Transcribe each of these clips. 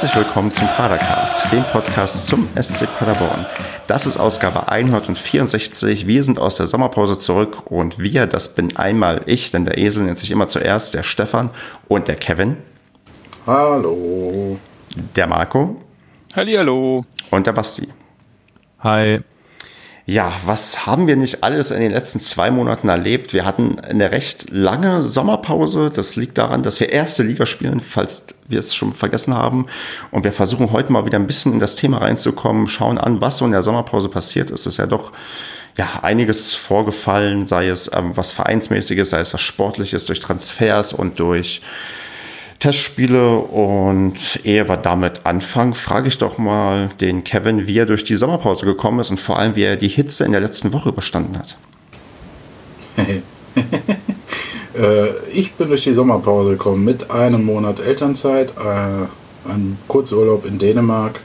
herzlich willkommen zum Padercast, dem Podcast zum SC Paderborn. Das ist Ausgabe 164. Wir sind aus der Sommerpause zurück und wir, das bin einmal ich, denn der Esel nennt sich immer zuerst, der Stefan und der Kevin. Hallo. Der Marco. Hallo. Und der Basti. Hi. Ja, was haben wir nicht alles in den letzten zwei Monaten erlebt? Wir hatten eine recht lange Sommerpause. Das liegt daran, dass wir erste Liga spielen, falls wir es schon vergessen haben. Und wir versuchen heute mal wieder ein bisschen in das Thema reinzukommen, schauen an, was so in der Sommerpause passiert ist. Es ist ja doch ja, einiges vorgefallen, sei es ähm, was Vereinsmäßiges, sei es was Sportliches durch Transfers und durch Testspiele und ehe wir damit anfangen, frage ich doch mal den Kevin, wie er durch die Sommerpause gekommen ist und vor allem, wie er die Hitze in der letzten Woche überstanden hat. Äh, ich bin durch die Sommerpause gekommen mit einem Monat Elternzeit, äh, einem Kurzurlaub in Dänemark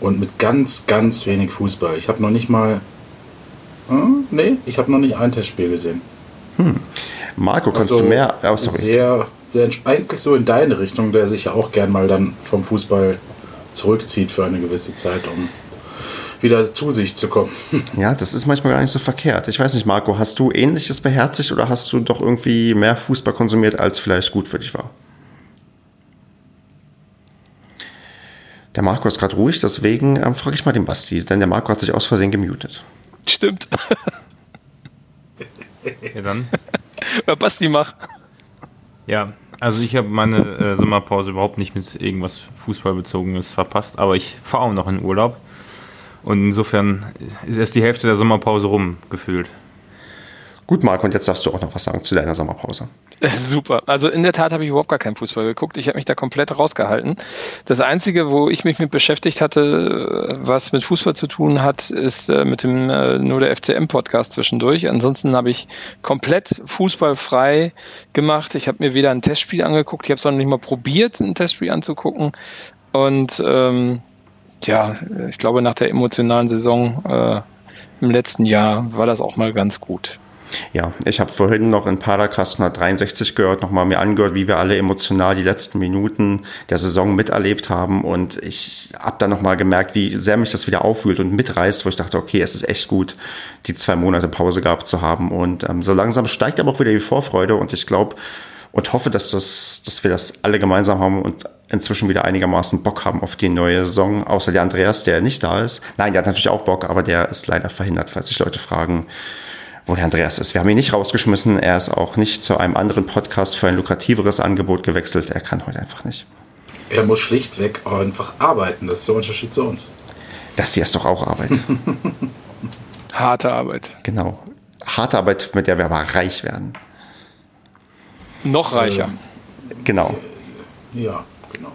und mit ganz, ganz wenig Fußball. Ich habe noch nicht mal, hm, nee, ich habe noch nicht ein Testspiel gesehen. Hm. Marco, kannst also, du mehr? Oh, sehr, sehr eigentlich so in deine Richtung, der sich ja auch gern mal dann vom Fußball zurückzieht für eine gewisse Zeit, um wieder zu sich zu kommen. Ja, das ist manchmal gar nicht so verkehrt. Ich weiß nicht, Marco, hast du ähnliches beherzigt oder hast du doch irgendwie mehr Fußball konsumiert, als vielleicht gut für dich war? Der Marco ist gerade ruhig, deswegen ähm, frage ich mal den Basti, denn der Marco hat sich aus Versehen gemutet. Stimmt. ja, dann. Basti, mach. Ja, also ich habe meine äh, Sommerpause überhaupt nicht mit irgendwas Fußballbezogenes verpasst, aber ich fahre auch noch in Urlaub. Und insofern ist erst die Hälfte der Sommerpause rum gefühlt. Gut, Marc, und jetzt darfst du auch noch was sagen zu deiner Sommerpause. Super. Also in der Tat habe ich überhaupt gar keinen Fußball geguckt. Ich habe mich da komplett rausgehalten. Das Einzige, wo ich mich mit beschäftigt hatte, was mit Fußball zu tun hat, ist äh, mit dem äh, nur der FCM-Podcast zwischendurch. Ansonsten habe ich komplett fußballfrei gemacht. Ich habe mir weder ein Testspiel angeguckt, ich habe es noch nicht mal probiert, ein Testspiel anzugucken. Und ähm, ja, ich glaube, nach der emotionalen Saison äh, im letzten Jahr war das auch mal ganz gut. Ja, ich habe vorhin noch in Paracast 163 gehört, nochmal mir angehört, wie wir alle emotional die letzten Minuten der Saison miterlebt haben. Und ich habe dann nochmal gemerkt, wie sehr mich das wieder aufwühlt und mitreißt, wo ich dachte, okay, es ist echt gut, die zwei Monate Pause gehabt zu haben. Und ähm, so langsam steigt aber auch wieder die Vorfreude. Und ich glaube und hoffe, dass, das, dass wir das alle gemeinsam haben und inzwischen wieder einigermaßen Bock haben auf die neue Saison. Außer der Andreas, der nicht da ist. Nein, der hat natürlich auch Bock, aber der ist leider verhindert, falls sich Leute fragen, wo der Andreas ist. Wir haben ihn nicht rausgeschmissen. Er ist auch nicht zu einem anderen Podcast für ein lukrativeres Angebot gewechselt. Er kann heute einfach nicht. Er muss schlichtweg einfach arbeiten. Das ist der Unterschied zu uns. Das hier ist doch auch Arbeit. Harte Arbeit. Genau. Harte Arbeit, mit der wir aber reich werden. Noch reicher. Ähm, genau. Ja, genau.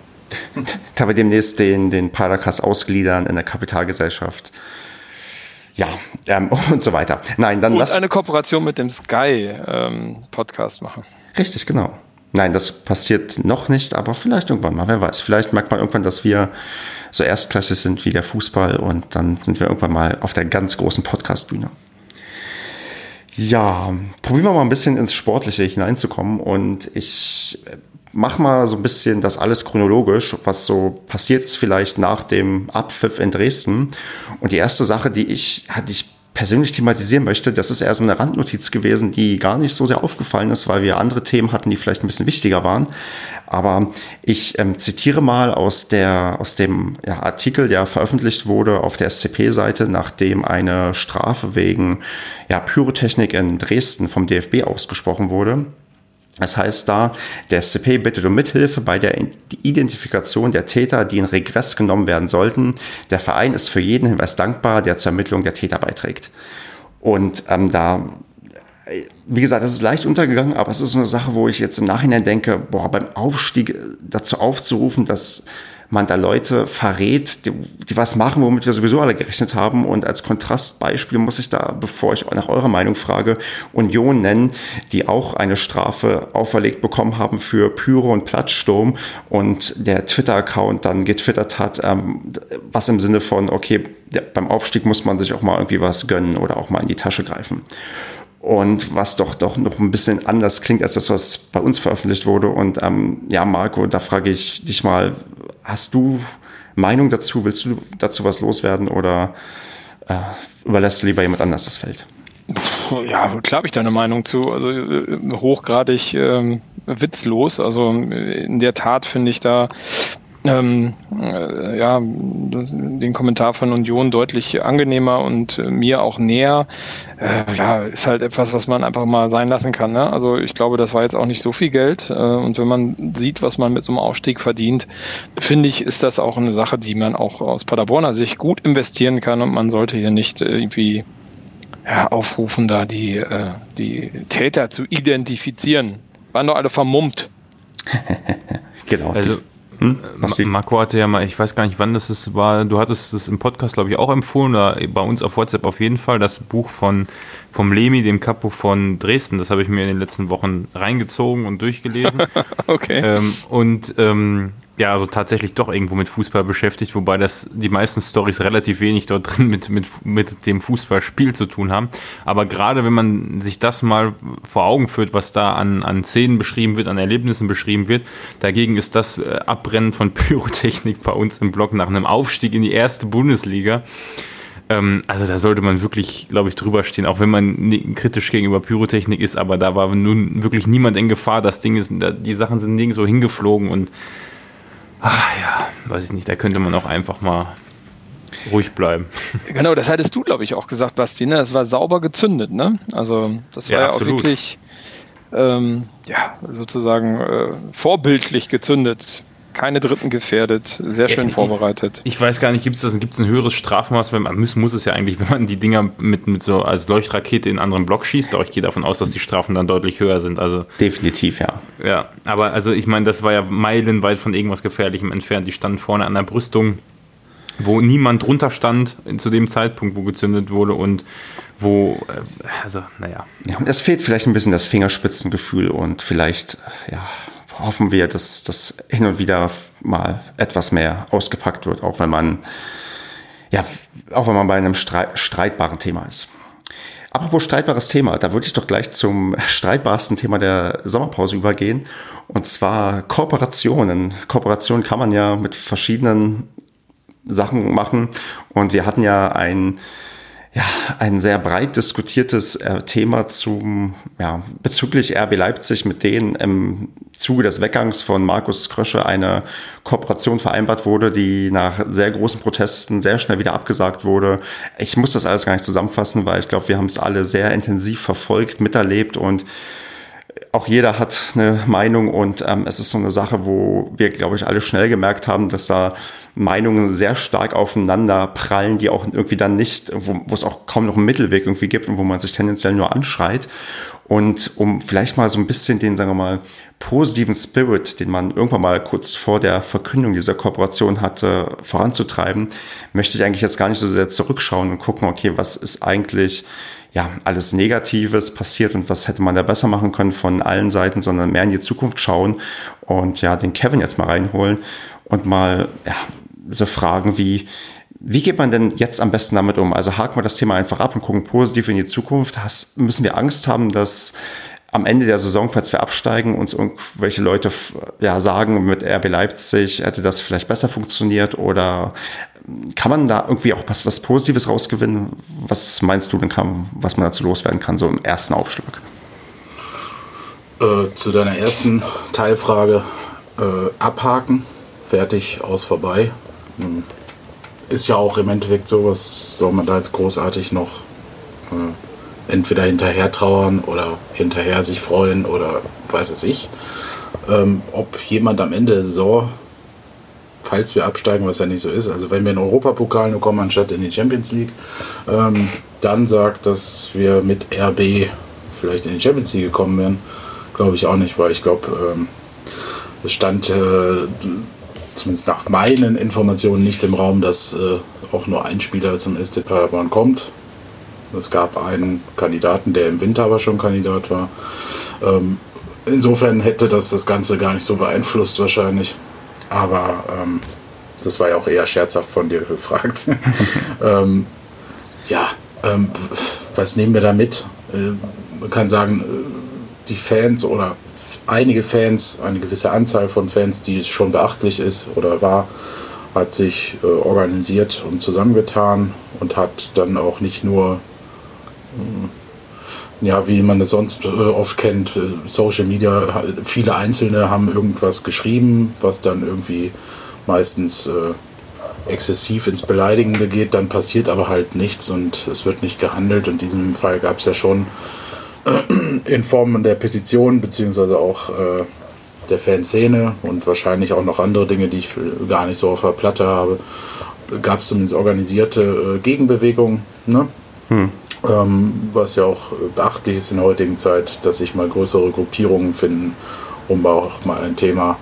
da wir demnächst den, den Paracast ausgliedern in der Kapitalgesellschaft ja, ähm, und so weiter. Nein, dann und lass. eine Kooperation mit dem Sky ähm, Podcast machen. Richtig, genau. Nein, das passiert noch nicht, aber vielleicht irgendwann mal, wer weiß. Vielleicht merkt man irgendwann, dass wir so erstklassig sind wie der Fußball und dann sind wir irgendwann mal auf der ganz großen Podcastbühne. Ja, probieren wir mal ein bisschen ins Sportliche hineinzukommen und ich mach mal so ein bisschen das alles chronologisch, was so passiert ist vielleicht nach dem Abpfiff in Dresden. Und die erste Sache, die ich, die ich persönlich thematisieren möchte, das ist eher so eine Randnotiz gewesen, die gar nicht so sehr aufgefallen ist, weil wir andere Themen hatten, die vielleicht ein bisschen wichtiger waren. Aber ich ähm, zitiere mal aus, der, aus dem ja, Artikel, der veröffentlicht wurde auf der SCP-Seite, nachdem eine Strafe wegen ja, Pyrotechnik in Dresden vom DFB ausgesprochen wurde. Das heißt da, der SCP bittet um Mithilfe bei der Identifikation der Täter, die in Regress genommen werden sollten. Der Verein ist für jeden Hinweis dankbar, der zur Ermittlung der Täter beiträgt. Und ähm, da, wie gesagt, das ist leicht untergegangen, aber es ist so eine Sache, wo ich jetzt im Nachhinein denke, boah, beim Aufstieg dazu aufzurufen, dass man da Leute verrät, die, die, was machen, womit wir sowieso alle gerechnet haben. Und als Kontrastbeispiel muss ich da, bevor ich nach eurer Meinung frage, Union nennen, die auch eine Strafe auferlegt bekommen haben für Pyro und Platzsturm und der Twitter-Account dann getwittert hat, ähm, was im Sinne von, okay, beim Aufstieg muss man sich auch mal irgendwie was gönnen oder auch mal in die Tasche greifen. Und was doch doch noch ein bisschen anders klingt als das, was bei uns veröffentlicht wurde. Und ähm, ja, Marco, da frage ich dich mal, hast du Meinung dazu? Willst du dazu was loswerden oder äh, überlässt du lieber jemand anders das Feld? Ja, klar habe ich da eine Meinung zu. Also äh, hochgradig ähm, witzlos. Also in der Tat finde ich da ähm, äh, ja, das, den Kommentar von Union deutlich angenehmer und äh, mir auch näher. Äh, ja, ist halt etwas, was man einfach mal sein lassen kann. Ne? Also ich glaube, das war jetzt auch nicht so viel Geld. Äh, und wenn man sieht, was man mit so einem Aufstieg verdient, finde ich, ist das auch eine Sache, die man auch aus Paderborner Sicht gut investieren kann und man sollte hier nicht irgendwie ja, aufrufen, da die, äh, die Täter zu identifizieren. Waren doch alle vermummt. genau. Also hm? Marco hatte ja mal, ich weiß gar nicht, wann das ist, war, du hattest es im Podcast, glaube ich, auch empfohlen, oder bei uns auf WhatsApp auf jeden Fall, das Buch von vom Lemi, dem Capo von Dresden. Das habe ich mir in den letzten Wochen reingezogen und durchgelesen. okay. Ähm, und ähm, ja, also tatsächlich doch irgendwo mit Fußball beschäftigt, wobei das die meisten Stories relativ wenig dort drin mit, mit, mit dem Fußballspiel zu tun haben. Aber gerade wenn man sich das mal vor Augen führt, was da an, an Szenen beschrieben wird, an Erlebnissen beschrieben wird, dagegen ist das äh, Abbrennen von Pyrotechnik bei uns im Blog nach einem Aufstieg in die erste Bundesliga ähm, also da sollte man wirklich, glaube ich, drüber stehen, auch wenn man kritisch gegenüber Pyrotechnik ist, aber da war nun wirklich niemand in Gefahr. Das Ding ist, die Sachen sind nirgendwo hingeflogen und ach ja, weiß ich nicht, da könnte man auch einfach mal ruhig bleiben. Genau, das hattest du, glaube ich, auch gesagt, Basti. Ne? Das war sauber gezündet, ne? Also das war ja, ja auch wirklich ähm, ja, sozusagen äh, vorbildlich gezündet keine Dritten gefährdet, sehr schön vorbereitet. Ich weiß gar nicht, gibt es gibt's ein höheres Strafmaß, wenn man muss, muss es ja eigentlich, wenn man die Dinger mit, mit so als Leuchtrakete in einen anderen Block schießt, aber ich gehe davon aus, dass die Strafen dann deutlich höher sind. Also definitiv, ja. Ja, aber also ich meine, das war ja meilenweit von irgendwas Gefährlichem entfernt. Die standen vorne an der Brüstung, wo niemand drunter stand zu dem Zeitpunkt, wo gezündet wurde und wo, äh, also, naja. Ja, und es fehlt vielleicht ein bisschen das Fingerspitzengefühl und vielleicht, ja, hoffen wir, dass das hin und wieder mal etwas mehr ausgepackt wird, auch wenn man, ja, auch wenn man bei einem streitbaren Thema ist. Apropos streitbares Thema, da würde ich doch gleich zum streitbarsten Thema der Sommerpause übergehen. Und zwar Kooperationen. Kooperationen kann man ja mit verschiedenen Sachen machen. Und wir hatten ja ein ja, ein sehr breit diskutiertes äh, Thema zum, ja, bezüglich RB Leipzig, mit denen im Zuge des Weggangs von Markus Krösche eine Kooperation vereinbart wurde, die nach sehr großen Protesten sehr schnell wieder abgesagt wurde. Ich muss das alles gar nicht zusammenfassen, weil ich glaube, wir haben es alle sehr intensiv verfolgt, miterlebt und auch jeder hat eine Meinung und ähm, es ist so eine Sache, wo wir, glaube ich, alle schnell gemerkt haben, dass da Meinungen sehr stark aufeinander prallen, die auch irgendwie dann nicht, wo, wo es auch kaum noch einen Mittelweg irgendwie gibt und wo man sich tendenziell nur anschreit. Und um vielleicht mal so ein bisschen den, sagen wir mal, positiven Spirit, den man irgendwann mal kurz vor der Verkündung dieser Kooperation hatte, voranzutreiben, möchte ich eigentlich jetzt gar nicht so sehr zurückschauen und gucken, okay, was ist eigentlich ja, alles Negatives passiert und was hätte man da besser machen können von allen Seiten, sondern mehr in die Zukunft schauen und ja, den Kevin jetzt mal reinholen und mal ja, so Fragen wie, wie geht man denn jetzt am besten damit um? Also haken wir das Thema einfach ab und gucken positiv in die Zukunft. Has, müssen wir Angst haben, dass am Ende der Saison, falls wir absteigen, uns irgendwelche Leute ja, sagen, mit RB Leipzig hätte das vielleicht besser funktioniert oder kann man da irgendwie auch was, was Positives rausgewinnen? Was meinst du denn, kann, was man dazu loswerden kann, so im ersten Aufschlag? Äh, zu deiner ersten Teilfrage äh, abhaken, fertig, aus, vorbei. Ist ja auch im Endeffekt so, was soll man da jetzt großartig noch äh, entweder hinterher trauern oder hinterher sich freuen oder weiß es ich. Ähm, ob jemand am Ende der Saison falls wir absteigen, was ja nicht so ist, also wenn wir in den Europapokal nur kommen anstatt in die Champions League, ähm, dann sagt, dass wir mit RB vielleicht in die Champions League gekommen wären, glaube ich auch nicht, weil ich glaube, ähm, es stand äh, zumindest nach meinen Informationen nicht im Raum, dass äh, auch nur ein Spieler zum SC Paderborn kommt. Es gab einen Kandidaten, der im Winter aber schon Kandidat war. Ähm, insofern hätte das das Ganze gar nicht so beeinflusst wahrscheinlich. Aber ähm, das war ja auch eher scherzhaft von dir gefragt. ähm, ja, ähm, was nehmen wir da mit? Äh, man kann sagen, die Fans oder einige Fans, eine gewisse Anzahl von Fans, die es schon beachtlich ist oder war, hat sich äh, organisiert und zusammengetan und hat dann auch nicht nur, äh, ja, wie man es sonst äh, oft kennt, äh, Social Media, viele Einzelne haben irgendwas geschrieben, was dann irgendwie meistens äh, exzessiv ins Beleidigende geht, dann passiert aber halt nichts und es wird nicht gehandelt. In diesem Fall gab es ja schon in Form der Petition, beziehungsweise auch äh, der Fanszene und wahrscheinlich auch noch andere Dinge, die ich gar nicht so auf der Platte habe, gab es zumindest organisierte äh, Gegenbewegungen. Ne? Hm. Ähm, was ja auch beachtlich ist in der heutigen Zeit, dass sich mal größere Gruppierungen finden, um auch mal ein Thema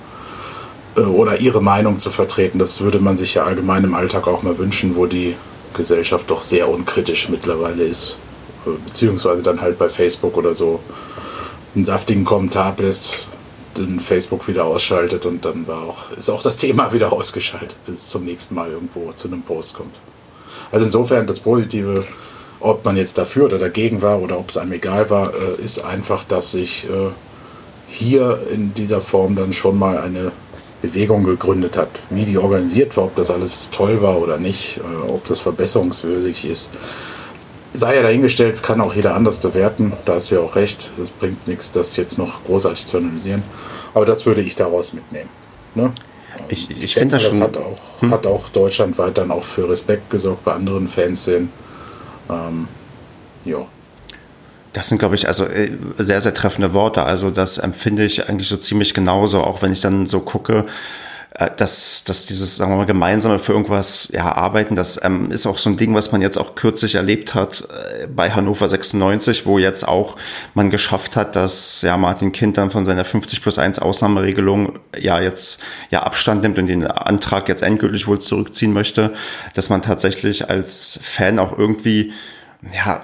äh, oder ihre Meinung zu vertreten. Das würde man sich ja allgemein im Alltag auch mal wünschen, wo die Gesellschaft doch sehr unkritisch mittlerweile ist. Äh, beziehungsweise dann halt bei Facebook oder so einen saftigen Kommentar ablässt, den Facebook wieder ausschaltet und dann war auch, ist auch das Thema wieder ausgeschaltet, bis es zum nächsten Mal irgendwo zu einem Post kommt. Also insofern das Positive, ob man jetzt dafür oder dagegen war oder ob es einem egal war, äh, ist einfach, dass sich äh, hier in dieser Form dann schon mal eine Bewegung gegründet hat. Wie die organisiert war, ob das alles toll war oder nicht, ob das verbesserungswürdig ist sei ja dahingestellt, kann auch jeder anders bewerten. Da hast du ja auch recht. Es bringt nichts, das jetzt noch großartig zu analysieren. Aber das würde ich daraus mitnehmen. Ne? Ich, ich, ich finde das schon. Das hat auch, hm? hat auch deutschlandweit dann auch für Respekt gesorgt bei anderen Fanszenen. Ähm, ja. Das sind, glaube ich, also äh, sehr, sehr treffende Worte. Also das empfinde ich eigentlich so ziemlich genauso, auch wenn ich dann so gucke, dass, dass dieses, sagen wir mal, gemeinsame für irgendwas ja, arbeiten, das ähm, ist auch so ein Ding, was man jetzt auch kürzlich erlebt hat äh, bei Hannover 96, wo jetzt auch man geschafft hat, dass ja Martin Kind dann von seiner 50 plus 1 Ausnahmeregelung ja jetzt ja Abstand nimmt und den Antrag jetzt endgültig wohl zurückziehen möchte, dass man tatsächlich als Fan auch irgendwie ja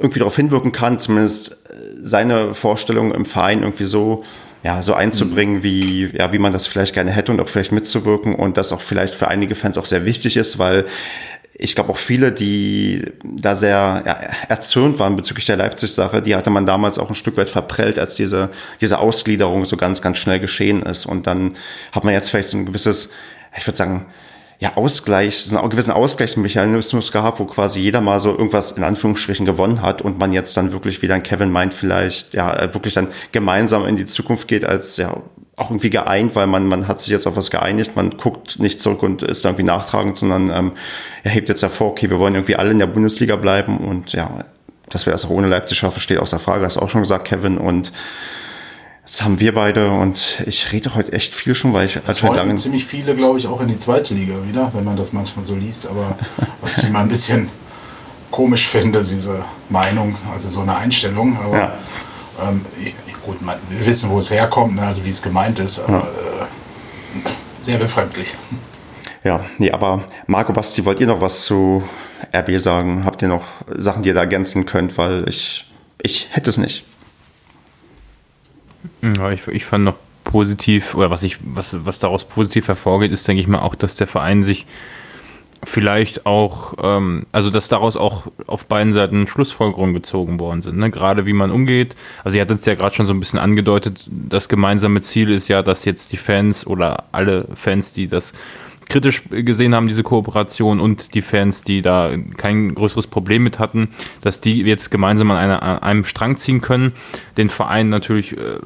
irgendwie darauf hinwirken kann, zumindest äh, seine Vorstellungen im Verein irgendwie so ja, so einzubringen, wie, ja, wie man das vielleicht gerne hätte und auch vielleicht mitzuwirken und das auch vielleicht für einige Fans auch sehr wichtig ist, weil ich glaube auch viele, die da sehr ja, erzürnt waren bezüglich der Leipzig-Sache, die hatte man damals auch ein Stück weit verprellt, als diese, diese Ausgliederung so ganz, ganz schnell geschehen ist. Und dann hat man jetzt vielleicht so ein gewisses, ich würde sagen, ja, Ausgleich, so einen gewissen Ausgleichsmechanismus gehabt, wo quasi jeder mal so irgendwas in Anführungsstrichen gewonnen hat und man jetzt dann wirklich, wie dann Kevin meint, vielleicht ja äh, wirklich dann gemeinsam in die Zukunft geht, als ja auch irgendwie geeint, weil man, man hat sich jetzt auf was geeinigt, man guckt nicht zurück und ist irgendwie nachtragend, sondern ähm, er hebt jetzt hervor, okay, wir wollen irgendwie alle in der Bundesliga bleiben und ja, dass wir das auch ohne Leipzig schaffen, steht außer Frage, hast auch schon gesagt, Kevin, und Jetzt haben wir beide und ich rede heute echt viel schon, weil ich das wollen lange ziemlich viele, glaube ich, auch in die zweite Liga wieder, wenn man das manchmal so liest. Aber was ich immer ein bisschen komisch finde, diese Meinung, also so eine Einstellung. Aber ja. ähm, gut, man, wir wissen, wo es herkommt, ne, also wie es gemeint ist, aber ja. äh, sehr befremdlich. Ja, nee, aber Marco Basti, wollt ihr noch was zu RB sagen? Habt ihr noch Sachen, die ihr da ergänzen könnt? Weil ich, ich hätte es nicht. Ja, ich, ich fand noch positiv, oder was ich, was, was daraus positiv hervorgeht, ist, denke ich mal, auch, dass der Verein sich vielleicht auch, ähm, also dass daraus auch auf beiden Seiten Schlussfolgerungen gezogen worden sind. Ne? Gerade wie man umgeht. Also ihr hattet es ja gerade schon so ein bisschen angedeutet, das gemeinsame Ziel ist ja, dass jetzt die Fans oder alle Fans, die das kritisch gesehen haben, diese Kooperation und die Fans, die da kein größeres Problem mit hatten, dass die jetzt gemeinsam an, einer, an einem Strang ziehen können, den Verein natürlich äh,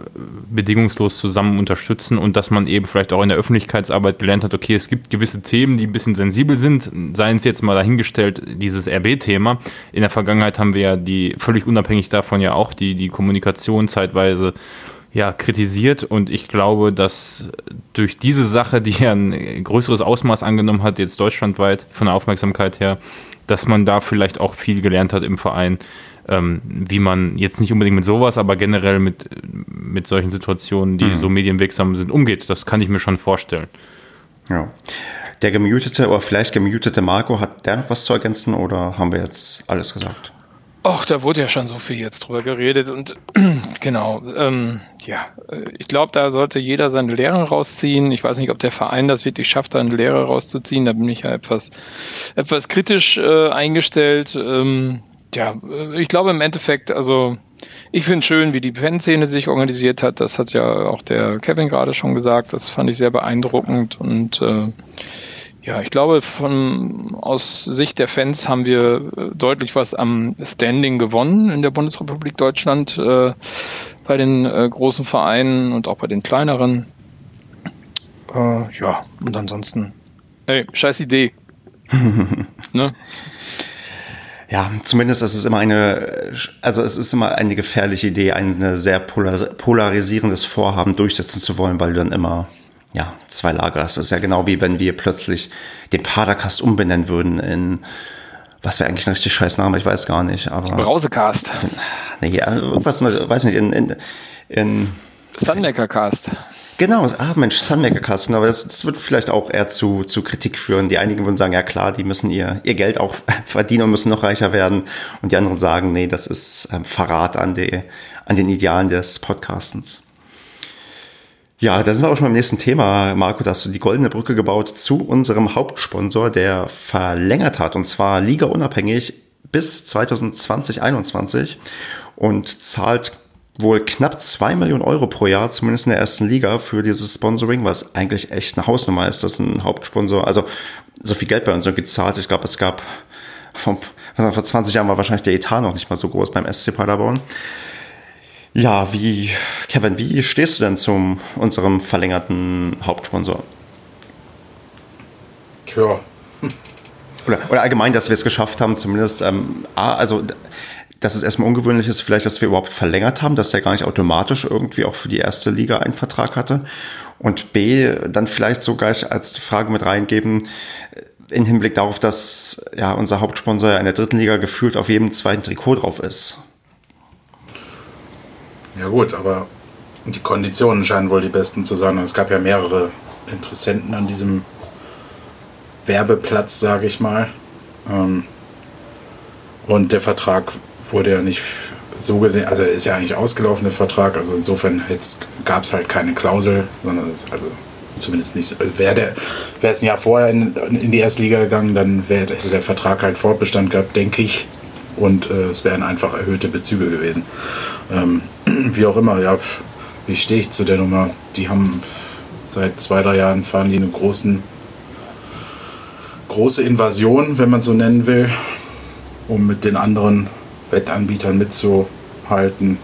bedingungslos zusammen unterstützen und dass man eben vielleicht auch in der Öffentlichkeitsarbeit gelernt hat, okay, es gibt gewisse Themen, die ein bisschen sensibel sind, seien es jetzt mal dahingestellt, dieses RB-Thema. In der Vergangenheit haben wir ja die, völlig unabhängig davon ja auch die, die Kommunikation zeitweise ja, kritisiert und ich glaube, dass durch diese Sache, die ja ein größeres Ausmaß angenommen hat, jetzt deutschlandweit von der Aufmerksamkeit her, dass man da vielleicht auch viel gelernt hat im Verein, ähm, wie man jetzt nicht unbedingt mit sowas, aber generell mit, mit solchen Situationen, die mhm. so medienwirksam sind, umgeht. Das kann ich mir schon vorstellen. Ja. Der gemutete oder vielleicht gemutete Marco, hat der noch was zu ergänzen oder haben wir jetzt alles gesagt? Ach, da wurde ja schon so viel jetzt drüber geredet und genau, ähm, ja, ich glaube, da sollte jeder seine Lehre rausziehen. Ich weiß nicht, ob der Verein das wirklich schafft, da eine Lehre rauszuziehen. Da bin ich ja etwas, etwas kritisch äh, eingestellt. Ähm, ja, ich glaube im Endeffekt, also ich finde schön, wie die Fanszene sich organisiert hat. Das hat ja auch der Kevin gerade schon gesagt. Das fand ich sehr beeindruckend und äh, ja, ich glaube, von aus Sicht der Fans haben wir äh, deutlich was am Standing gewonnen in der Bundesrepublik Deutschland äh, bei den äh, großen Vereinen und auch bei den kleineren. Äh, ja, und ansonsten, hey, scheiß Idee. ne? Ja, zumindest ist es immer eine, also es ist immer eine gefährliche Idee, ein sehr polarisierendes Vorhaben durchsetzen zu wollen, weil du dann immer ja, zwei Lager. Das ist ja genau wie wenn wir plötzlich den Padercast umbenennen würden in was wäre eigentlich ein richtig scheiß Name, ich weiß gar nicht, aber. Brausecast. Nee, irgendwas, weiß nicht, in, in, in Sunmaker-Cast. Genau, ah Mensch, Sunmaker-Cast, genau, das, das wird vielleicht auch eher zu, zu Kritik führen. Die einigen würden sagen, ja klar, die müssen ihr, ihr Geld auch verdienen und müssen noch reicher werden. Und die anderen sagen, nee, das ist ähm, Verrat an, die, an den Idealen des Podcastens. Ja, da sind wir auch schon beim nächsten Thema, Marco. Da hast du die goldene Brücke gebaut zu unserem Hauptsponsor, der verlängert hat, und zwar Liga unabhängig bis 2020, 2021 und zahlt wohl knapp zwei Millionen Euro pro Jahr, zumindest in der ersten Liga, für dieses Sponsoring, was eigentlich echt eine Hausnummer ist, dass ein Hauptsponsor, also so viel Geld bei uns irgendwie zahlt. Ich glaube, es gab vom, vor 20 Jahren war wahrscheinlich der Etat noch nicht mal so groß beim SC Paderborn. Ja, wie, Kevin, wie stehst du denn zu unserem verlängerten Hauptsponsor? Tja. Oder, oder allgemein, dass wir es geschafft haben, zumindest, ähm, A, also, dass es erstmal ungewöhnlich ist, vielleicht, dass wir überhaupt verlängert haben, dass der gar nicht automatisch irgendwie auch für die erste Liga einen Vertrag hatte. Und B, dann vielleicht sogar als Frage mit reingeben, äh, in Hinblick darauf, dass ja unser Hauptsponsor in der dritten Liga gefühlt auf jedem zweiten Trikot drauf ist. Ja gut, aber die Konditionen scheinen wohl die besten zu sein. Es gab ja mehrere Interessenten an diesem Werbeplatz, sage ich mal. Ähm, und der Vertrag wurde ja nicht so gesehen, also ist ja eigentlich ausgelaufener Vertrag, also insofern gab es halt keine Klausel, sondern also zumindest nicht. Also wäre der es ein Jahr vorher in, in die erste Liga gegangen, dann wäre der Vertrag halt Fortbestand gehabt, denke ich. Und äh, es wären einfach erhöhte Bezüge gewesen. Ähm, wie auch immer, ja, wie stehe ich zu der Nummer? Die haben seit zwei, drei Jahren fahren die eine großen, große Invasion, wenn man so nennen will, um mit den anderen Wettanbietern mitzuhalten.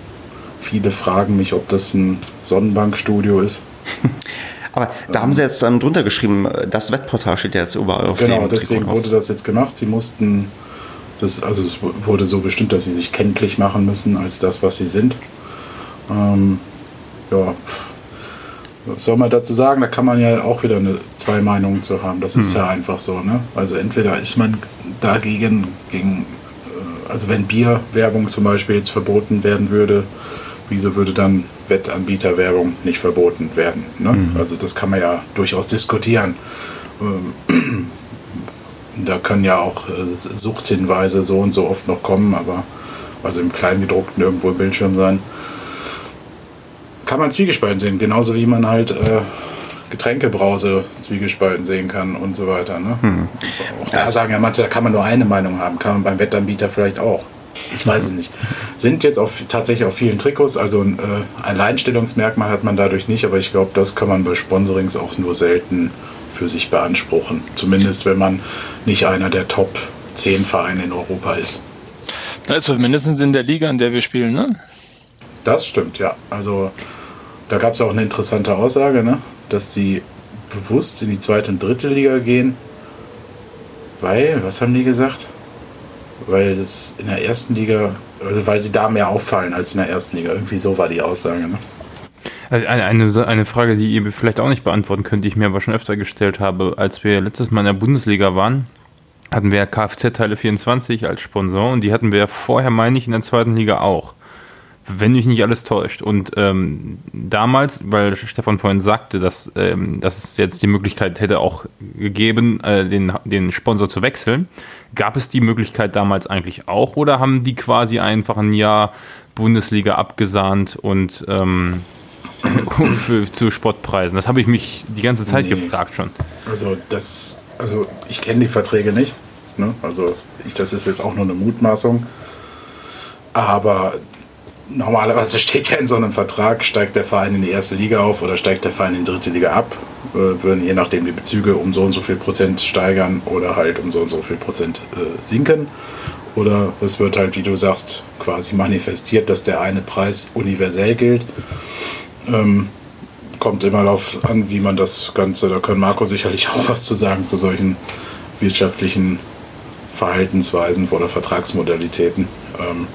Viele fragen mich, ob das ein Sonnenbankstudio ist. Aber da haben sie jetzt dann drunter geschrieben, das Wettportal steht ja jetzt überall auf Genau, deswegen wurde das jetzt gemacht. Sie mussten, das, also es wurde so bestimmt, dass sie sich kenntlich machen müssen als das, was sie sind. Ähm, ja, was soll man dazu sagen? Da kann man ja auch wieder eine, zwei Meinungen zu haben. Das ist hm. ja einfach so. Ne? Also entweder ist man dagegen, gegen, äh, also wenn Bierwerbung zum Beispiel jetzt verboten werden würde, wieso würde dann Wettanbieterwerbung nicht verboten werden? Ne? Mhm. Also das kann man ja durchaus diskutieren. Ähm, da können ja auch äh, Suchthinweise so und so oft noch kommen, aber also im Kleingedruckten irgendwo im Bildschirm sein kann man zwiegespalten sehen. Genauso wie man halt äh, Getränkebrause zwiegespalten sehen kann und so weiter. Ne? Hm. Auch da sagen ja manche, da kann man nur eine Meinung haben. Kann man beim Wettanbieter vielleicht auch. Ich weiß es nicht. Sind jetzt auf, tatsächlich auf vielen Trikots, also ein äh, Alleinstellungsmerkmal hat man dadurch nicht, aber ich glaube, das kann man bei Sponsorings auch nur selten für sich beanspruchen. Zumindest wenn man nicht einer der Top 10 Vereine in Europa ist. Also mindestens in der Liga, in der wir spielen, ne? Das stimmt, ja. Also da gab es auch eine interessante Aussage, ne? dass sie bewusst in die zweite und dritte Liga gehen, weil, was haben die gesagt? Weil das in der ersten Liga, also weil sie da mehr auffallen als in der ersten Liga. Irgendwie so war die Aussage. Ne? Eine, eine, eine Frage, die ihr vielleicht auch nicht beantworten könnt, die ich mir aber schon öfter gestellt habe. Als wir letztes Mal in der Bundesliga waren, hatten wir Kfz-Teile 24 als Sponsor und die hatten wir vorher, meine ich, in der zweiten Liga auch wenn mich nicht alles täuscht. Und ähm, damals, weil Stefan vorhin sagte, dass, ähm, dass es jetzt die Möglichkeit hätte auch gegeben, äh, den, den Sponsor zu wechseln, gab es die Möglichkeit damals eigentlich auch oder haben die quasi einfach ein Jahr Bundesliga abgesahnt und ähm, für, zu Spottpreisen? Das habe ich mich die ganze Zeit nee. gefragt schon. Also das, also ich kenne die Verträge nicht. Ne? Also ich, das ist jetzt auch nur eine Mutmaßung. Aber normalerweise steht ja in so einem Vertrag, steigt der Verein in die erste Liga auf oder steigt der Verein in die dritte Liga ab, äh, würden je nachdem die Bezüge um so und so viel Prozent steigern oder halt um so und so viel Prozent äh, sinken. Oder es wird halt, wie du sagst, quasi manifestiert, dass der eine Preis universell gilt. Ähm, kommt immer darauf an, wie man das Ganze, da kann Marco sicherlich auch was zu sagen zu solchen wirtschaftlichen Verhaltensweisen oder Vertragsmodalitäten. Ähm,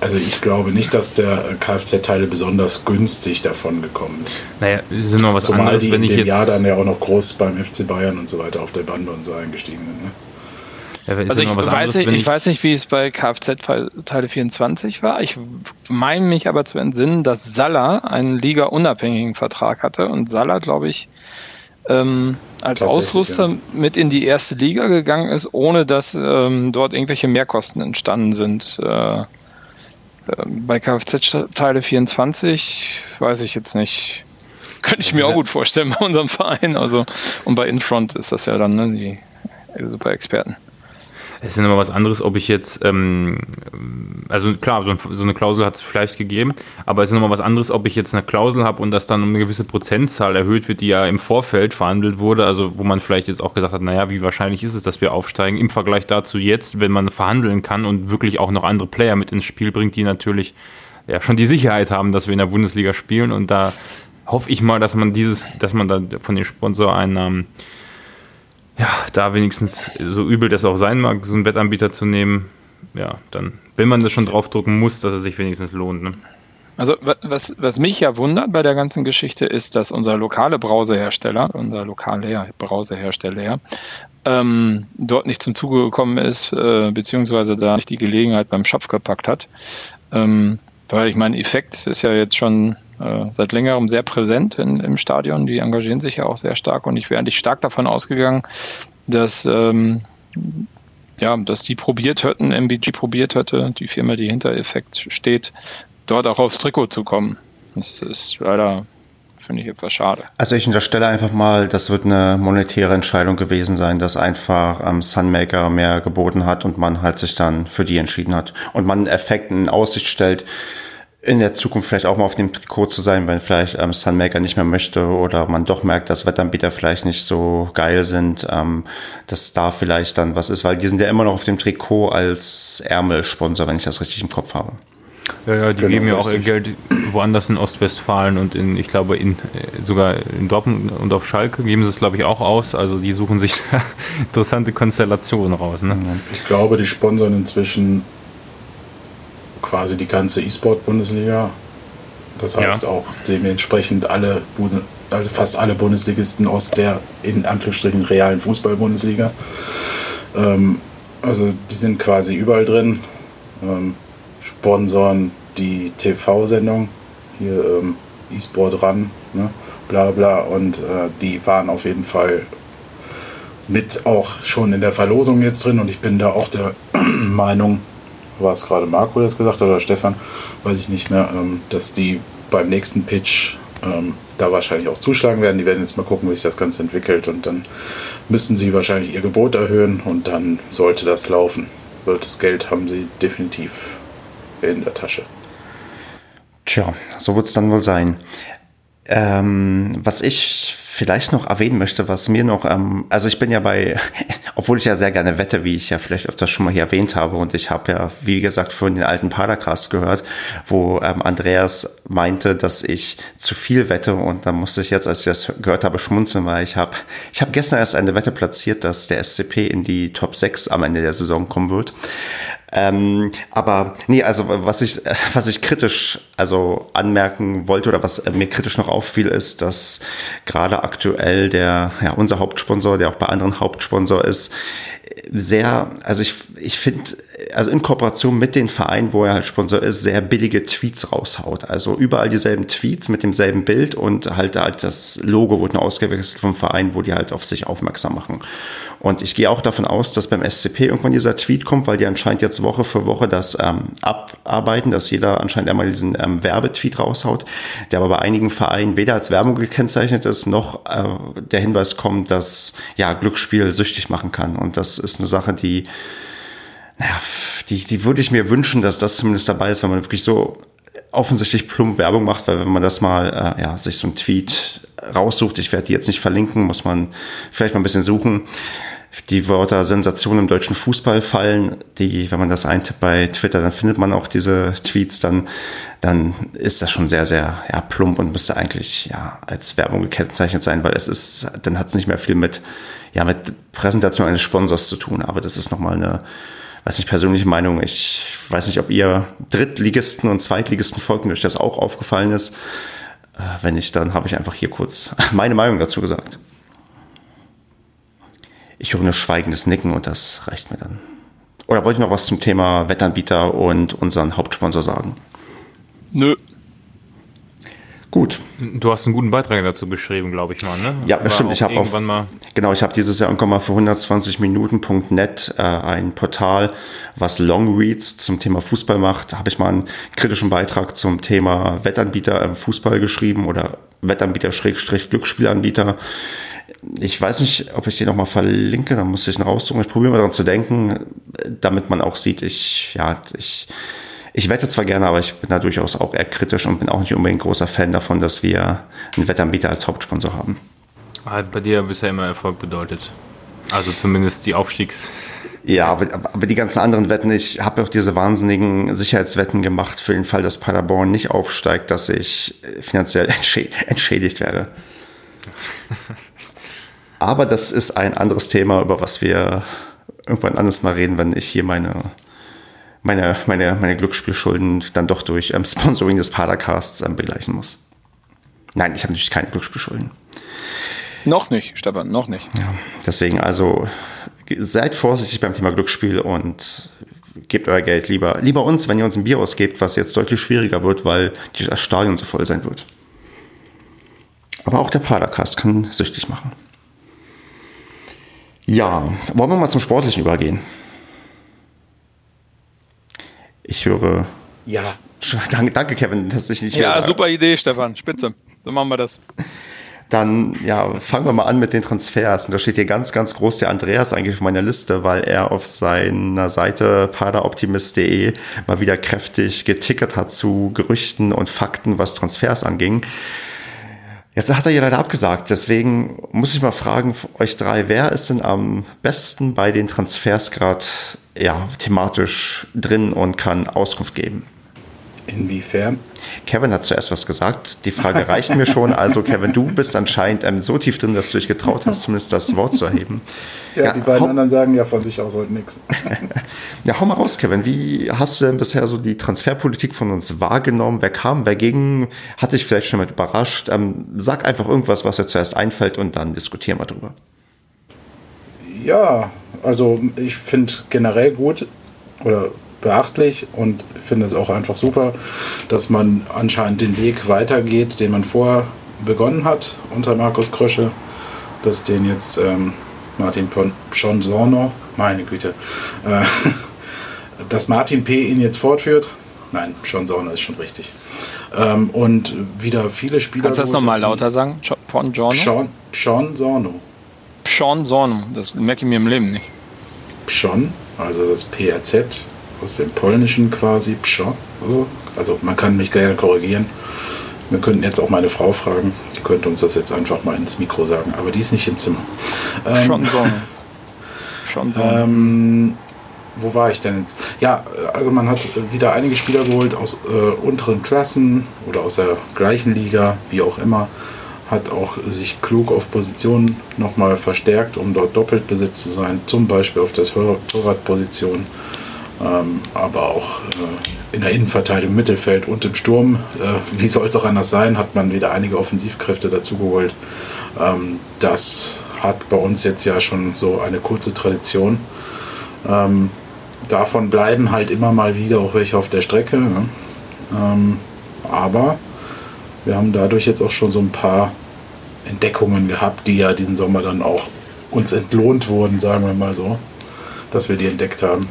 also ich glaube nicht, dass der Kfz-Teile besonders günstig davon gekommen ist. Naja, ist noch was Zumal anderes, die in dem. Jahr dann ja auch noch groß beim FC Bayern und so weiter auf der Bande und so eingestiegen sind. Ne? Ja, Also ich weiß, anderes, nicht, wenn ich weiß nicht, wie es bei Kfz Teile 24 war. Ich meine mich aber zu entsinnen, dass Salah einen Liga-unabhängigen Vertrag hatte und Salah, glaube ich, ähm, als Ausrüster ja. mit in die erste Liga gegangen ist, ohne dass ähm, dort irgendwelche Mehrkosten entstanden sind. Äh, äh, bei Kfz Teile 24 weiß ich jetzt nicht. Könnte ich mir auch gut vorstellen bei unserem Verein. Also, und bei Infront ist das ja dann ne, die super Experten. Es ist immer was anderes, ob ich jetzt, ähm, also klar, so, so eine Klausel hat es vielleicht gegeben, aber es ist nochmal was anderes, ob ich jetzt eine Klausel habe und das dann um eine gewisse Prozentzahl erhöht wird, die ja im Vorfeld verhandelt wurde, also wo man vielleicht jetzt auch gesagt hat, naja, wie wahrscheinlich ist es, dass wir aufsteigen, im Vergleich dazu jetzt, wenn man verhandeln kann und wirklich auch noch andere Player mit ins Spiel bringt, die natürlich ja schon die Sicherheit haben, dass wir in der Bundesliga spielen und da hoffe ich mal, dass man dieses, dass man da von den Sponsoreinnahmen ja, da wenigstens so übel das auch sein mag, so einen Wettanbieter zu nehmen, ja, dann, wenn man das schon draufdrucken muss, dass es sich wenigstens lohnt. Ne? Also wa- was, was mich ja wundert bei der ganzen Geschichte ist, dass unser lokale Brausehersteller, unser lokaler Brausehersteller, ähm, dort nicht zum Zuge gekommen ist, äh, beziehungsweise da nicht die Gelegenheit beim Schopf gepackt hat. Ähm, weil ich meine, Effekt ist ja jetzt schon seit längerem sehr präsent in, im Stadion. Die engagieren sich ja auch sehr stark und ich wäre eigentlich stark davon ausgegangen, dass ähm, ja, dass die probiert hätten, MBG probiert hätte, die Firma, die hinter Effekt steht, dort auch aufs Trikot zu kommen. Das ist leider, finde ich, etwas schade. Also ich unterstelle einfach mal, das wird eine monetäre Entscheidung gewesen sein, dass einfach ähm, Sunmaker mehr geboten hat und man halt sich dann für die entschieden hat. Und man Effekten in Aussicht stellt, in der Zukunft vielleicht auch mal auf dem Trikot zu sein, wenn vielleicht ähm, Sunmaker nicht mehr möchte oder man doch merkt, dass Wettanbieter vielleicht nicht so geil sind, ähm, dass da vielleicht dann was ist, weil die sind ja immer noch auf dem Trikot als Ärmelsponsor, wenn ich das richtig im Kopf habe. Ja, ja, die Genau, geben ja auch ihr. Geld woanders in Ostwestfalen und in, ich glaube, in, äh, sogar in Dortmund und auf Schalke geben sie es, glaube ich, auch aus. Also die suchen sich da interessante Konstellationen raus. Ne? Ich glaube, die sponsern inzwischen quasi die ganze E-Sport-Bundesliga. Das heißt Ja. auch dementsprechend alle, also fast alle Bundesligisten aus der in Anführungsstrichen realen Fußball-Bundesliga. Ähm, also die sind quasi überall drin. Ähm, sponsoren die TV-Sendung, hier ähm, E-Sport ran, ne? bla bla. Und äh, die waren auf jeden Fall mit auch schon in der Verlosung jetzt drin und ich bin da auch der Meinung, war es gerade Marco, der das gesagt hat oder Stefan, weiß ich nicht mehr, ähm, dass die beim nächsten Pitch ähm, da wahrscheinlich auch zuschlagen werden. Die werden jetzt mal gucken, wie sich das Ganze entwickelt und dann müssen sie wahrscheinlich ihr Gebot erhöhen und dann sollte das laufen. Das Geld haben sie definitiv in der Tasche. Tja, so wird es dann wohl sein. Ähm, was ich vielleicht noch erwähnen möchte, was mir noch, ähm, also ich bin ja bei, obwohl ich ja sehr gerne wette, wie ich ja vielleicht öfters schon mal hier erwähnt habe, und ich habe ja, wie gesagt, vorhin den alten Padercast gehört, wo ähm, Andreas meinte, dass ich zu viel wette, und da musste ich jetzt, als ich das gehört habe, schmunzeln, weil ich habe, ich habe gestern erst eine Wette platziert, dass der SCP in die Top 6 am Ende der Saison kommen wird. Ähm, aber nee, also was ich, äh, was ich kritisch also anmerken wollte oder was äh, mir kritisch noch auffiel, ist, dass gerade aktuell der, ja, unser Hauptsponsor, der auch bei anderen Hauptsponsor ist, sehr, also ich, ich finde, also in Kooperation mit den Vereinen, wo er halt Sponsor ist, sehr billige Tweets raushaut. Also überall dieselben Tweets mit demselben Bild und halt halt das Logo wurde nur ausgewechselt vom Verein, wo die halt auf sich aufmerksam machen. Und ich gehe auch davon aus, dass beim SCP irgendwann dieser Tweet kommt, weil die anscheinend jetzt Woche für Woche das ähm, abarbeiten, dass jeder anscheinend einmal diesen ähm, Werbetweet raushaut, der aber bei einigen Vereinen weder als Werbung gekennzeichnet ist, noch äh, der Hinweis kommt, dass ja Glücksspiel süchtig machen kann. Und das ist eine Sache, die naja, die, die würde ich mir wünschen, dass das zumindest dabei ist, wenn man wirklich so offensichtlich plump Werbung macht, weil wenn man das mal, äh, ja, sich so ein Tweet raussucht, ich werde die jetzt nicht verlinken, muss man vielleicht mal ein bisschen suchen. Die Wörter Sensation im deutschen Fußball fallen, die, wenn man das eintippt bei Twitter, dann findet man auch diese Tweets, dann, dann ist das schon sehr, sehr ja, plump und müsste eigentlich ja als Werbung gekennzeichnet sein, weil es ist, dann hat es nicht mehr viel mit, ja, mit Präsentation eines Sponsors zu tun. Aber das ist nochmal eine, weiß nicht, persönliche Meinung. Ich weiß nicht, ob ihr Drittligisten und Zweitligisten folgt und euch das auch aufgefallen ist. Äh, wenn nicht, dann habe ich einfach hier kurz meine Meinung dazu gesagt. Ich höre nur schweigendes Nicken und das reicht mir dann. Oder wollte ich noch was zum Thema Wettanbieter und unseren Hauptsponsor sagen? Nö. Gut. Du hast einen guten Beitrag dazu geschrieben, glaube ich mal, ne? Ja, das stimmt. Ich habe irgendwann mal. Genau, ich habe dieses Jahr irgendwann mal für 120minuten.net äh, ein Portal, was Longreads zum Thema Fußball macht. Habe ich mal einen kritischen Beitrag zum Thema Wettanbieter im Fußball geschrieben oder Wettanbieter-Glücksspielanbieter. Ich weiß nicht, ob ich den nochmal verlinke, da muss ich ihn raussuchen. Ich probiere mal daran zu denken, damit man auch sieht, ich, ja, ich ich wette zwar gerne, aber ich bin da durchaus auch eher kritisch und bin auch nicht unbedingt großer Fan davon, dass wir einen Wettanbieter als Hauptsponsor haben. Hat bei dir bisher immer Erfolg bedeutet. Also zumindest die Aufstiegs. Ja, aber, aber die ganzen anderen Wetten, ich habe auch diese wahnsinnigen Sicherheitswetten gemacht für den Fall, dass Paderborn nicht aufsteigt, dass ich finanziell entschädigt werde. aber das ist ein anderes Thema, über was wir irgendwann anders mal reden, wenn ich hier meine meine, meine, meine Glücksspielschulden dann doch durch ähm, Sponsoring des Padercasts ähm, begleichen muss. Nein, ich habe natürlich keine Glücksspielschulden. Noch nicht, Stefan, noch nicht. Ja, deswegen also seid vorsichtig beim Thema Glücksspiel und gebt euer Geld lieber, lieber uns, wenn ihr uns ein Bier ausgebt, was jetzt deutlich schwieriger wird, weil das Stadion so voll sein wird. Aber auch der Padercast kann süchtig machen. Ja, wollen wir mal zum Sportlichen übergehen? Ich höre. Ja. Danke, danke, Kevin, dass ich nicht Ja, höre. super Idee, Stefan. Spitze. So machen wir das. Dann ja, fangen wir mal an mit den Transfers. Und da steht hier ganz, ganz groß der Andreas eigentlich auf meiner Liste, weil er auf seiner Seite paderoptimist.de mal wieder kräftig getickert hat zu Gerüchten und Fakten, was Transfers anging. Jetzt hat er ja leider abgesagt, deswegen muss ich mal fragen, euch drei, wer ist denn am besten bei den Transfers gerade ja, thematisch drin und kann Auskunft geben. Inwiefern? Kevin hat zuerst was gesagt. Die Frage reicht mir schon. Also, Kevin, du bist anscheinend ähm, so tief drin, dass du dich getraut hast, zumindest das Wort zu erheben. Ja, ja die beiden anderen sagen ja von sich aus heute nichts. ja, hau mal raus, Kevin. Wie hast du denn bisher so die Transferpolitik von uns wahrgenommen? Wer kam, wer ging? Hat dich vielleicht schon mal überrascht? Ähm, sag einfach irgendwas, was dir zuerst einfällt und dann diskutieren wir drüber. Ja, also ich finde generell gut oder beachtlich und finde es auch einfach super, dass man anscheinend den Weg weitergeht, den man vorher begonnen hat unter Markus Krösche, dass den jetzt ähm, Martin Schonsorno, meine Güte, äh, dass Martin P. ihn jetzt fortführt. Nein, Schonsorno ist schon richtig. Ähm, und wieder viele Spieler. Kannst du das nochmal lauter sagen? Sorno. Pshon Sorno, das merke ich mir im Leben nicht. Pshon, also das PRZ aus dem Polnischen quasi, Pshon. Also, also man kann mich gerne korrigieren. Wir könnten jetzt auch meine Frau fragen, die könnte uns das jetzt einfach mal ins Mikro sagen, aber die ist nicht im Zimmer. Ähm, Schon. Schon. Ähm, wo war ich denn jetzt? Ja, also man hat wieder einige Spieler geholt aus äh, unteren Klassen oder aus der gleichen Liga, wie auch immer hat auch sich klug auf Positionen nochmal verstärkt, um dort doppelt besetzt zu sein, zum Beispiel auf der Tor Torwartposition, ähm, aber auch äh, in der Innenverteidigung, Mittelfeld und im Sturm. Äh, wie soll es auch anders sein, hat man wieder einige Offensivkräfte dazugeholt. Ähm, das hat bei uns jetzt ja schon so eine kurze Tradition. Ähm, davon bleiben halt immer mal wieder auch welche auf der Strecke. Ne? Ähm, aber wir haben dadurch jetzt auch schon so ein paar Entdeckungen gehabt, die ja diesen Sommer dann auch uns entlohnt wurden, sagen wir mal so, dass wir die entdeckt haben.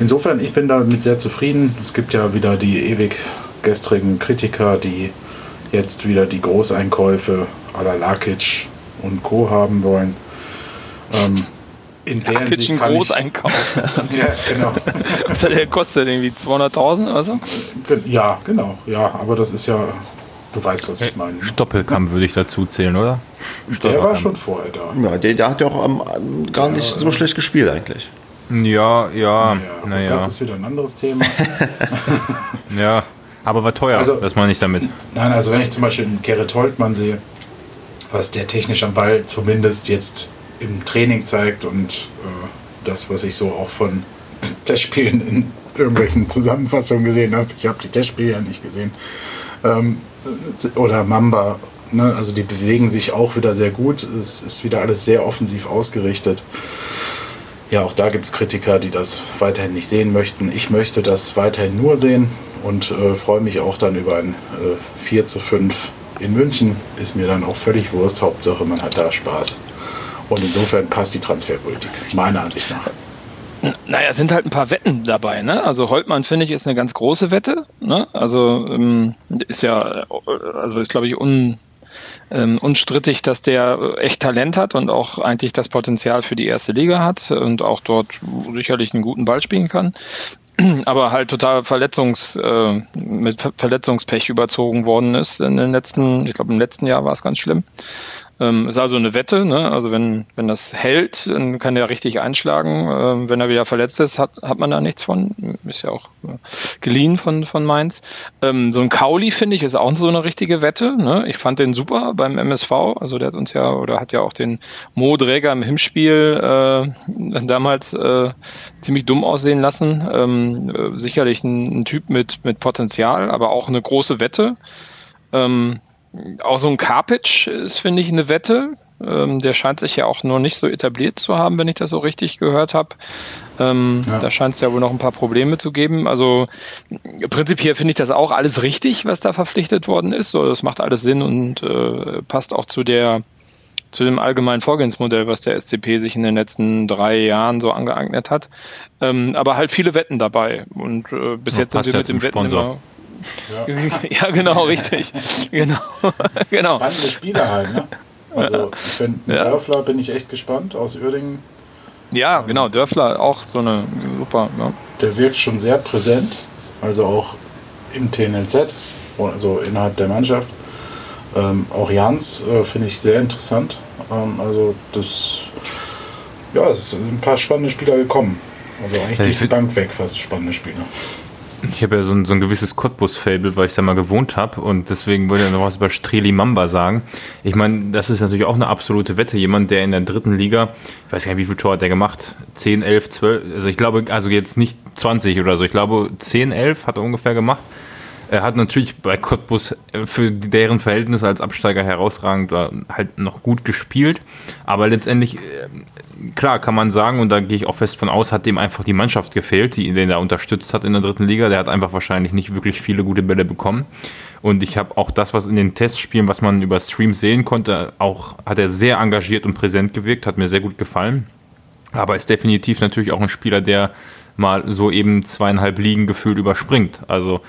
Insofern, ich bin damit sehr zufrieden. Es gibt ja wieder die ewig gestrigen Kritiker, die jetzt wieder die Großeinkäufe à la Lakic und Co. haben wollen. Ähm, in der kann ich, Großeinkauf. ja, genau. Was hat der kostet? Irgendwie 200.000 oder so? Ja, genau. Ja, aber das ist ja, du weißt, was ich meine. ne? Stoppelkamm würde ich dazu zählen, oder? Der war schon vorher da. Ja, der, der hat ja auch am, gar nicht so schlecht gespielt eigentlich. Ja, ja, Ja, naja. Das ist wieder ein anderes Thema. Ja, aber war teuer, Also- das meine ich damit. Nein, also wenn ich zum Beispiel einen Gerrit Holtmann sehe, was der technisch am Ball zumindest jetzt im Training zeigt und äh, das, was ich so auch von Testspielen in irgendwelchen Zusammenfassungen gesehen habe, ich habe die Testspiele ja nicht gesehen, ähm, oder Mamba, ne? also die bewegen sich auch wieder sehr gut, es ist wieder alles sehr offensiv ausgerichtet. Ja, auch da gibt es Kritiker, die das weiterhin nicht sehen möchten. Ich möchte das weiterhin nur sehen und äh, freue mich auch dann über ein äh, 4 zu 5 in München. Ist mir dann auch völlig Wurst. Hauptsache, man hat da Spaß. Und insofern passt die Transferpolitik, meiner Ansicht nach. Naja, es sind halt ein paar Wetten dabei. Ne? Also Holtmann, finde ich, ist eine ganz große Wette. Ne? Also ähm, ist ja, äh, also ist, glaube ich, un, ähm, unstrittig, dass der echt Talent hat und auch eigentlich das Potenzial für die erste Liga hat und auch dort sicherlich einen guten Ball spielen kann. Aber halt total Verletzungs, äh, mit Ver- Verletzungspech überzogen worden ist in den letzten, ich glaube im letzten Jahr war es ganz schlimm. Ähm, ist also eine Wette, ne? Also wenn, wenn das hält, dann kann der richtig einschlagen. Ähm, wenn er wieder verletzt ist, hat, hat man da nichts von. Ist ja auch äh, geliehen von, von Mainz. Ähm, so ein Kauli, finde ich, ist auch so eine richtige Wette. Ne? Ich fand den super beim MSV. Also der hat uns ja oder hat ja auch den Mo Dräger im Hinspiel äh, damals äh, ziemlich dumm aussehen lassen. Ähm, äh, sicherlich ein, ein Typ mit, mit Potenzial, aber auch eine große Wette. Ähm, auch so ein Karpic ist, finde ich, eine Wette. Ähm, der scheint sich ja auch noch nicht so etabliert zu haben, wenn ich das so richtig gehört habe. Ähm, Ja. Da scheint es ja wohl noch ein paar Probleme zu geben. Also prinzipiell finde ich das auch alles richtig, was da verpflichtet worden ist. So, das macht alles Sinn und äh, passt auch zu der zu dem allgemeinen Vorgehensmodell, was der SCP sich in den letzten drei Jahren so angeeignet hat. Ähm, aber halt viele Wetten dabei. Und äh, bis Ja, jetzt sind wir mit dem Wetten Sponsor. immer. Ja, genau, richtig. Genau. genau. Spannende Spieler halt, ne? Also ich finde, mit Ja. Dörfler bin ich echt gespannt aus Uerdingen. Ja, genau. Dörfler auch so eine super. Ja. Der wirkt schon sehr präsent, also auch im TNLZ, also innerhalb der Mannschaft. Ähm, auch Jans äh, finde ich sehr interessant. Ähm, also das, ja, es sind ein paar spannende Spieler gekommen. Also eigentlich Ja, ich durch die Bank weg fast spannende Spieler. Ich habe ja so ein, so ein gewisses Cottbus-Fable, weil ich da mal gewohnt habe und deswegen wollte ich noch was über Streli Mamba sagen. Ich meine, das ist natürlich auch eine absolute Wette. Jemand, der in der dritten Liga, ich weiß gar nicht, wie viel Tor hat der gemacht? 10, 11, 12, also ich glaube, also jetzt nicht 20 oder so, ich glaube 10, 11 hat er ungefähr gemacht. Er hat natürlich bei Cottbus äh, für deren Verhältnisse als Absteiger herausragend halt noch gut gespielt. Aber letztendlich, äh, klar kann man sagen, und da gehe ich auch fest von aus, hat dem einfach die Mannschaft gefehlt, die den da unterstützt hat in der dritten Liga. Der hat einfach wahrscheinlich nicht wirklich viele gute Bälle bekommen. Und ich habe auch das, was in den Testspielen, was man über Streams sehen konnte, auch hat er sehr engagiert und präsent gewirkt, hat mir sehr gut gefallen. Aber ist definitiv natürlich auch ein Spieler, der mal so eben zweieinhalb Ligen gefühlt überspringt. Also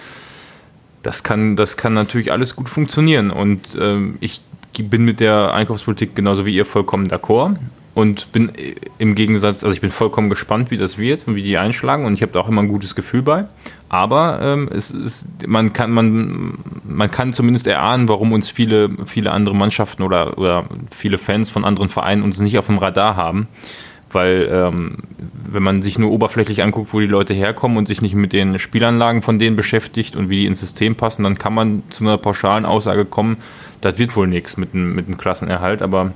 das kann, das kann natürlich alles gut funktionieren. Und ähm, ich bin mit der Einkaufspolitik genauso wie ihr vollkommen d'accord. Und bin äh, im Gegensatz, also ich bin vollkommen gespannt, wie das wird und wie die einschlagen. Und ich habe da auch immer ein gutes Gefühl bei. Aber ähm, es ist, man kann, man, man kann zumindest erahnen, warum uns viele, viele andere Mannschaften oder, oder viele Fans von anderen Vereinen uns nicht auf dem Radar haben. Weil ähm, wenn man sich nur oberflächlich anguckt, wo die Leute herkommen und sich nicht mit den Spielanlagen von denen beschäftigt und wie die ins System passen, dann kann man zu einer pauschalen Aussage kommen, das wird wohl nichts mit mit einem Klassenerhalt. Aber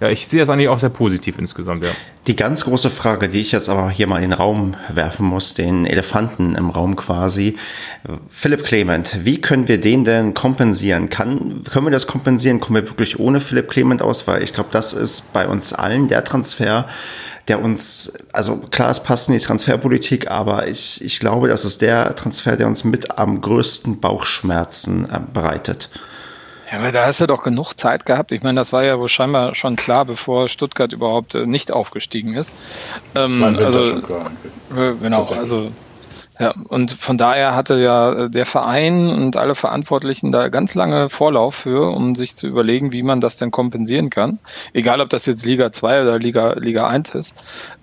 ja, ich sehe das eigentlich auch sehr positiv insgesamt, ja. Die ganz große Frage, die ich jetzt aber hier mal in den Raum werfen muss, den Elefanten im Raum quasi. Philipp Clement, wie können wir den denn kompensieren? Kann, können wir das kompensieren? Kommen wir wirklich ohne Philipp Clement aus? Weil ich glaube, das ist bei uns allen der Transfer, der uns, also klar, es passt in die Transferpolitik, aber ich, ich glaube, das ist der Transfer, der uns mit am größten Bauchschmerzen äh, bereitet. Ja, aber da hast du doch genug Zeit gehabt. Ich meine, das war ja wohl scheinbar schon klar, bevor Stuttgart überhaupt äh, nicht aufgestiegen ist. Ähm, War Winter also, schon klar. äh, genau, Das also Ja, und von daher hatte ja der Verein und alle Verantwortlichen da ganz lange Vorlauf für, um sich zu überlegen, wie man das denn kompensieren kann. Egal, ob das jetzt Liga 2 oder Liga, Liga 1 ist.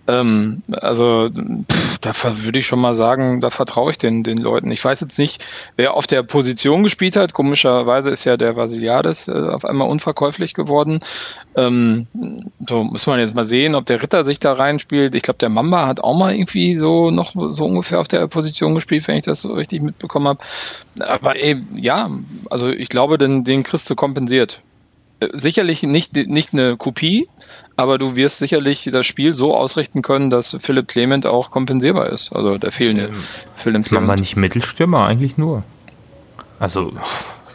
Ähm, also pff, da würde ich schon mal sagen, da vertraue ich den, den Leuten. Ich weiß jetzt nicht, wer auf der Position gespielt hat. Komischerweise ist ja der Vasiliades äh, auf einmal unverkäuflich geworden. Ähm, so muss man jetzt mal sehen, ob der Ritter sich da reinspielt. Ich glaube, der Mamba hat auch mal irgendwie so noch so ungefähr auf der Position gespielt, wenn ich das so richtig mitbekommen habe. Aber ey, ja, also ich glaube, den, den kriegst du kompensiert. Äh, sicherlich nicht, nicht eine Kopie, aber du wirst sicherlich das Spiel so ausrichten können, dass Philipp Clement auch kompensierbar ist. Also der fehlende Philipp Clement. Man nicht Mittelstürmer eigentlich nur. Also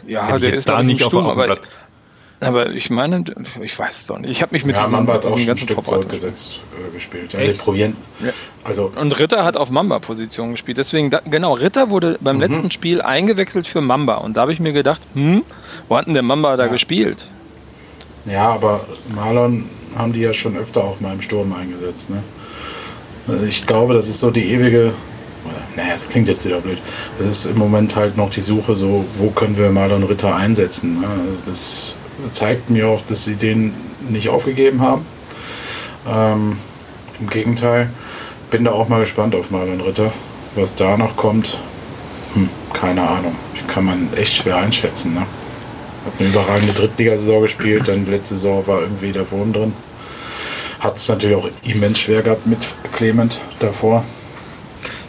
ja, der ist da nicht Sturm, auf, auf dem Blatt. Aber ich meine, ich weiß es doch nicht. Ich habe mich mit ja, Mamba hat auch schon ein Stück zurückgesetzt äh, gespielt. Ja, probieren. Ja. Also und Ritter hat auf Mamba-Position gespielt. Deswegen, da, genau, Ritter wurde beim mhm. letzten Spiel eingewechselt für Mamba. Und da habe ich mir gedacht, hm, wo hat denn der Mamba da gespielt? Ja, aber Marlon haben die ja schon öfter auch mal im Sturm eingesetzt. Ne? Also ich glaube, das ist so die ewige, naja, das klingt jetzt wieder blöd. Das ist im Moment halt noch die Suche, so, wo können wir Marlon Ritter einsetzen. Ne? Also das zeigt mir auch, dass sie den nicht aufgegeben haben. Ähm, Im Gegenteil, bin da auch mal gespannt auf Marlon Ritter. Was da noch kommt, hm, keine Ahnung. Kann man echt schwer einschätzen. Ne? Hat eine überragende Drittligasaison gespielt, dann letzte Saison war irgendwie der Wurm drin. Hat es natürlich auch immens schwer gehabt mit Clement davor.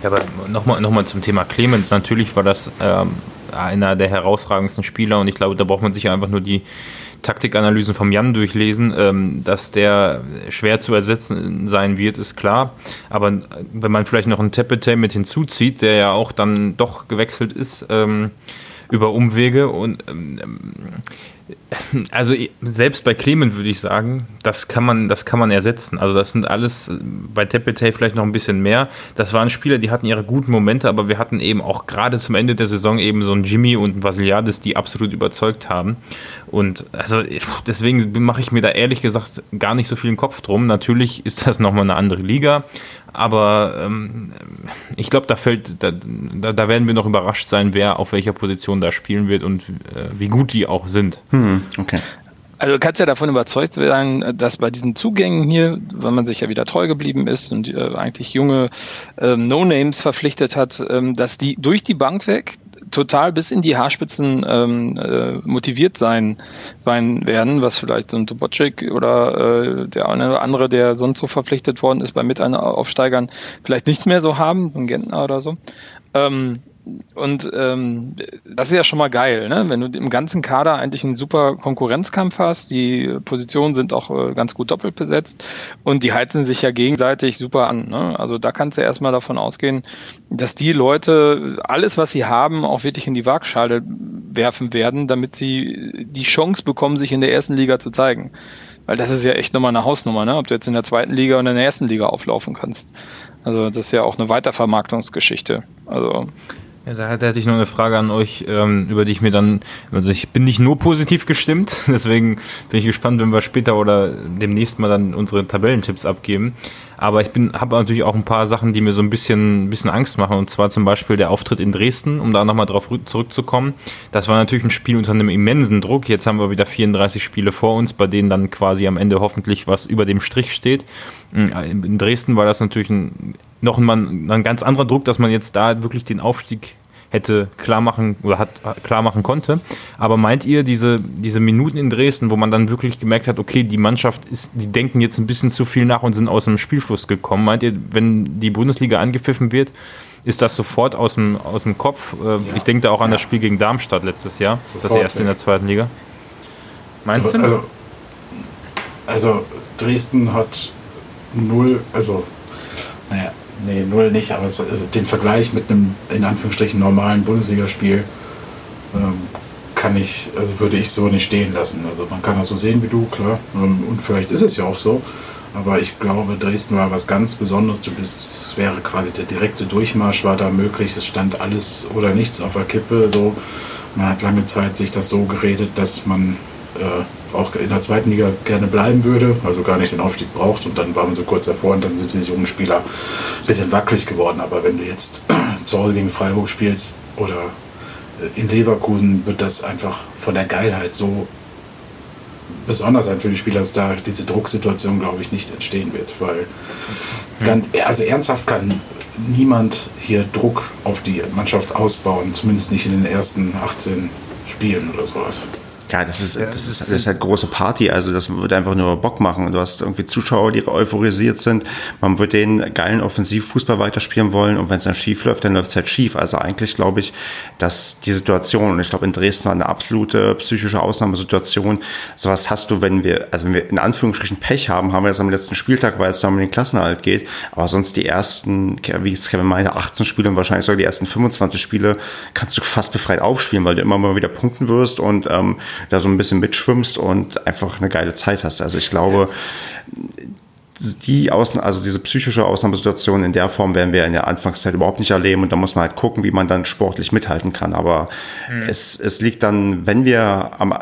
Ja, aber nochmal noch mal zum Thema Clement. Natürlich war das ähm, einer der herausragendsten Spieler und ich glaube, da braucht man sich einfach nur die Taktikanalysen vom Jan durchlesen. Ähm, dass der schwer zu ersetzen sein wird, ist klar. Aber wenn man vielleicht noch einen Tepete mit hinzuzieht, der ja auch dann doch gewechselt ist, ähm, über Umwege und ähm, also selbst bei Clement würde ich sagen, das kann man, das kann man ersetzen. Also das sind alles bei Tepete vielleicht noch ein bisschen mehr. Das waren Spieler, die hatten ihre guten Momente, aber wir hatten eben auch gerade zum Ende der Saison eben so einen Jimmy und einen Vasiliades, die absolut überzeugt haben. Und also deswegen mache ich mir da ehrlich gesagt gar nicht so viel im Kopf drum. Natürlich ist das nochmal eine andere Liga, aber ähm, ich glaube, da fällt, da, da, werden wir noch überrascht sein, wer auf welcher Position da spielen wird und äh, wie gut die auch sind. Hm, okay. Also du kannst ja davon überzeugt sein, dass bei diesen Zugängen hier, weil man sich ja wieder treu geblieben ist und äh, eigentlich junge ähm, No-Names verpflichtet hat, ähm, dass die durch die Bank weg total bis in die Haarspitzen ähm, äh, motiviert sein, sein werden, was vielleicht so ein Tobocek oder äh, der andere, der sonst so verpflichtet worden ist bei Mitaufsteigern, vielleicht nicht mehr so haben, ein Gentner oder so. Ähm, und ähm, das ist ja schon mal geil, ne? wenn du im ganzen Kader eigentlich einen super Konkurrenzkampf hast. Die Positionen sind auch äh, ganz gut doppelt besetzt und die heizen sich ja gegenseitig super an. Ne? Also da kannst du erstmal davon ausgehen, dass die Leute alles, was sie haben, auch wirklich in die Waagschale werfen werden, damit sie die Chance bekommen, sich in der ersten Liga zu zeigen. Weil das ist ja echt nochmal eine Hausnummer, ne? ob du jetzt in der zweiten Liga oder in der ersten Liga auflaufen kannst. Also das ist ja auch eine Weitervermarktungsgeschichte. Also ja, da hätte ich noch eine Frage an euch, ähm, über die ich mir dann, also ich bin nicht nur positiv gestimmt, deswegen bin ich gespannt, wenn wir später oder demnächst mal dann unsere Tabellentipps abgeben. Aber ich bin, habe natürlich auch ein paar Sachen, die mir so ein bisschen, ein bisschen Angst machen. Und zwar zum Beispiel der Auftritt in Dresden, um da nochmal drauf zurückzukommen. Das war natürlich ein Spiel unter einem immensen Druck. Jetzt haben wir wieder 34 Spiele vor uns, bei denen dann quasi am Ende hoffentlich was über dem Strich steht. In Dresden war das natürlich ein, noch ein, ein ganz anderer Druck, dass man jetzt da wirklich den Aufstieg hätte klar machen oder hat klar machen konnte. Aber meint ihr, diese, diese Minuten in Dresden, wo man dann wirklich gemerkt hat, okay, die Mannschaft ist, die denken jetzt ein bisschen zu viel nach und sind aus dem Spielfluss gekommen. Meint ihr, wenn die Bundesliga angepfiffen wird, ist das sofort aus dem, aus dem Kopf? Äh, ja. Ich denke da auch an das Spiel gegen Darmstadt letztes Jahr, sofort, das erste ja. in der zweiten Liga. Meinst du? Also, also Dresden hat null, also naja, Nee, null nicht, aber es, äh, den Vergleich mit einem in Anführungsstrichen normalen Bundesligaspiel ähm, kann ich, also würde ich so nicht stehen lassen. Also man kann das so sehen wie du, klar. Ähm, und vielleicht ist es ja auch so. Aber ich glaube, Dresden war was ganz Besonderes. Du bist, es wäre quasi der direkte Durchmarsch war da möglich. Es stand alles oder nichts auf der Kippe. So, man hat lange Zeit sich das so geredet, dass man äh, auch in der zweiten Liga gerne bleiben würde, also gar nicht den Aufstieg braucht. Und dann waren wir so kurz davor und dann sind diese jungen Spieler ein bisschen wackelig geworden. Aber wenn du jetzt zu Hause gegen Freiburg spielst oder äh, in Leverkusen, wird das einfach von der Geilheit so besonders sein für die Spieler, dass da diese Drucksituation, glaube ich, nicht entstehen wird. Weil ganz, also ernsthaft kann niemand hier Druck auf die Mannschaft ausbauen, zumindest nicht in den ersten 18 Spielen oder sowas. Ja, das ist, das ist, das ist halt große Party. Also das wird einfach nur Bock machen. Du hast irgendwie Zuschauer, die euphorisiert sind. Man wird den geilen Offensivfußball weiterspielen wollen. Und wenn es dann schief läuft, dann läuft es halt schief. Also eigentlich glaube ich, dass die Situation, und ich glaube in Dresden war eine absolute psychische Ausnahmesituation. Sowas hast du, wenn wir, also wenn wir in Anführungsstrichen Pech haben, haben wir es am letzten Spieltag, weil es dann um den Klassenerhalt geht. Aber sonst die ersten, wie es Kevin meinte, 18 Spiele und wahrscheinlich sogar die ersten 25 Spiele kannst du fast befreit aufspielen, weil du immer mal wieder punkten wirst und ähm, da so ein bisschen mitschwimmst und einfach eine geile Zeit hast. Also ich glaube, die Außen, also diese psychische Ausnahmesituation in der Form werden wir in der Anfangszeit überhaupt nicht erleben und da muss man halt gucken, wie man dann sportlich mithalten kann. Aber mhm. es, es liegt dann, wenn wir am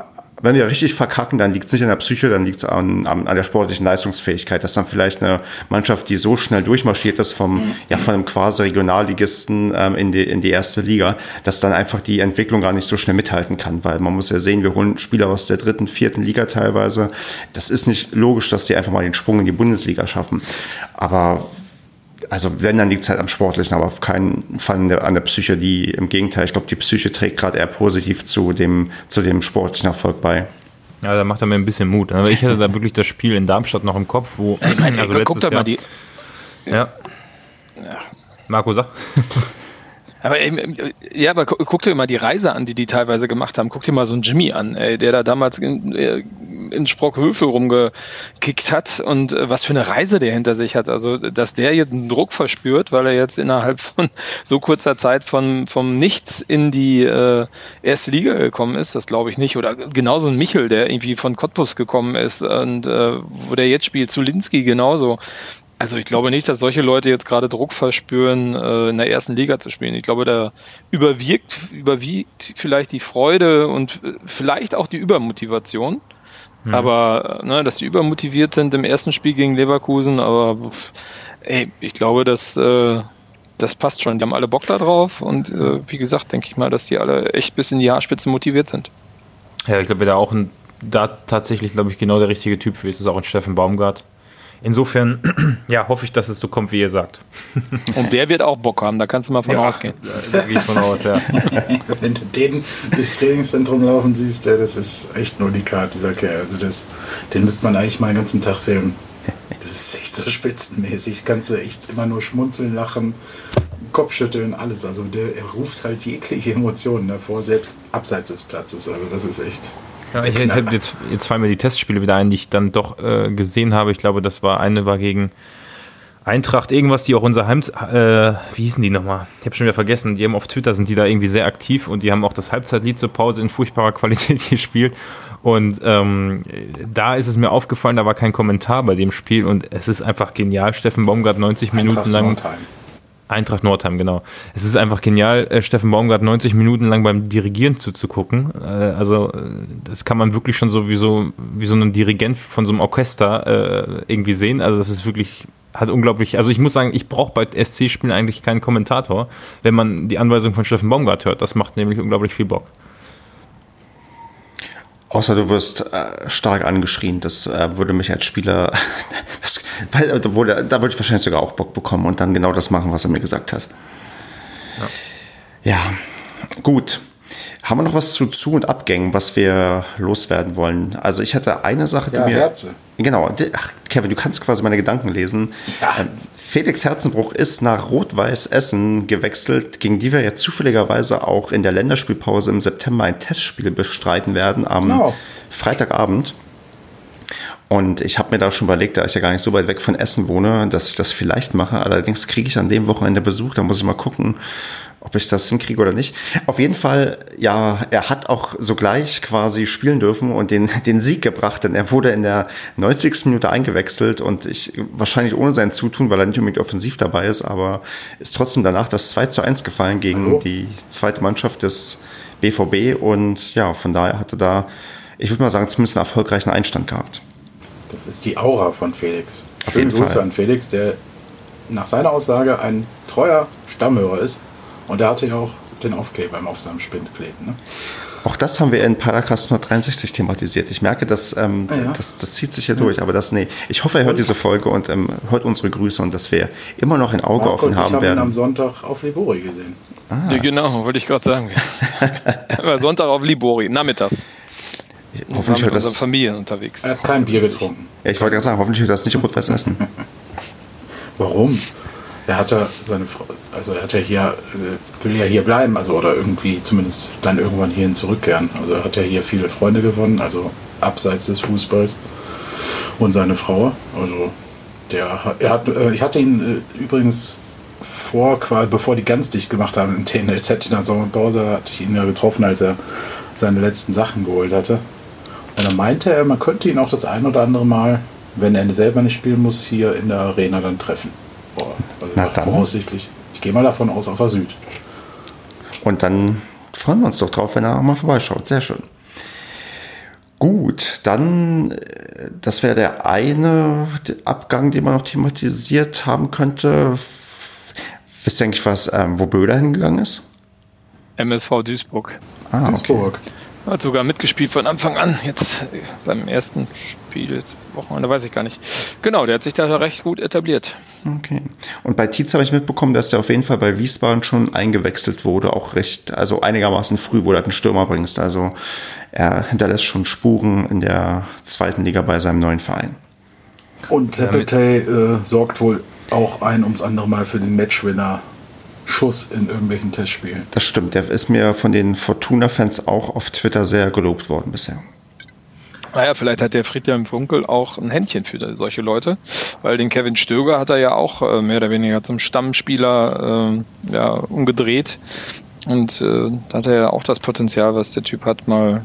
wenn wir richtig verkacken, dann liegt es nicht an der Psyche, dann liegt es an, an, an, der sportlichen Leistungsfähigkeit. Dass dann vielleicht eine Mannschaft, die so schnell durchmarschiert ist vom, ja, von einem quasi Regionalligisten ähm, in, die, in die erste Liga, dass dann einfach die Entwicklung gar nicht so schnell mithalten kann. Weil man muss ja sehen, wir holen Spieler aus der dritten, vierten Liga teilweise. Das ist nicht logisch, dass die einfach mal den Sprung in die Bundesliga schaffen. Aber also wenn, dann liegt es halt am Sportlichen, aber auf keinen Fall an der Psyche, die im Gegenteil, ich glaube, die Psyche trägt gerade eher positiv zu dem, zu dem sportlichen Erfolg bei. Ja, da macht er mir ein bisschen Mut. Aber ich hatte da wirklich das Spiel in Darmstadt noch im Kopf, wo. Also guck doch mal die. Ja. ja. Marco, sag. Aber ja, aber guck dir mal die Reise an, die die teilweise gemacht haben. Guck dir mal so einen Jimmy an, ey, der da damals in, äh, in Sprockhövel rumgekickt hat und äh, was für eine Reise der hinter sich hat. Also, dass der jetzt einen Druck verspürt, weil er jetzt innerhalb von so kurzer Zeit von, vom Nichts in die äh, erste Liga gekommen ist, das glaube ich nicht. Oder genauso ein Michel, der irgendwie von Cottbus gekommen ist und äh, wo der jetzt spielt, Zulinski genauso. Also ich glaube nicht, dass solche Leute jetzt gerade Druck verspüren, äh, in der ersten Liga zu spielen. Ich glaube, da überwiegt, überwiegt vielleicht die Freude und äh, vielleicht auch die Übermotivation. Mhm. Aber, ne, dass die übermotiviert sind im ersten Spiel gegen Leverkusen, aber ey, ich glaube, dass äh, das passt schon. Die haben alle Bock da drauf und äh, wie gesagt, denke ich mal, dass die alle echt bis in die Haarspitzen motiviert sind. Ja, ich glaube, da auch ein, da tatsächlich, glaube ich, genau der richtige Typ für ist, ist auch ein Steffen Baumgart. Insofern, ja, hoffe ich, dass es so kommt, wie ihr sagt. Und der wird auch Bock haben, da kannst du mal von ja, ausgehen. Da gehe ich von aus, ja. Wenn du den durchs Trainingszentrum laufen siehst, ja, das ist echt nur die Karte, dieser Kerl. Also das, den müsste man eigentlich mal den ganzen Tag filmen. Das ist echt so spitzenmäßig. Kannst du echt immer nur schmunzeln, lachen, Kopfschütteln, alles. Also der ruft halt jegliche Emotionen davor, selbst abseits des Platzes. Also das ist echt. Ja, ich, ich, jetzt, jetzt fallen mir die Testspiele wieder ein, die ich dann doch äh, gesehen habe. Ich glaube, das war eine war gegen Eintracht, irgendwas, die auch unser Heim, äh, wie hießen die nochmal? Ich habe schon wieder vergessen. Die haben auf Twitter sind die da irgendwie sehr aktiv und die haben auch das Halbzeitlied zur Pause in furchtbarer Qualität gespielt. Und ähm, da ist es mir aufgefallen, da war kein Kommentar bei dem Spiel und es ist einfach genial. Steffen Baumgart 90 Eintracht Minuten lang. Nordheim. Eintracht Nordheim, genau. Es ist einfach genial, äh, Steffen Baumgart 90 Minuten lang beim Dirigieren zuzugucken. Äh, also, äh, das kann man wirklich schon so wie so, wie so ein Dirigent von so einem Orchester irgendwie sehen. Also, das ist wirklich, hat unglaublich, also ich muss sagen, ich brauche bei SC-Spielen eigentlich keinen Kommentator, wenn man die Anweisung von Steffen Baumgart hört. Das macht nämlich unglaublich viel Bock. Außer du wirst äh, stark angeschrien. Das äh, würde mich als Spieler, das, weil, da, würde, da würde ich wahrscheinlich sogar auch Bock bekommen und dann genau das machen, was er mir gesagt hat. Ja, ja gut. Haben wir noch was zu Zu- und Abgängen, was wir loswerden wollen? Also ich hatte eine Sache, die ja, mir... Herze. Genau. Ach, Kevin, du kannst quasi meine Gedanken lesen. Ja. Ähm, Felix Herzenbruch ist nach Rot-Weiß Essen gewechselt, gegen die wir ja zufälligerweise auch in der Länderspielpause im September ein Testspiel bestreiten werden am genau. Freitagabend. Und ich habe mir da schon überlegt, da ich ja gar nicht so weit weg von Essen wohne, dass ich das vielleicht mache. Allerdings kriege ich an dem Wochenende Besuch, da muss ich mal gucken, ob ich das hinkriege oder nicht. Auf jeden Fall, ja, er hat auch sogleich quasi spielen dürfen und den, den Sieg gebracht, denn er wurde in der 90. Minute eingewechselt und ich wahrscheinlich ohne sein Zutun, weil er nicht unbedingt offensiv dabei ist, aber ist trotzdem danach das 2 zu 1 gefallen gegen Hallo. die zweite Mannschaft des BVB und ja, von daher hatte da, ich würde mal sagen, zumindest einen erfolgreichen Einstand gehabt. Das ist die Aura von Felix. Auf jeden Grüße Fall. an Felix, der nach seiner Aussage ein treuer Stammhörer ist Und er hatte ja auch den Aufkleber auf seinem Spind kleben. Ne? Auch das haben wir in Paracast 163 thematisiert. Ich merke, dass, ähm, Ah, ja. das, das zieht sich hier durch, aber das, nee. Ich hoffe, er hört diese Folge und ähm, hört unsere Grüße und dass wir immer noch ein Auge Marco auf ihn und ich haben haben ihn am werden. Sonntag auf Libori gesehen. Ja, genau, wollte ich gerade sagen. Sonntag auf Libori, nachmittags. Waren Hoffentlich mit hört unserer das. Familie unterwegs. Er hat kein Bier getrunken. Ja, ich wollte gerade sagen, hoffentlich hört das nicht rot-weiß essen. Warum? Er hat ja seine Frau, also er hat ja hier, äh, will ja hier bleiben, also oder irgendwie zumindest dann irgendwann hierhin zurückkehren. Also er hat ja hier viele Freunde gewonnen, also abseits des Fußballs. Und seine Frau, also der hat, er hat, äh, ich hatte ihn äh, übrigens vor, quasi, bevor die ganz dicht gemacht haben im TNLZ in der Sommerpause, hatte ich ihn ja getroffen, als er seine letzten Sachen geholt hatte. Und dann meinte er, man könnte ihn auch das ein oder andere Mal, wenn er selber nicht spielen muss, hier in der Arena dann treffen. Boah, also Na dann. voraussichtlich. Ich gehe mal davon aus, auf der Süd. Und dann freuen wir uns doch drauf, wenn er auch mal vorbeischaut. Sehr schön. Gut, dann, äh, das wäre der eine Abgang, den man noch thematisiert haben könnte. Wisst ihr eigentlich, was, ähm, wo Böder hingegangen ist? MSV Duisburg. Ah, okay. Hat sogar mitgespielt von Anfang an. Jetzt äh, beim ersten Spiel, jetzt Wochenende, weiß ich gar nicht. Genau, der hat sich da recht gut etabliert. Okay. Und bei Tietz habe ich mitbekommen, dass der auf jeden Fall bei Wiesbaden schon eingewechselt wurde, auch recht, also einigermaßen früh, wo du einen Stürmer bringst. Also er hinterlässt schon Spuren in der zweiten Liga bei seinem neuen Verein. Und Tepetey äh, sorgt wohl auch ein ums andere Mal für den Matchwinner Schuss in irgendwelchen Testspielen. Das stimmt, der ist mir von den Fortuna-Fans auch auf Twitter sehr gelobt worden bisher. Naja, vielleicht hat der Friedhelm Funkel auch ein Händchen für solche Leute, weil den Kevin Stöger hat er ja auch äh, mehr oder weniger zum Stammspieler äh, ja, umgedreht. Und äh, da hat er ja auch das Potenzial, was der Typ hat, mal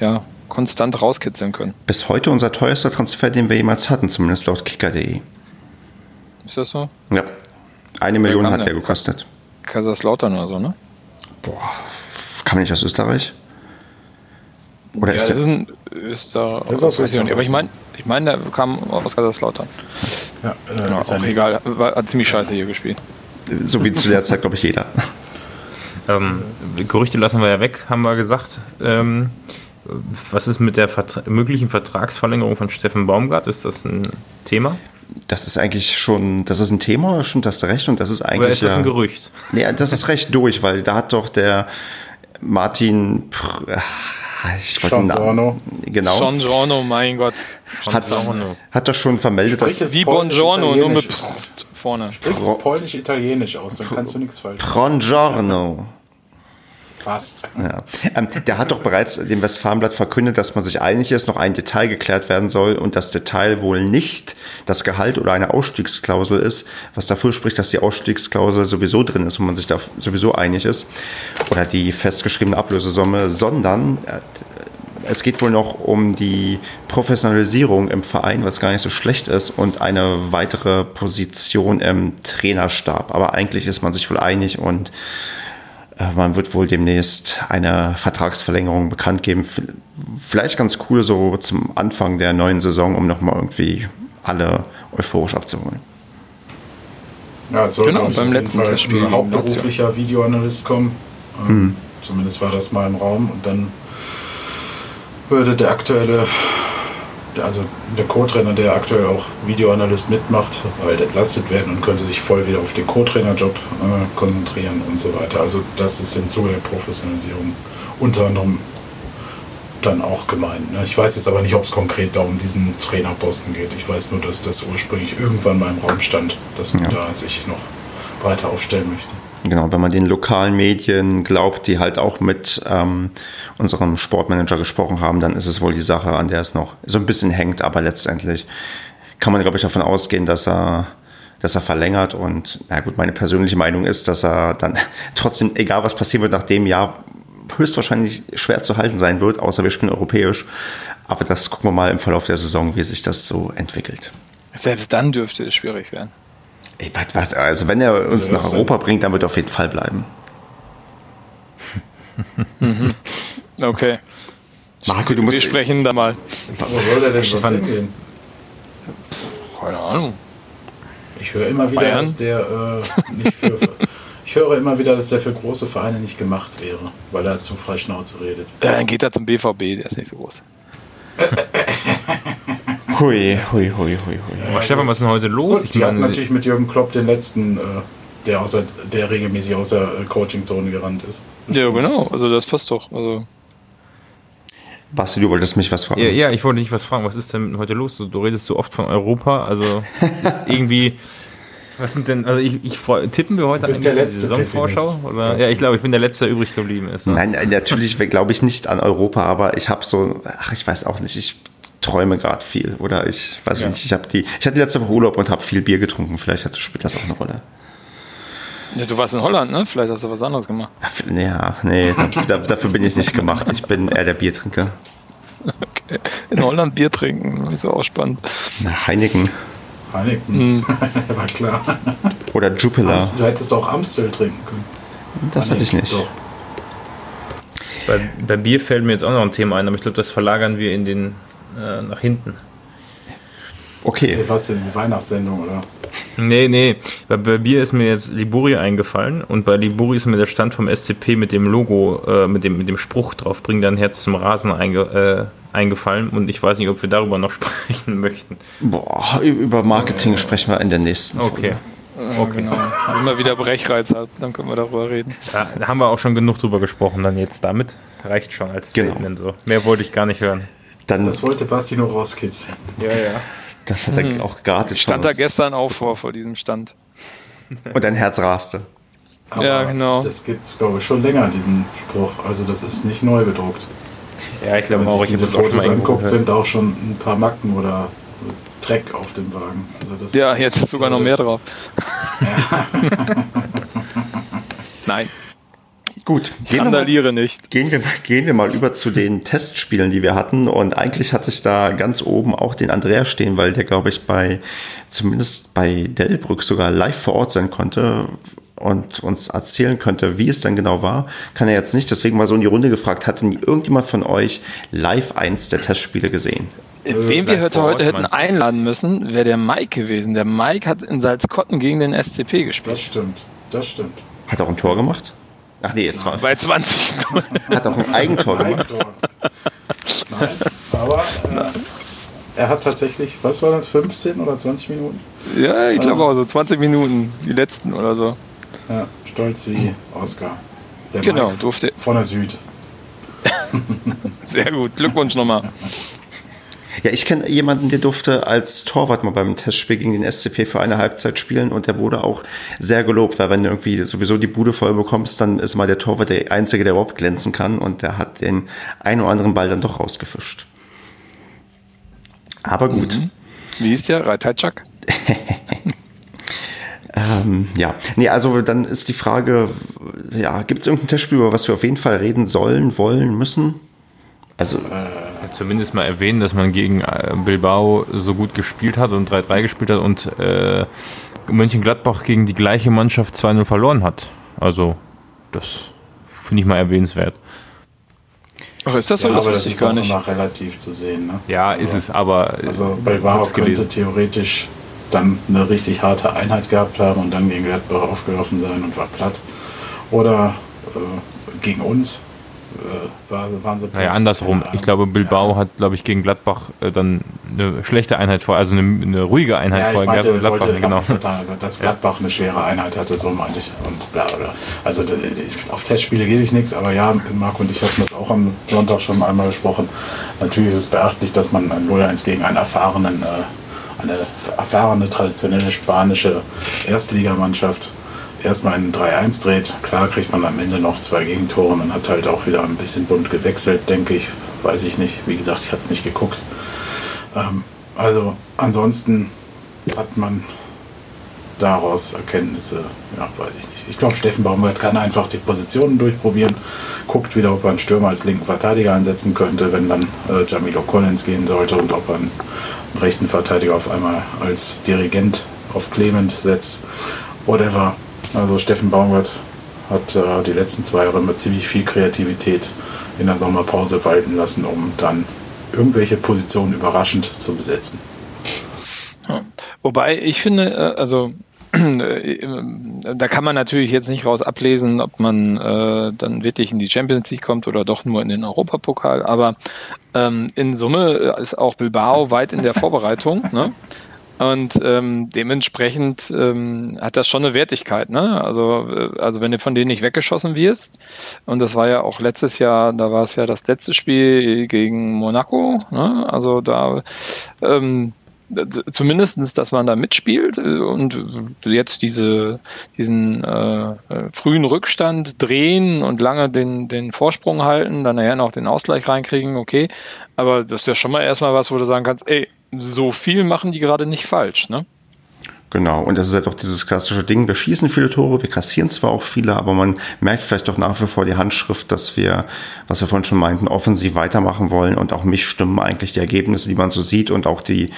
äh, ja, konstant rauskitzeln können. Bis heute unser teuerster Transfer, den wir jemals hatten, zumindest laut kicker.de. Ist das so? Ja, eine Million hat der gekostet. Kaiserslautern oder so, ne? Boah, kam nicht aus Österreich? Oder ja, ist das der, ist ein Öster. Das ist aus weiß ich nicht. Aber ich Österreich. meine, ich mein, der kam aus Kaiserslautern. Ja, äh, Genau, ist auch nicht- egal. War, hat ziemlich scheiße hier gespielt. so wie zu der Zeit, glaube ich, jeder. Ähm, Gerüchte lassen wir ja weg, haben wir gesagt. Ähm, was ist mit der Vertra möglichen Vertragsverlängerung von Steffen Baumgart? Ist das ein Thema? Das ist eigentlich schon, das ist ein Thema, stimmt, hast du recht, und das ist eigentlich. Oder ist das ja, ein Gerücht? Nee, das ist recht durch, weil da hat doch der Martin. Ah, Ich Namen- Gianzorno. Genau. Buongiorno, mein Gott. hat, Giorno. hat doch schon vermeldet, Sprich dass es Wie Buongiorno, nur mit vorne. Sprich es polnisch-italienisch aus, dann kannst du nichts falsch machen. Buongiorno. Fast. Ja. Ähm, der hat doch bereits dem Westfalenblatt verkündet, dass man sich einig ist, noch ein Detail geklärt werden soll und das Detail wohl nicht das Gehalt oder eine Ausstiegsklausel ist, was dafür spricht, dass die Ausstiegsklausel sowieso drin ist und man sich da sowieso einig ist oder die festgeschriebene Ablösesumme, sondern äh, es geht wohl noch um die Professionalisierung im Verein, was gar nicht so schlecht ist, und eine weitere Position im Trainerstab. Aber eigentlich ist man sich wohl einig und man wird wohl demnächst eine Vertragsverlängerung bekannt geben. Vielleicht ganz cool so zum Anfang der neuen Saison, um nochmal irgendwie alle euphorisch abzuholen. Ja, es soll Genau, beim letzten Fall Testspiel ein hauptberuflicher Videoanalyst kommen. Ähm, Zumindest war das mal im Raum und dann würde der aktuelle, also der Co-Trainer, der aktuell auch Videoanalyst mitmacht, halt entlastet werden und könnte sich voll wieder auf den Co-Trainer-Job äh, konzentrieren und so weiter. Also das ist im Zuge der Professionalisierung unter anderem dann auch gemeint. Ne? Ich weiß jetzt aber nicht, ob es konkret da um diesen Trainerposten geht. Ich weiß nur, dass das ursprünglich irgendwann mal im Raum stand, dass man Ja. da sich noch breiter aufstellen möchte. Genau, wenn man den lokalen Medien glaubt, die halt auch mit ähm, unserem Sportmanager gesprochen haben, dann ist es wohl die Sache, an der es noch so ein bisschen hängt, aber letztendlich kann man, glaube ich, davon ausgehen, dass er, dass er verlängert und na gut, meine persönliche Meinung ist, dass er dann trotzdem, egal was passieren wird nach dem Jahr, höchstwahrscheinlich schwer zu halten sein wird, außer wir spielen europäisch. Aber das gucken wir mal im Verlauf der Saison, wie sich das so entwickelt. Selbst dann dürfte es schwierig werden. Ey, was, was, also wenn er uns nach Europa bringt, dann wird er auf jeden Fall bleiben. Okay. Marco, du Wir musst, sprechen da mal. Wo soll der denn sonst hingehen? Keine Ahnung. Ich höre immer wieder, Bayern? dass der äh, nicht für. Ich Ich höre immer wieder, dass der für große Vereine nicht gemacht wäre, weil er zu frei Schnauze redet. Ja, dann geht er zum BVB, der ist nicht so groß. Hui, hui, hui, hui, hui. Aber Stefan, was ist denn heute los? Gut, die hatten natürlich mit Jürgen Klopp den letzten, äh, der, außer, der regelmäßig aus der äh, Coaching-Zone gerannt ist. Ja, genau, also das passt doch. Also, Basti, du wolltest mich was fragen. ja, ja, ich wollte dich was fragen. Was ist denn heute los? Du, du redest so oft von Europa. Also ist irgendwie. Was sind denn, also ich, ich tippen wir heute Du bist der die letzte Saisonvorschau? Oder? Ja, ich glaube, ich bin der Letzte, der übrig geblieben ist. ne? Nein, äh, natürlich glaube ich nicht an Europa, aber ich habe so, ach, ich weiß auch nicht, ich träume gerade viel oder ich weiß Ja. nicht, ich habe die, ich hatte letzte Woche Urlaub und habe viel Bier getrunken, vielleicht hat, spielt das auch eine Rolle. ja, du warst in Holland, ne? Vielleicht hast du was anderes gemacht. Ja, nee, da, da, dafür bin ich nicht gemacht. Ich bin eher der Biertrinker. Okay. In Holland Bier trinken, ist auch spannend. Na, Heineken Heineken, war klar. oder Jupiler, Du hättest auch Amstel trinken können. das hatte ich nicht. Doch. Bei, bei Bier fällt mir jetzt auch noch ein Thema ein, aber ich glaube, das verlagern wir in den äh, nach hinten. Okay, Hey, was denn, die Weihnachtssendung, oder? Nee, nee. Bei, bei Bier ist mir jetzt Liburi eingefallen und bei Liburi ist mir der Stand vom SCP mit dem Logo, äh, mit, dem, mit dem Spruch drauf, bring dein Herz zum Rasen einge, äh, eingefallen und ich weiß nicht, ob wir darüber noch sprechen möchten. boah, über Marketing sprechen wir in der nächsten Okay. Okay. Ja, genau. Wenn man wieder Brechreiz hat, dann können wir darüber reden. Da, da haben wir auch schon genug drüber gesprochen, dann jetzt damit. Reicht schon als Genau. Statement so. Mehr wollte ich gar nicht hören. Dann, Das das, wollte Basti nur rauskitzeln. Ja, ja. hat er auch gratis stand da gestern auch vor, vor diesem Stand. Und dein Herz raste. Aber Ja, genau. Das gibt es, glaube ich, schon länger, diesen Spruch. Also das ist nicht neu bedruckt. Ja, ich glaube auch, ich diese das Fotos anguckt, sind auch schon ein paar Macken oder Dreck auf dem Wagen. Also das Ja, ist- jetzt ist sogar noch mehr drauf. Nein, Gut, gehen wir, mal, nicht. gehen, wir, gehen wir mal über zu den Testspielen, die wir hatten. Und eigentlich hatte ich da ganz oben auch den Andreas stehen, weil der, glaube ich, bei zumindest bei Delbrück sogar live vor Ort sein konnte und uns erzählen könnte, wie es denn genau war. Kann er jetzt nicht. Deswegen mal so in die Runde gefragt, hat denn irgendjemand von euch live eins der Testspiele gesehen? Wen wir live heute, heute hätten einladen müssen, wäre der Mike gewesen. Der Mike hat in Salzkotten gegen den SCP gespielt. Das stimmt. Das stimmt. Hat auch ein Tor gemacht? Ach nee, jetzt war, Bei 20 0. hat auch ein Eigentor gemacht. Tor. Nein, aber äh, er hat tatsächlich, was war das, 15 oder 20 Minuten? Ja, ich glaube auch so 20 Minuten, die letzten oder so. Ja, stolz wie Oscar. Der Genau, Mike durfte. Von der Süd. Sehr gut, Glückwunsch nochmal. Ja, ich kenne jemanden, der durfte als Torwart mal beim Testspiel gegen den SCP für eine Halbzeit spielen und der wurde auch sehr gelobt, weil wenn du irgendwie sowieso die Bude voll bekommst, dann ist mal der Torwart der Einzige, der überhaupt glänzen kann und der hat den einen oder anderen Ball dann doch rausgefischt. Aber gut. Wie hieß der? Reitatschak? Ähm, ja, nee, also dann ist die Frage, ja, gibt es irgendein Testspiel, über was wir auf jeden Fall reden sollen, wollen, müssen? Also, Zumindest mal erwähnen, dass man gegen äh, Bilbao so gut gespielt hat und 3-3 gespielt hat und äh, Mönchengladbach gegen die gleiche Mannschaft 2-0 verloren hat. Also, das finde ich mal erwähnenswert. Ach, ist das so? Ja, das aber das ist gar nicht. immer relativ zu sehen. Ne? Ja, ist es, aber. äh, Also Bilbao könnte gelesen. theoretisch dann eine richtig harte Einheit gehabt haben und dann gegen Gladbach aufgelaufen sein und war platt. Oder äh, gegen uns war, waren sie. Naja, andersrum. Ich glaube, Bilbao hat, glaube ich, gegen Gladbach äh, dann eine schlechte Einheit vor, also eine, eine ruhige Einheit Ja, vorher meinte, und wollte Gladbach, genau. Gladbach also, dass Gladbach eine schwere Einheit hatte, so meinte ich. Und bla bla. Also auf Testspiele gebe ich nichts, aber ja, Marc und ich hatten das auch am Sonntag schon einmal besprochen. Natürlich ist es beachtlich, dass man ein 0-1 gegen einen erfahrenen, äh, eine erfahrene, traditionelle spanische Erstligamannschaft erstmal in 3-1 dreht. Klar kriegt man am Ende noch zwei Gegentore und hat halt auch wieder ein bisschen bunt gewechselt, denke ich. Weiß ich nicht. Wie gesagt, ich habe es nicht geguckt. Ähm, also ansonsten hat man daraus Erkenntnisse, ja, weiß ich nicht. Ich glaube, Steffen Baumgart kann einfach die Positionen durchprobieren, guckt wieder, ob er einen Stürmer als linken Verteidiger einsetzen könnte, wenn dann äh, Jamilo Collins gehen sollte und ob er einen rechten Verteidiger auf einmal als Dirigent auf Clement setzt. Whatever. Also Steffen Baumgart hat äh, die letzten zwei Jahre immer ziemlich viel Kreativität in der Sommerpause walten lassen, um dann irgendwelche Positionen überraschend zu besetzen. Wobei ich finde, äh, also da kann man natürlich jetzt nicht raus ablesen, ob man äh, dann wirklich in die Champions League kommt oder doch nur in den Europapokal. Aber ähm, in Summe ist auch Bilbao weit in der Vorbereitung. Ne? Und ähm, dementsprechend ähm, hat das schon eine Wertigkeit. Ne? Also, äh, also wenn du von denen nicht weggeschossen wirst, und das war ja auch letztes Jahr, da war es ja das letzte Spiel gegen Monaco. Ne? Also da ähm, zumindestens, dass man da mitspielt äh, und jetzt diese, diesen äh, frühen Rückstand drehen und lange den, den Vorsprung halten, dann nachher noch den Ausgleich reinkriegen, okay. Aber das ist ja schon mal erstmal was, wo du sagen kannst, ey, so viel machen die gerade nicht falsch, ne? Genau, und das ist halt auch dieses klassische Ding, wir schießen viele Tore, wir kassieren zwar auch viele, aber man merkt vielleicht doch nach wie vor die Handschrift, dass wir, was wir vorhin schon meinten, offensiv weitermachen wollen und auch mich stimmen eigentlich die Ergebnisse, die man so sieht und auch die,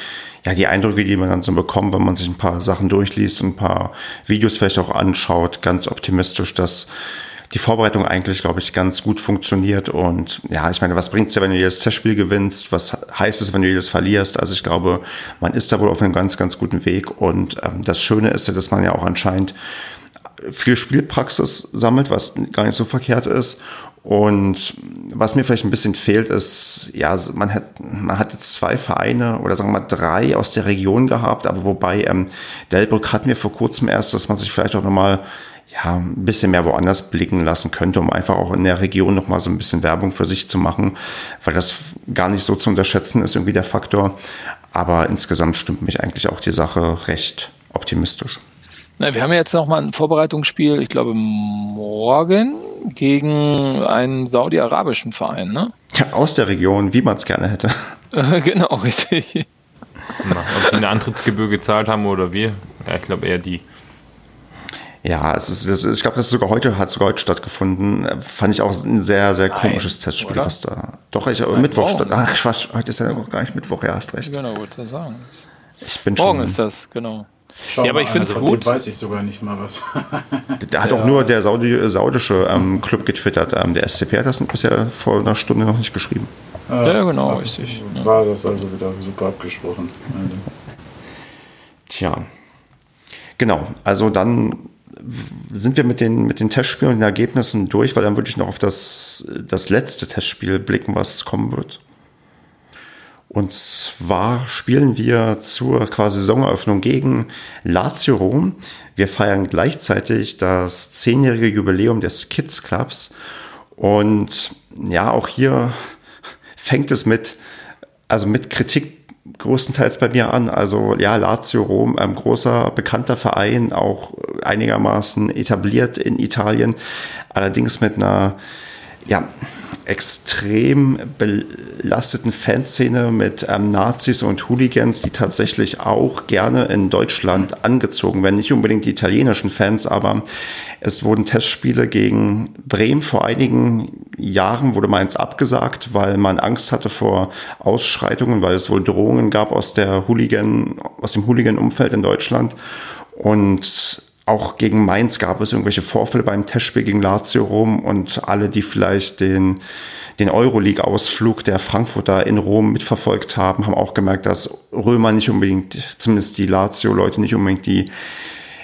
ja, die Eindrücke, die man dann so bekommt, wenn man sich ein paar Sachen durchliest ein paar Videos vielleicht auch anschaut, ganz optimistisch, dass die Vorbereitung eigentlich, glaube ich, ganz gut funktioniert. Und ja, ich meine, was bringt es ja, wenn du jedes Testspiel gewinnst? Was heißt es, wenn du jedes verlierst? Also ich glaube, man ist da wohl auf einem ganz, ganz guten Weg. Und ähm, das Schöne ist ja, dass man ja auch anscheinend viel Spielpraxis sammelt, was gar nicht so verkehrt ist. Und was mir vielleicht ein bisschen fehlt, ist, ja, man hat, man hat jetzt zwei Vereine oder sagen wir mal drei aus der Region gehabt, aber wobei ähm, Delbrück hat mir vor kurzem erst, dass man sich vielleicht auch nochmal ja, ein bisschen mehr woanders blicken lassen könnte, um einfach auch in der Region nochmal so ein bisschen Werbung für sich zu machen, weil das gar nicht so zu unterschätzen ist, irgendwie der Faktor. Aber insgesamt stimmt mich eigentlich auch die Sache recht optimistisch. Na, wir haben ja jetzt nochmal ein Vorbereitungsspiel, ich glaube morgen gegen einen saudi-arabischen Verein, ne? Ja, aus der Region, wie man es gerne hätte. genau, richtig. Ob die eine Antrittsgebühr gezahlt haben oder wir? Ja, ich glaube eher die. Ja, es ist, ist ich glaube, das sogar heute hat sogar heute stattgefunden. Fand ich auch ein sehr, sehr Nein, komisches Testspiel, oder? was da. Doch, ich Nein, Mittwoch statt. Ach, Quatsch, heute ist ja noch gar nicht Mittwoch, ja, hast recht. Genau, wollte sagen. Ich bin morgen schon, ist das, genau. Schau ja, aber ich finde es gut. weiß ich sogar nicht mal was. da hat ja. auch nur der Saudi, saudische ähm, Club getwittert. Ähm, der SCP hat das bisher vor einer Stunde noch nicht geschrieben. Äh, ja, genau, also richtig. War das also wieder super abgesprochen. Tja. Genau, also dann sind wir mit den, mit den Testspielen und den Ergebnissen durch, weil dann würde ich noch auf das, das letzte Testspiel blicken, was kommen wird. Und zwar spielen wir zur quasi Saisoneröffnung gegen Lazio Rom. Wir feiern gleichzeitig das zehnjährige Jubiläum des Kids Clubs. Und ja, auch hier fängt es mit, also mit Kritik größtenteils bei mir an. Also ja, Lazio Rom, ein großer, bekannter Verein, auch einigermaßen etabliert in Italien, allerdings mit einer ja, extrem belasteten Fanszene mit ähm, Nazis und Hooligans, die tatsächlich auch gerne in Deutschland angezogen werden. Nicht unbedingt die italienischen Fans, aber es wurden Testspiele gegen Bremen vor einigen Jahren, wurde meins abgesagt, weil man Angst hatte vor Ausschreitungen, weil es wohl Drohungen gab aus der Hooligan, aus dem Hooligan-Umfeld in Deutschland. Und auch gegen Mainz gab es irgendwelche Vorfälle beim Testspiel gegen Lazio Rom und alle, die vielleicht den, den Euroleague-Ausflug der Frankfurter in Rom mitverfolgt haben, haben auch gemerkt, dass Römer nicht unbedingt, zumindest die Lazio-Leute nicht unbedingt die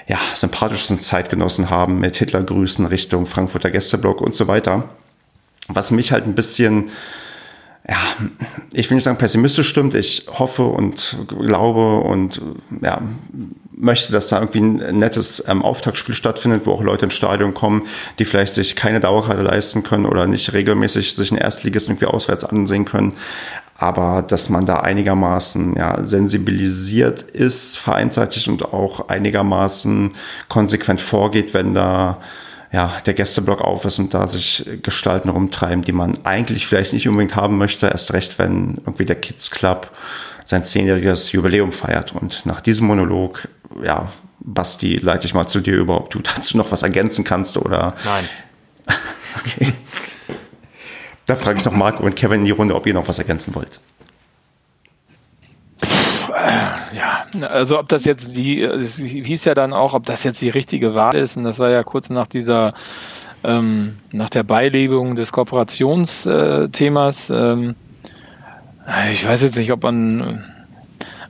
ja, sympathischsten Zeitgenossen haben mit Hitlergrüßen Richtung Frankfurter Gästeblock und so weiter. Was mich halt ein bisschen ja, ich will nicht sagen pessimistisch stimmt. Ich hoffe und glaube und ja, möchte, dass da irgendwie ein nettes ähm, Auftaktspiel stattfindet, wo auch Leute ins Stadion kommen, die vielleicht sich keine Dauerkarte leisten können oder nicht regelmäßig sich einen Erstligisten irgendwie auswärts ansehen können. Aber dass man da einigermaßen ja, sensibilisiert ist, vereinsseitig und auch einigermaßen konsequent vorgeht, wenn da ja, der Gästeblock auf ist und da sich Gestalten rumtreiben, die man eigentlich vielleicht nicht unbedingt haben möchte, erst recht, wenn irgendwie der Kids Club sein zehnjähriges Jubiläum feiert. Und nach diesem Monolog, ja, Basti, leite ich mal zu dir über, ob du dazu noch was ergänzen kannst oder. Nein. okay. Da frage ich noch Marco und Kevin in die Runde, ob ihr noch was ergänzen wollt. ja, also ob das jetzt die, es hieß ja dann auch, ob das jetzt die richtige Wahl ist, und das war ja kurz nach dieser, ähm, nach der Beilebung des Kooperationsthemas. Ähm, ich weiß jetzt nicht, ob man,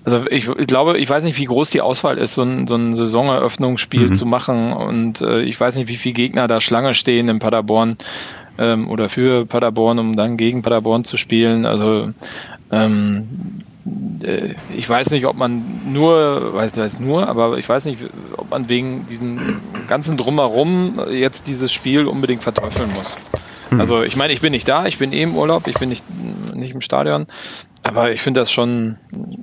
Also ich, ich, glaube, ich weiß nicht, wie groß die Auswahl ist, so ein, so ein Saisoneröffnungsspiel mhm. zu machen. Und äh, ich weiß nicht, wie viele Gegner da Schlange stehen in Paderborn ähm, oder für Paderborn, um dann gegen Paderborn zu spielen. Also ähm, äh, ich weiß nicht, ob man nur, weiß nicht, nur, aber ich weiß nicht, ob man wegen diesem ganzen Drumherum jetzt dieses Spiel unbedingt verteufeln muss. Hm. Also ich meine, ich bin nicht da, ich bin eh im Urlaub, ich bin nicht, nicht im Stadion, aber ich finde das schon,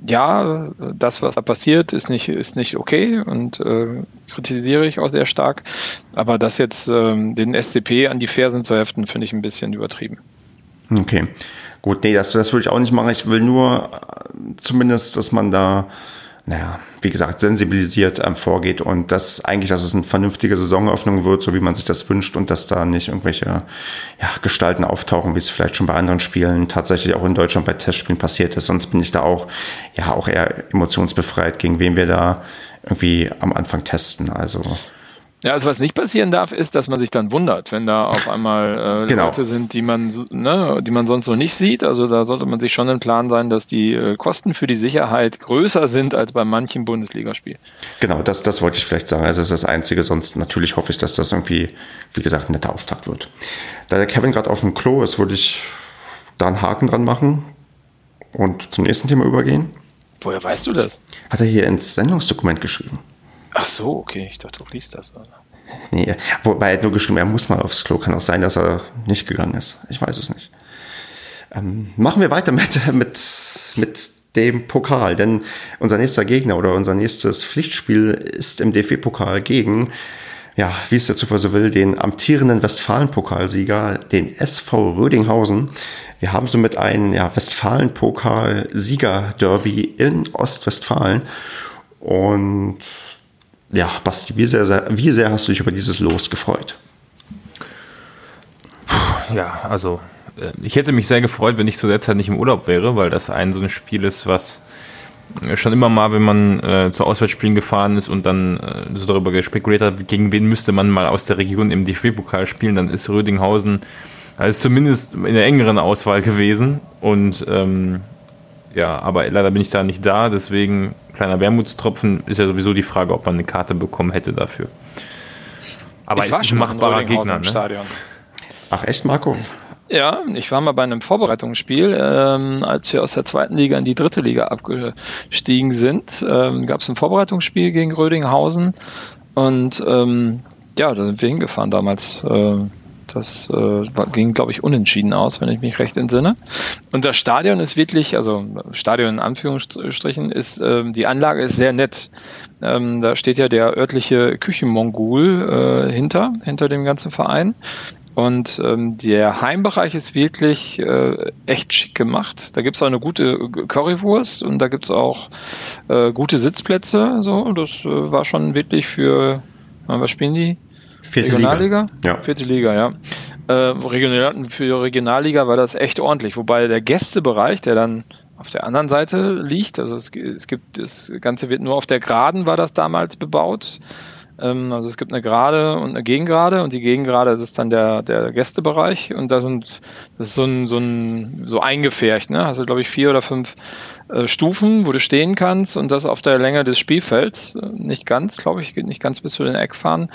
ja, das, was da passiert, ist nicht, ist nicht okay und äh, kritisiere ich auch sehr stark. Aber das jetzt ähm, den SCP an die Fersen zu heften, finde ich ein bisschen übertrieben. Okay. Gut, nee, das, das würde ich auch nicht machen. Ich will nur äh, zumindest, dass man da, naja, wie gesagt, sensibilisiert ähm, vorgeht und dass eigentlich, dass es eine vernünftige Saisonöffnung wird, so wie man sich das wünscht und dass da nicht irgendwelche ja, Gestalten auftauchen, wie es vielleicht schon bei anderen Spielen tatsächlich auch in Deutschland bei Testspielen passiert ist. Sonst bin ich da auch, ja, auch eher emotionsbefreit, gegen wen wir da irgendwie am Anfang testen. Also ja, also was nicht passieren darf, ist, dass man sich dann wundert, wenn da auf einmal äh, genau. Leute sind, die man, ne, die man sonst so nicht sieht. Also da sollte man sich schon im Plan sein, dass die äh, Kosten für die Sicherheit größer sind als bei manchen Bundesligaspiel. Genau, das, das wollte ich vielleicht sagen. Also das ist das Einzige. Sonst natürlich hoffe ich, dass das irgendwie, wie gesagt, ein netter Auftakt wird. Da der Kevin gerade auf dem Klo ist, würde ich da einen Haken dran machen und zum nächsten Thema übergehen. Woher weißt du das? Hat er hier ins Sendungsdokument geschrieben. Ach so, okay. Ich dachte, du liest das. Oder? Nee, wobei er hat nur geschrieben, er muss mal aufs Klo. Kann auch sein, dass er nicht gegangen ist. Ich weiß es nicht. Ähm, machen wir weiter mit, mit, mit dem Pokal, denn unser nächster Gegner oder unser nächstes Pflichtspiel ist im DFB-Pokal gegen, ja, wie es der Zufall so will, den amtierenden Westfalen-Pokalsieger, den SV Rödinghausen. Wir haben somit ein ja, Westfalen-Pokal-Sieger-Derby in Ostwestfalen. Und ja, Basti, wie sehr, wie sehr hast du dich über dieses Los gefreut? Ja, also äh, ich hätte mich sehr gefreut, wenn ich zu der Zeit nicht im Urlaub wäre, weil das ein so ein Spiel ist, was äh, schon immer mal, wenn man äh, zu Auswärtsspielen gefahren ist und dann äh, so darüber gespekuliert hat, gegen wen müsste man mal aus der Region im DFB-Pokal spielen, dann ist Rödinghausen also zumindest in der engeren Auswahl gewesen. Und ähm, ja, aber leider bin ich da nicht da, deswegen kleiner Wermutstropfen ist ja sowieso die Frage, ob man eine Karte bekommen hätte dafür. Aber ich ist ein machbarer Gegner, ne? Ach echt, Marco? Ja, ich war mal bei einem Vorbereitungsspiel, ähm, als wir aus der zweiten Liga in die dritte Liga abgestiegen sind. Ähm, Gab es ein Vorbereitungsspiel gegen Rödinghausen und ähm, ja, da sind wir hingefahren damals. Äh, das äh, ging, glaube ich, unentschieden aus, wenn ich mich recht entsinne. Und das Stadion ist wirklich, also Stadion in Anführungsstrichen, ist, äh, die Anlage ist sehr nett. Ähm, da steht ja der örtliche Küchenmongol äh, hinter, hinter dem ganzen Verein. Und ähm, der Heimbereich ist wirklich äh, echt schick gemacht. Da gibt es auch eine gute Currywurst und da gibt es auch äh, gute Sitzplätze. So, das äh, war schon wirklich für, was spielen die? Vierte Regionalliga? Liga. Ja. Vierte Liga, ja. Äh, Regional, für Regionalliga war das echt ordentlich. Wobei der Gästebereich, der dann auf der anderen Seite liegt, also es, es gibt, das Ganze wird nur auf der Geraden war das damals bebaut. Ähm, also es gibt eine Gerade und eine Gegengrade und die Gegengrade das ist dann der, der Gästebereich und da sind, das ist so ein, so ein, so eingefärcht, ne? Also glaube ich vier oder fünf Stufen, wo du stehen kannst und das auf der Länge des Spielfelds. Nicht ganz, glaube ich, geht nicht ganz bis zu den Eckfahren.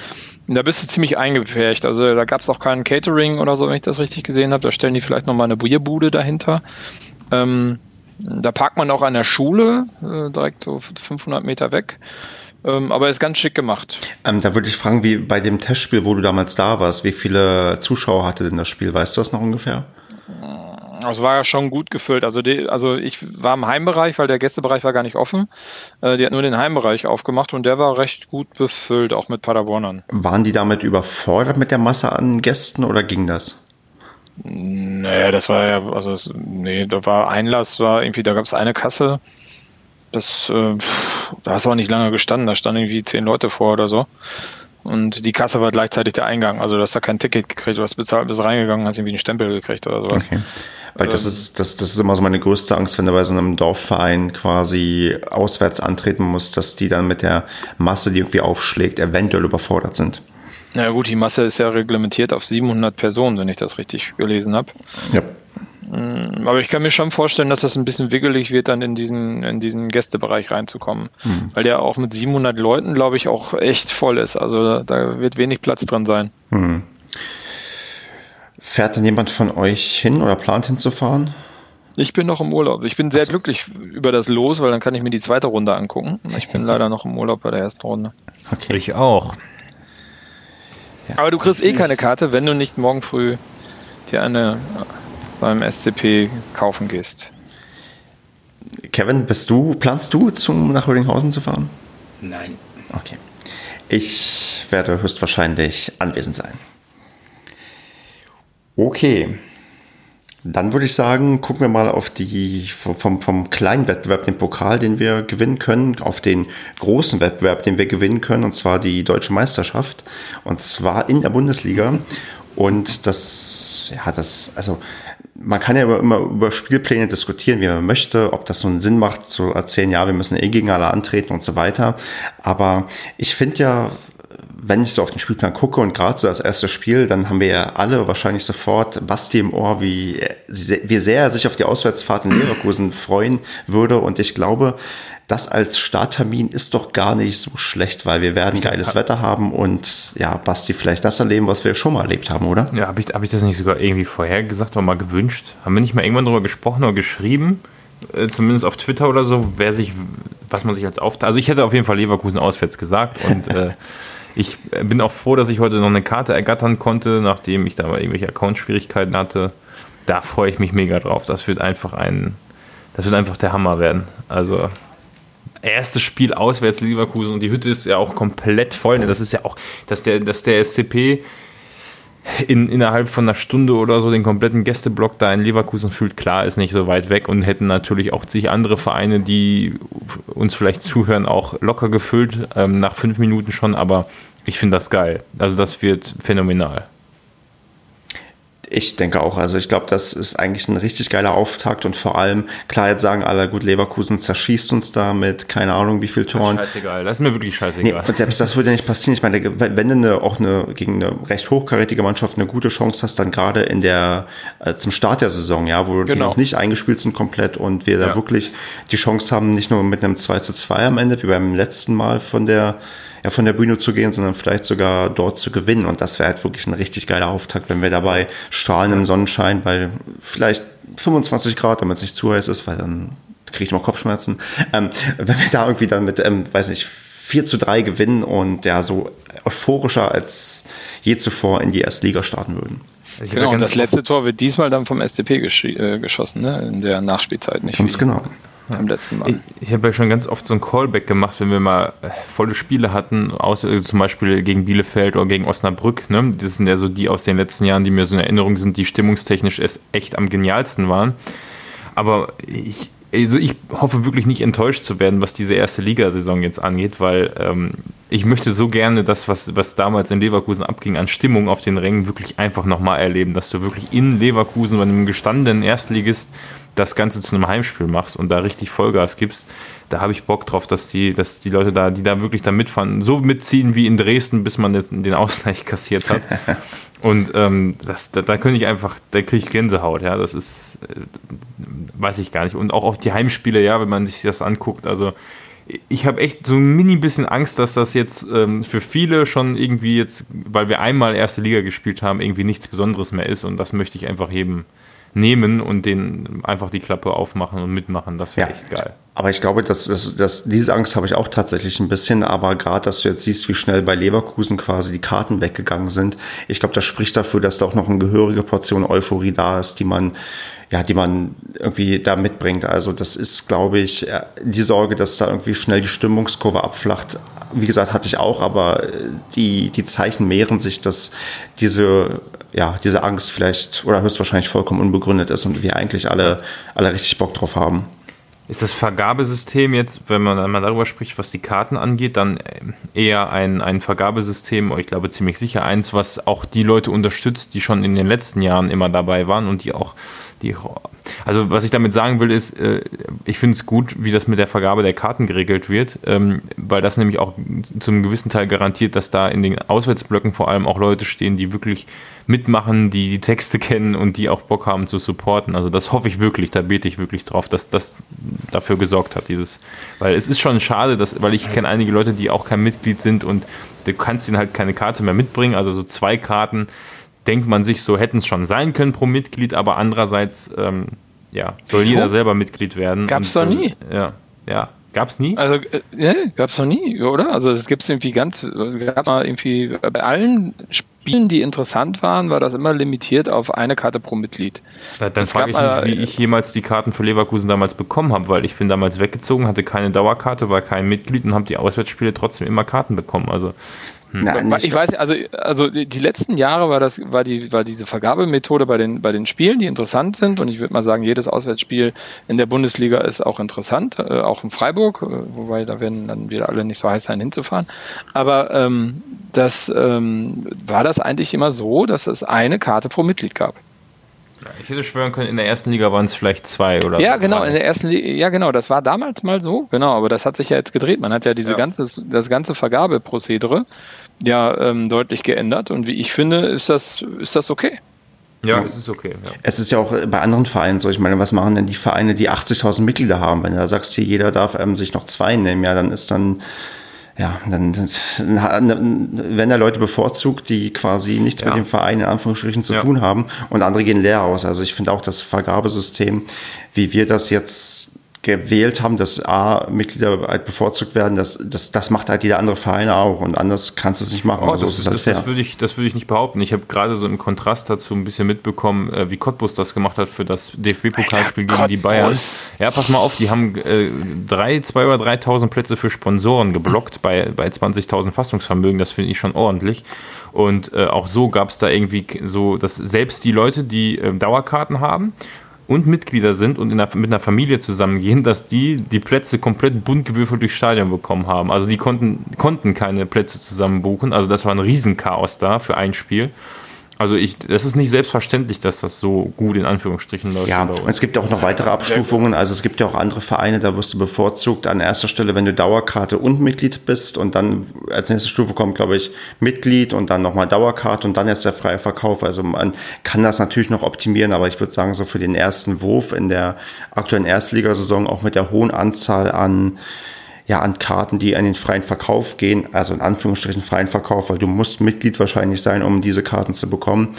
Und da bist du ziemlich eingefärcht. Also da gab es auch keinen Catering oder so, wenn ich das richtig gesehen habe. Da stellen die vielleicht nochmal eine Bierbude dahinter. Ähm, da parkt man auch an der Schule, äh, direkt so 500 Meter weg. Ähm, aber ist ganz schick gemacht. Ähm, da würde ich fragen, wie bei dem Testspiel, wo du damals da warst, wie viele Zuschauer hatte denn das Spiel? Weißt du das noch ungefähr? Es war ja schon gut gefüllt. Also, die, also ich war im Heimbereich, weil der Gästebereich war gar nicht offen. Äh, die hat nur den Heimbereich aufgemacht und der war recht gut befüllt, auch mit Paderbornern. Waren die damit überfordert mit der Masse an Gästen oder ging das? Naja, das war ja, also es, nee, da war Einlass, war irgendwie, da gab es eine Kasse. Das, äh, da hast du auch nicht lange gestanden, da standen irgendwie zehn Leute vor oder so. Und die Kasse war gleichzeitig der Eingang. Also du hast da kein Ticket gekriegt, du hast bezahlt, bist reingegangen, hast irgendwie einen Stempel gekriegt oder sowas. Okay. Weil das ähm, ist, das, das ist immer so meine größte Angst, wenn du bei so einem Dorfverein quasi auswärts antreten musst, dass die dann mit der Masse, die irgendwie aufschlägt, eventuell überfordert sind. Na ja, gut, die Masse ist ja reglementiert auf 700 Personen, wenn ich das richtig gelesen habe. Ja. Mm, aber ich kann mir schon vorstellen, dass das ein bisschen wiggelig wird, dann in diesen, in diesen Gästebereich reinzukommen. Hm. Weil der auch mit 700 Leuten, glaube ich, auch echt voll ist. Also da wird wenig Platz dran sein. Hm. Fährt denn jemand von euch hin oder plant hinzufahren? Ich bin noch im Urlaub. Ich bin sehr also. glücklich über das Los, weil dann kann ich mir die zweite Runde angucken. Ich bin leider noch im Urlaub bei der ersten Runde. Okay. Ich auch. Ja. Aber du kriegst eh keine Karte, wenn du nicht morgen früh dir eine beim SCP kaufen gehst. Kevin, bist du, planst du zum nach Rödinghausen zu fahren? Nein. Okay. Ich werde höchstwahrscheinlich anwesend sein. Okay. Dann würde ich sagen, gucken wir mal auf die vom, vom kleinen Wettbewerb, den Pokal, den wir gewinnen können, auf den großen Wettbewerb, den wir gewinnen können, und zwar die deutsche Meisterschaft. Und zwar in der Bundesliga. Und das, ja, das, also man kann ja immer über Spielpläne diskutieren, wie man möchte, ob das so einen Sinn macht, zu erzählen, ja, wir müssen eh gegen alle antreten und so weiter. Aber ich finde ja, wenn ich so auf den Spielplan gucke und gerade so das erste Spiel, dann haben wir ja alle wahrscheinlich sofort Basti im Ohr, wie, wie sehr er sich auf die Auswärtsfahrt in Leverkusen freuen würde. Und ich glaube, das als Starttermin ist doch gar nicht so schlecht, weil wir werden geiles Wetter haben und ja, Basti vielleicht das erleben, was wir schon mal erlebt haben, oder? Ja, habe ich, hab ich das nicht sogar irgendwie vorher gesagt oder mal gewünscht? Haben wir nicht mal irgendwann darüber gesprochen oder geschrieben? Äh, zumindest auf Twitter oder so, wer sich, was man sich als aufteilt. Also ich hätte auf jeden Fall Leverkusen auswärts gesagt und äh, Ich bin auch froh, dass ich heute noch eine Karte ergattern konnte, nachdem ich da mal irgendwelche Account-Schwierigkeiten hatte. Da freue ich mich mega drauf. Das wird einfach ein, das wird einfach der Hammer werden. Also erstes Spiel auswärts Leverkusen und die Hütte ist ja auch komplett voll. Das ist ja auch, dass der, dass der SCP in, innerhalb von einer Stunde oder so den kompletten Gästeblock da in Leverkusen fühlt, klar, ist nicht so weit weg und hätten natürlich auch sich andere Vereine, die uns vielleicht zuhören, auch locker gefüllt, ähm, nach fünf Minuten schon, aber ich finde das geil. Also das wird phänomenal. Ich denke auch. Also ich glaube, das ist eigentlich ein richtig geiler Auftakt und vor allem, klar, jetzt sagen alle, gut, Leverkusen zerschießt uns da mit keine Ahnung wie viel Toren. Scheißegal, das ist mir wirklich scheißegal. Nee, und selbst das würde ja nicht passieren. Ich meine, wenn du eine, auch eine, gegen eine recht hochkarätige Mannschaft eine gute Chance hast, dann gerade in der, äh, zum Start der Saison, ja, wo genau. die noch nicht eingespielt sind komplett und wir ja. da wirklich die Chance haben, nicht nur mit einem 2 zu 2 am Ende, wie beim letzten Mal von der ja, von der Bühne zu gehen, sondern vielleicht sogar dort zu gewinnen. Und das wäre halt wirklich ein richtig geiler Auftakt, wenn wir dabei strahlen im Sonnenschein bei vielleicht 25 Grad, damit es nicht zu heiß ist, weil dann kriege ich noch Kopfschmerzen. Ähm, wenn wir da irgendwie dann mit, ähm, weiß nicht, 4 zu 3 gewinnen und ja, so euphorischer als je zuvor in die erste Liga starten würden. Genau, und das letzte Tor wird diesmal dann vom SCP gesch äh, geschossen, ne? in der Nachspielzeit. Nicht Ganz genau beim letzten Mal. Ich, ich habe ja schon ganz oft so ein Callback gemacht, wenn wir mal äh, volle Spiele hatten, aus, also zum Beispiel gegen Bielefeld oder gegen Osnabrück. Ne? Das sind ja so die aus den letzten Jahren, die mir so in Erinnerung sind, die stimmungstechnisch echt am genialsten waren. Aber ich, also ich hoffe wirklich nicht enttäuscht zu werden, was diese erste Ligasaison jetzt angeht, weil ähm, ich möchte so gerne das, was, was damals in Leverkusen abging, an Stimmung auf den Rängen wirklich einfach nochmal erleben, dass du wirklich in Leverkusen bei einem gestandenen Erstligist das Ganze zu einem Heimspiel machst und da richtig Vollgas gibst, da habe ich Bock drauf, dass die, dass die Leute da, die da wirklich da mitfahren, so mitziehen wie in Dresden, bis man jetzt den Ausgleich kassiert hat. und ähm, das, da, da könnte ich einfach, da kriege ich Gänsehaut, ja, das ist, äh, weiß ich gar nicht. Und auch auf die Heimspiele, ja, wenn man sich das anguckt, also ich habe echt so ein mini bisschen Angst, dass das jetzt ähm, für viele schon irgendwie jetzt, weil wir einmal erste Liga gespielt haben, irgendwie nichts Besonderes mehr ist und das möchte ich einfach jedem nehmen und den einfach die Klappe aufmachen und mitmachen. Das wäre ja. echt geil. Aber ich glaube, dass, dass, dass diese Angst habe ich auch tatsächlich ein bisschen. Aber gerade, dass du jetzt siehst, wie schnell bei Leverkusen quasi die Karten weggegangen sind, ich glaube, das spricht dafür, dass da auch noch eine gehörige Portion Euphorie da ist, die man ja, die man irgendwie da mitbringt. Also das ist, glaube ich, die Sorge, dass da irgendwie schnell die Stimmungskurve abflacht. Wie gesagt, hatte ich auch, aber die, die Zeichen mehren sich, dass diese ja, diese Angst vielleicht oder höchstwahrscheinlich vollkommen unbegründet ist und wir eigentlich alle, alle richtig Bock drauf haben. Ist das Vergabesystem jetzt, wenn man einmal darüber spricht, was die Karten angeht, dann eher ein, ein Vergabesystem, ich glaube ziemlich sicher eins, was auch die Leute unterstützt, die schon in den letzten Jahren immer dabei waren und die auch die Also was ich damit sagen will, ist, äh, ich finde es gut, wie das mit der Vergabe der Karten geregelt wird, ähm, weil das nämlich auch zu einem gewissen Teil garantiert, dass da in den Auswärtsblöcken vor allem auch Leute stehen, die wirklich mitmachen, die die Texte kennen und die auch Bock haben zu supporten. Also das hoffe ich wirklich, da bete ich wirklich drauf, dass das dafür gesorgt hat, dieses, weil es ist schon schade, dass, weil ich kenne einige Leute, die auch kein Mitglied sind und du kannst ihnen halt keine Karte mehr mitbringen, also so zwei Karten, denkt man sich, so hätten es schon sein können pro Mitglied, aber andererseits, ähm, ja, soll Wieso? jeder selber Mitglied werden. Gab's doch nie. Ja, ja. Gab's nie? Also, äh, gab's noch nie, oder? Also, es gibt irgendwie ganz, gab mal irgendwie, bei allen Spielen, die interessant waren, war das immer limitiert auf eine Karte pro Mitglied. Na, dann frage ich mich, wie ich jemals die Karten für Leverkusen damals bekommen habe, weil ich bin damals weggezogen, hatte keine Dauerkarte, war kein Mitglied und habe die Auswärtsspiele trotzdem immer Karten bekommen. Also. Nein, ich weiß, also, also die letzten Jahre war das, war die, war diese Vergabemethode bei den, bei den Spielen, die interessant sind. Und ich würde mal sagen, jedes Auswärtsspiel in der Bundesliga ist auch interessant, äh, auch in Freiburg, äh, wobei da werden dann wieder alle nicht so heiß sein, hinzufahren. Aber ähm, das ähm, war das eigentlich immer so, dass es eine Karte pro Mitglied gab. Ich hätte schwören können, in der ersten Liga waren es vielleicht zwei oder Ja, genau, in der ersten Liga, ja genau, das war damals mal so, genau, aber das hat sich ja jetzt gedreht. Man hat ja diese ja. ganze, das ganze Vergabeprozedere ja ähm, deutlich geändert und wie ich finde, ist das, ist das okay. Ja, es ist okay. Ja. Es ist ja auch bei anderen Vereinen so. Ich meine, was machen denn die Vereine, die 80.000 Mitglieder haben? Wenn du da sagst, hier jeder darf ähm, sich noch zwei nehmen, ja, dann ist dann ja, dann werden da Leute bevorzugt, die quasi nichts ja. mit dem Verein in Anführungsstrichen zu ja. tun haben und andere gehen leer aus. Also ich finde auch das Vergabesystem, wie wir das jetzt gewählt haben, dass A, Mitglieder halt bevorzugt werden, das, das, das macht halt jeder andere Verein auch und anders kannst du es nicht machen. Oh, also das, ist halt das, das, würde ich, das würde ich nicht behaupten. Ich habe gerade so im Kontrast dazu ein bisschen mitbekommen, äh, wie Cottbus das gemacht hat für das DFB-Pokalspiel gegen die Bayern. Ja, pass mal auf, die haben äh, drei, zwei oder 3.000 Plätze für Sponsoren geblockt bei, bei 20.000 Fassungsvermögen. Das finde ich schon ordentlich. Und äh, auch so gab es da irgendwie so, dass selbst die Leute, die äh, Dauerkarten haben und Mitglieder sind und einer, mit einer Familie zusammengehen, dass die die Plätze komplett bunt gewürfelt durchs Stadion bekommen haben. Also die konnten, konnten keine Plätze zusammen buchen. Also das war ein Riesenchaos da für ein Spiel. Also ich, das ist nicht selbstverständlich, dass das so gut in Anführungsstrichen läuft. Ja, es gibt ja auch noch weitere Abstufungen. Also es gibt ja auch andere Vereine, da wirst du bevorzugt an erster Stelle, wenn du Dauerkarte und Mitglied bist und dann als nächste Stufe kommt, glaube ich, Mitglied und dann nochmal Dauerkarte und dann erst der freie Verkauf. Also man kann das natürlich noch optimieren, aber ich würde sagen, so für den ersten Wurf in der aktuellen Erstligasaison auch mit der hohen Anzahl an ja, an Karten, die an den freien Verkauf gehen, also in Anführungsstrichen freien Verkauf, weil du musst Mitglied wahrscheinlich sein, um diese Karten zu bekommen,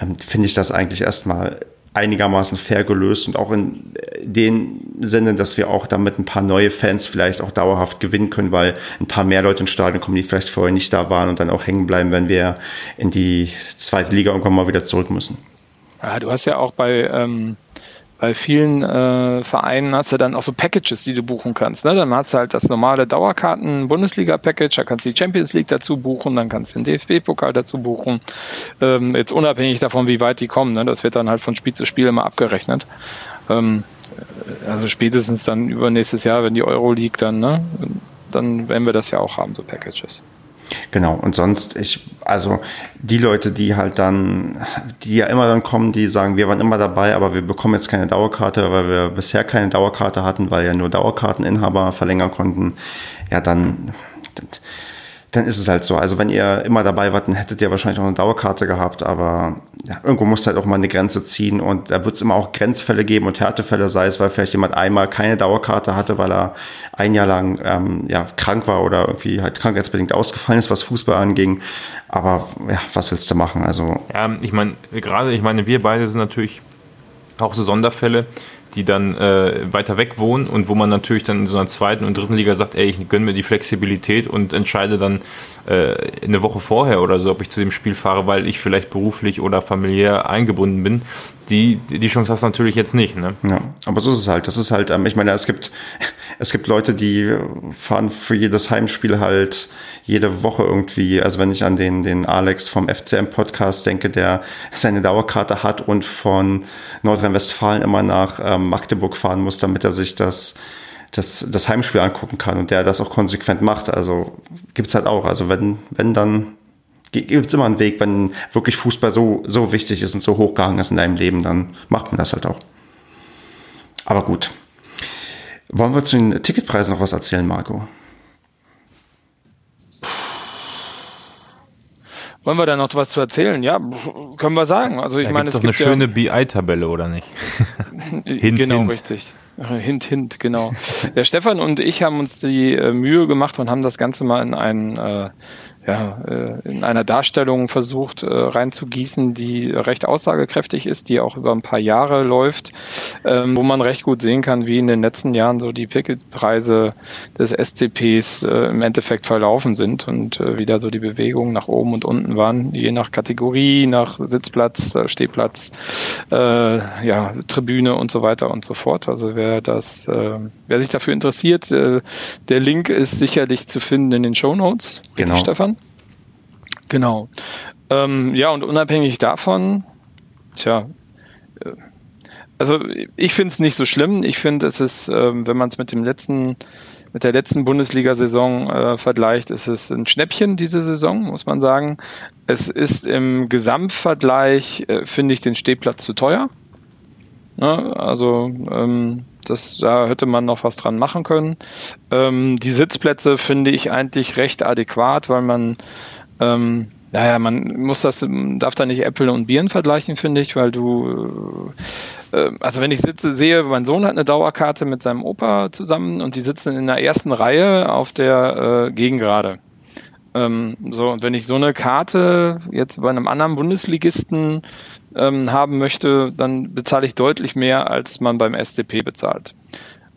ähm, finde ich das eigentlich erstmal einigermaßen fair gelöst und auch in dem Sinne, dass wir auch damit ein paar neue Fans vielleicht auch dauerhaft gewinnen können, weil ein paar mehr Leute ins Stadion kommen, die vielleicht vorher nicht da waren und dann auch hängen bleiben, wenn wir in die zweite Liga irgendwann mal wieder zurück müssen. Ja, du hast ja auch bei ähm bei vielen äh, Vereinen hast du dann auch so Packages, die du buchen kannst. Ne? Dann hast du halt das normale Dauerkarten-Bundesliga-Package, da kannst du die Champions League dazu buchen, dann kannst du den DFB-Pokal dazu buchen. Ähm, jetzt unabhängig davon, wie weit die kommen. Ne? Das wird dann halt von Spiel zu Spiel immer abgerechnet. Ähm, also spätestens dann übernächstes Jahr, wenn die Euro liegt, dann, ne? dann werden wir das ja auch haben, so Packages. Genau, und sonst, ich, also die Leute, die halt dann, die ja immer dann kommen, die sagen, wir waren immer dabei, aber wir bekommen jetzt keine Dauerkarte, weil wir bisher keine Dauerkarte hatten, weil ja nur Dauerkarteninhaber verlängern konnten, ja, dann, dann ist es halt so. Also wenn ihr immer dabei wart, dann hättet ihr wahrscheinlich auch eine Dauerkarte gehabt, aber ja, irgendwo muss halt auch mal eine Grenze ziehen und da wird es immer auch Grenzfälle geben und Härtefälle, sei es, weil vielleicht jemand einmal keine Dauerkarte hatte, weil er ein Jahr lang ähm, ja, krank war oder irgendwie halt krankheitsbedingt ausgefallen ist, was Fußball anging. Aber ja, was willst du machen? Also ja, ich meine, gerade, ich meine, wir beide sind natürlich auch so Sonderfälle die dann äh, weiter weg wohnen und wo man natürlich dann in so einer zweiten und dritten Liga sagt, ey, ich gönne mir die Flexibilität und entscheide dann äh, eine Woche vorher oder so, ob ich zu dem Spiel fahre, weil ich vielleicht beruflich oder familiär eingebunden bin. Die, die Chance hast du natürlich jetzt nicht. Ne? Ja, aber so ist es halt. Das ist halt, ähm, ich meine, es gibt, es gibt Leute, die fahren für jedes Heimspiel halt jede Woche irgendwie, also wenn ich an den, den Alex vom FCM-Podcast denke, der seine Dauerkarte hat und von Nordrhein-Westfalen immer nach ähm, Magdeburg fahren muss, damit er sich das, das, das Heimspiel angucken kann und der das auch konsequent macht. Also gibt's halt auch. Also wenn, wenn dann gibt's immer einen Weg, wenn wirklich Fußball so, so wichtig ist und so hochgehangen ist in deinem Leben, dann macht man das halt auch. Aber gut. Wollen wir zu den Ticketpreisen noch was erzählen, Marco? Wollen wir da noch was zu erzählen? Ja, können wir sagen. Also ich Da meine, gibt's es doch eine gibt schöne BI-Tabelle, oder nicht? ja, Hint, genau hint. richtig. Hint, hint, genau. Der Stefan und ich haben uns die äh, Mühe gemacht und haben das Ganze mal in einen äh, ja, äh, in einer Darstellung versucht äh, reinzugießen, die recht aussagekräftig ist, die auch über ein paar Jahre läuft, ähm, wo man recht gut sehen kann, wie in den letzten Jahren so die Ticketpreise des SCPs äh, im Endeffekt verlaufen sind und wie da so die Bewegungen nach oben und unten waren, je nach Kategorie, nach Sitzplatz, Stehplatz, ja, Tribüne und so weiter und so fort. Also wer das, äh, wer sich dafür interessiert, äh, der Link ist sicherlich zu finden in den Show Notes. Genau. Stefan? Genau. Ähm, ja, und unabhängig davon, tja, äh, also ich finde es nicht so schlimm. Ich finde, es ist, ähm, wenn man es mit dem letzten, mit der letzten Bundesliga-Saison äh, vergleicht, ist es ein Schnäppchen diese Saison, muss man sagen. Es ist im Gesamtvergleich, äh, finde ich, den Stehplatz zu teuer. Ne? Also ähm, das, da hätte man noch was dran machen können. Ähm, die Sitzplätze finde ich eigentlich recht adäquat, weil man ähm, naja, man muss das, darf da nicht Äpfel und Birnen vergleichen, finde ich, weil du, äh, also wenn ich sitze, sehe, mein Sohn hat eine Dauerkarte mit seinem Opa zusammen und die sitzen in der ersten Reihe auf der äh, Gegengrade. Ähm, so, und wenn ich so eine Karte jetzt bei einem anderen Bundesligisten ähm, haben möchte, dann bezahle ich deutlich mehr, als man beim SCP bezahlt.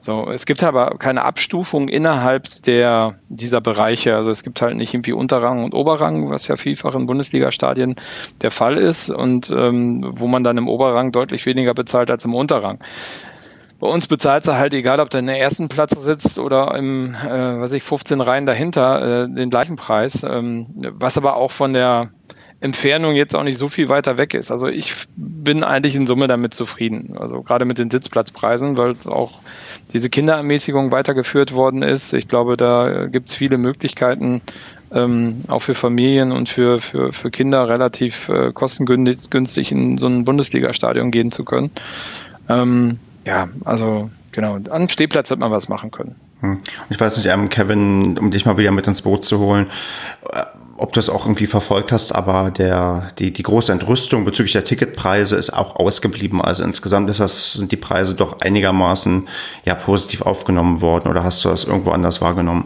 So, es gibt aber keine Abstufung innerhalb der, dieser Bereiche. Also es gibt halt nicht irgendwie Unterrang und Oberrang, was ja vielfach in Bundesliga-Stadien der Fall ist und ähm, wo man dann im Oberrang deutlich weniger bezahlt als im Unterrang. Bei uns bezahlt er halt, egal ob du in der ersten Platz sitzt oder im, äh, was ich, 15 Reihen dahinter, äh, den gleichen Preis. Ähm, was aber auch von der Entfernung jetzt auch nicht so viel weiter weg ist. Also ich bin eigentlich in Summe damit zufrieden. Also gerade mit den Sitzplatzpreisen, weil auch diese Kinderermäßigung weitergeführt worden ist. Ich glaube, da gibt es viele Möglichkeiten, ähm, auch für Familien und für, für, für Kinder relativ äh, kostengünstig in so ein Bundesliga-Stadion gehen zu können. Ähm, ja, also genau, an Stehplatz wird man was machen können. Hm. Ich weiß nicht, ähm, Kevin, um dich mal wieder mit ins Boot zu holen, äh, ob du das auch irgendwie verfolgt hast, aber der, die, die große Entrüstung bezüglich der Ticketpreise ist auch ausgeblieben. Also insgesamt ist das, sind die Preise doch einigermaßen ja, positiv aufgenommen worden oder hast du das irgendwo anders wahrgenommen?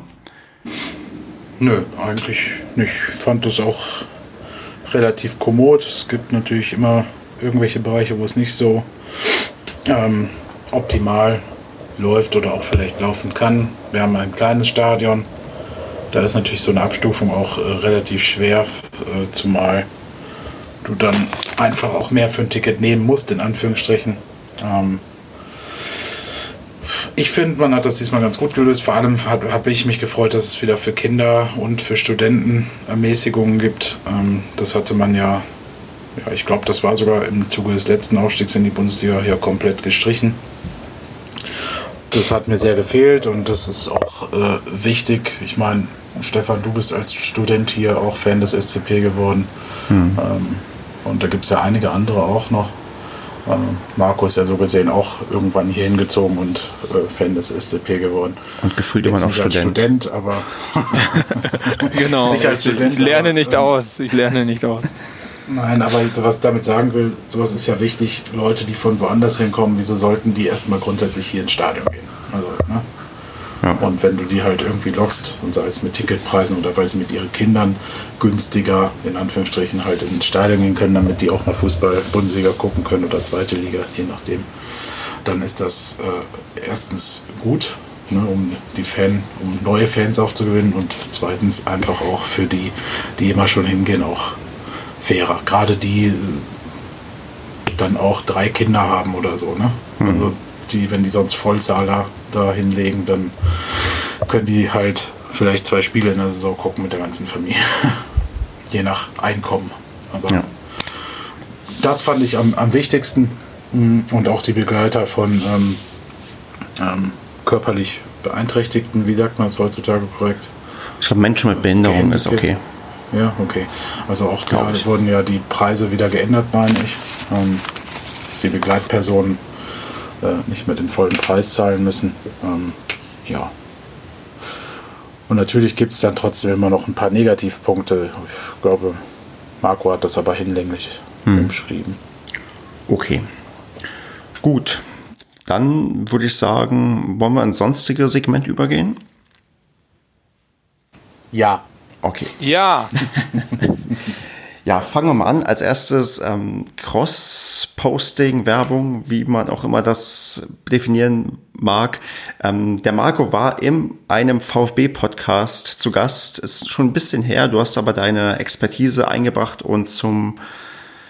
Nö, eigentlich nicht. Ich fand das auch relativ kommod. Es gibt natürlich immer irgendwelche Bereiche, wo es nicht so ähm, optimal läuft oder auch vielleicht laufen kann. Wir haben ein kleines Stadion. Da ist natürlich so eine Abstufung auch äh, relativ schwer, äh, zumal du dann einfach auch mehr für ein Ticket nehmen musst, in Anführungsstrichen. Ähm, ich finde, man hat das diesmal ganz gut gelöst. Vor allem habe ich mich gefreut, dass es wieder für Kinder und für Studenten Ermäßigungen gibt. Ähm, das hatte man ja, ja ich glaube, das war sogar im Zuge des letzten Aufstiegs in die Bundesliga hier komplett gestrichen. Das hat mir sehr gefehlt und das ist auch äh, wichtig. Ich meine, Stefan, du bist als Student hier auch Fan des SCP geworden. Ähm, und da gibt es ja einige andere auch noch. Ähm, Marco ist ja so gesehen auch irgendwann hier hingezogen und äh, Fan des SCP geworden. Und gefühlt Jetzt immer noch nicht als Student. Student, aber Genau. Nicht als Student, ich lerne aber, nicht ähm, aus. Ich lerne nicht aus. Nein, aber was ich damit sagen will, sowas ist ja wichtig. Leute, die von woanders hinkommen, wieso sollten die erstmal grundsätzlich hier ins Stadion gehen? Also, ne? Und wenn du die halt irgendwie lockst, und sei es mit Ticketpreisen oder weil sie mit ihren Kindern günstiger, in Anführungsstrichen, halt ins Stadion gehen können, damit die auch mal Fußball, Bundesliga gucken können oder zweite Liga, je nachdem, dann ist das äh, erstens gut, ne, um die Fan, um neue Fans auch zu gewinnen und zweitens einfach auch für die, die immer schon hingehen, auch fairer. Gerade die äh, dann auch drei Kinder haben oder so, ne? Also die, wenn die sonst Vollzahler da hinlegen, dann können die halt vielleicht zwei Spiele in der Saison gucken mit der ganzen Familie. Je nach Einkommen. Aber Ja. das fand ich am, am wichtigsten. Mm, Und auch die Begleiter von ähm, ähm, körperlich Beeinträchtigten, wie sagt man es heutzutage korrekt? Ich glaube, Menschen mit Behinderung ist okay. Ja, okay. Also auch da wurden ja die Preise wieder geändert, meine ich. Ähm, dass die Begleitpersonen äh, nicht mehr den vollen Preis zahlen müssen. Ähm, ja. Und natürlich gibt es dann trotzdem immer noch ein paar Negativpunkte. Ich glaube, Marco hat das aber hinlänglich hm. beschrieben. Okay. Gut. Dann würde ich sagen, wollen wir ins sonstige Segment übergehen? Ja. Okay. Ja. ja, fangen wir mal an. Als erstes ähm, Cross-Posting, Werbung, wie man auch immer das definieren mag. Ähm, der Marco war in einem VfB-Podcast zu Gast. Ist schon ein bisschen her. Du hast aber deine Expertise eingebracht und zum,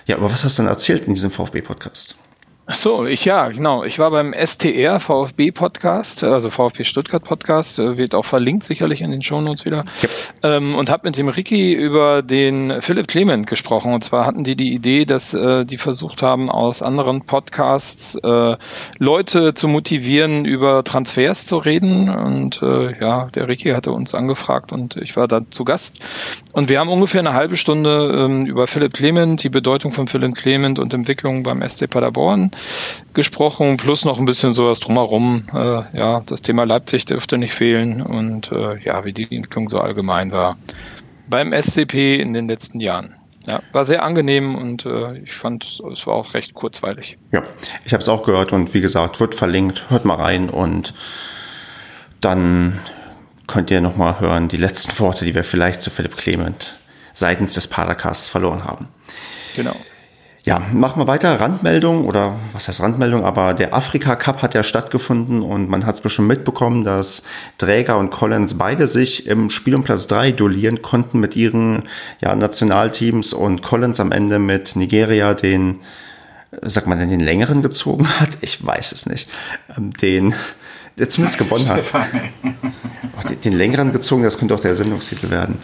ja, aber was hast du denn erzählt in diesem VfB-Podcast? Ach so, ich ja, genau. Ich war beim STR VfB Podcast, also VfB Stuttgart Podcast, äh, wird auch verlinkt sicherlich in den Shownotes wieder. Ja. Ähm, und habe mit dem Ricky über den Philipp Clement gesprochen. Und zwar hatten die die Idee, dass äh, die versucht haben, aus anderen Podcasts äh, Leute zu motivieren, über Transfers zu reden. Und äh, ja, der Ricky hatte uns angefragt und ich war da zu Gast. Und wir haben ungefähr eine halbe Stunde ähm, über Philipp Clement, die Bedeutung von Philipp Clement und Entwicklung beim SC Paderborn gesprochen, plus noch ein bisschen sowas drumherum. Äh, ja, das Thema Leipzig dürfte nicht fehlen und äh, ja, wie die Entwicklung so allgemein war beim SCP in den letzten Jahren. Ja, war sehr angenehm und äh, ich fand, es war auch recht kurzweilig. Ja, ich habe es auch gehört und wie gesagt, wird verlinkt. Hört mal rein und dann könnt ihr nochmal hören die letzten Worte, die wir vielleicht zu Philipp Clement seitens des Padercasts verloren haben. Genau. Ja, machen wir weiter. Randmeldung oder was heißt Randmeldung, aber der Afrika Cup hat ja stattgefunden und man hat es bestimmt mitbekommen, dass Träger und Collins beide sich im Spiel um Platz 3 duellieren konnten mit ihren ja, Nationalteams und Collins am Ende mit Nigeria den, man denn, den längeren gezogen hat? Ich weiß es nicht. Ähm, den, der zumindest gewonnen hat. Oh, den, den längeren gezogen, das könnte auch der Sendungstitel werden.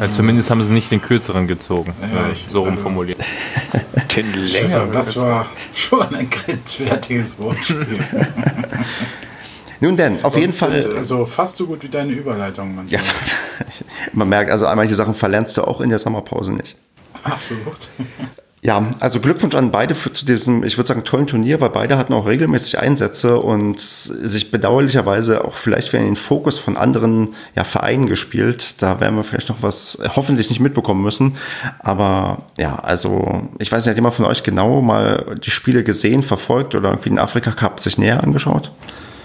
Ja, zumindest haben sie nicht den kürzeren gezogen, ja, ich, so rumformuliert. den längeren. Das war schon ein grenzwertiges Wortspiel. Nun denn, auf jeden Fall. Also fast so gut wie deine Überleitung. Man, ja, man merkt, also manche Sachen verlernst du auch in der Sommerpause nicht. Absolut. Ja, also Glückwunsch an beide für, zu diesem, ich würde sagen, tollen Turnier, weil beide hatten auch regelmäßig Einsätze und sich bedauerlicherweise auch vielleicht wieder in den Fokus von anderen ja, Vereinen gespielt. Da werden wir vielleicht noch was hoffentlich nicht mitbekommen müssen. Aber ja, also ich weiß nicht, hat jemand von euch genau mal die Spiele gesehen, verfolgt oder irgendwie den Afrika Cup sich näher angeschaut?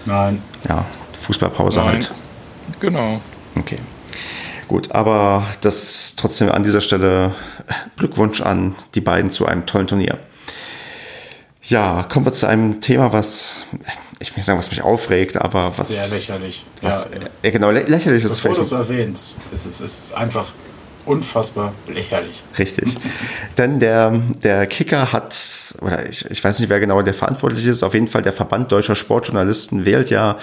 Nein. Ja, Fußballpause Nein. halt. Genau. Okay. Gut, aber das trotzdem an dieser Stelle Glückwunsch an die beiden zu einem tollen Turnier. Ja, kommen wir zu einem Thema, was ich will nicht sagen, was mich aufregt, aber was. Sehr lächerlich. Was, ja, ja. genau, lächerlich ist es vielleicht. Bevor du es erwähnst, ist es ist einfach unfassbar lächerlich. Richtig. Denn der, der Kicker hat, oder ich, ich weiß nicht, wer genau der verantwortlich ist, auf jeden Fall der Verband deutscher Sportjournalisten wählt ja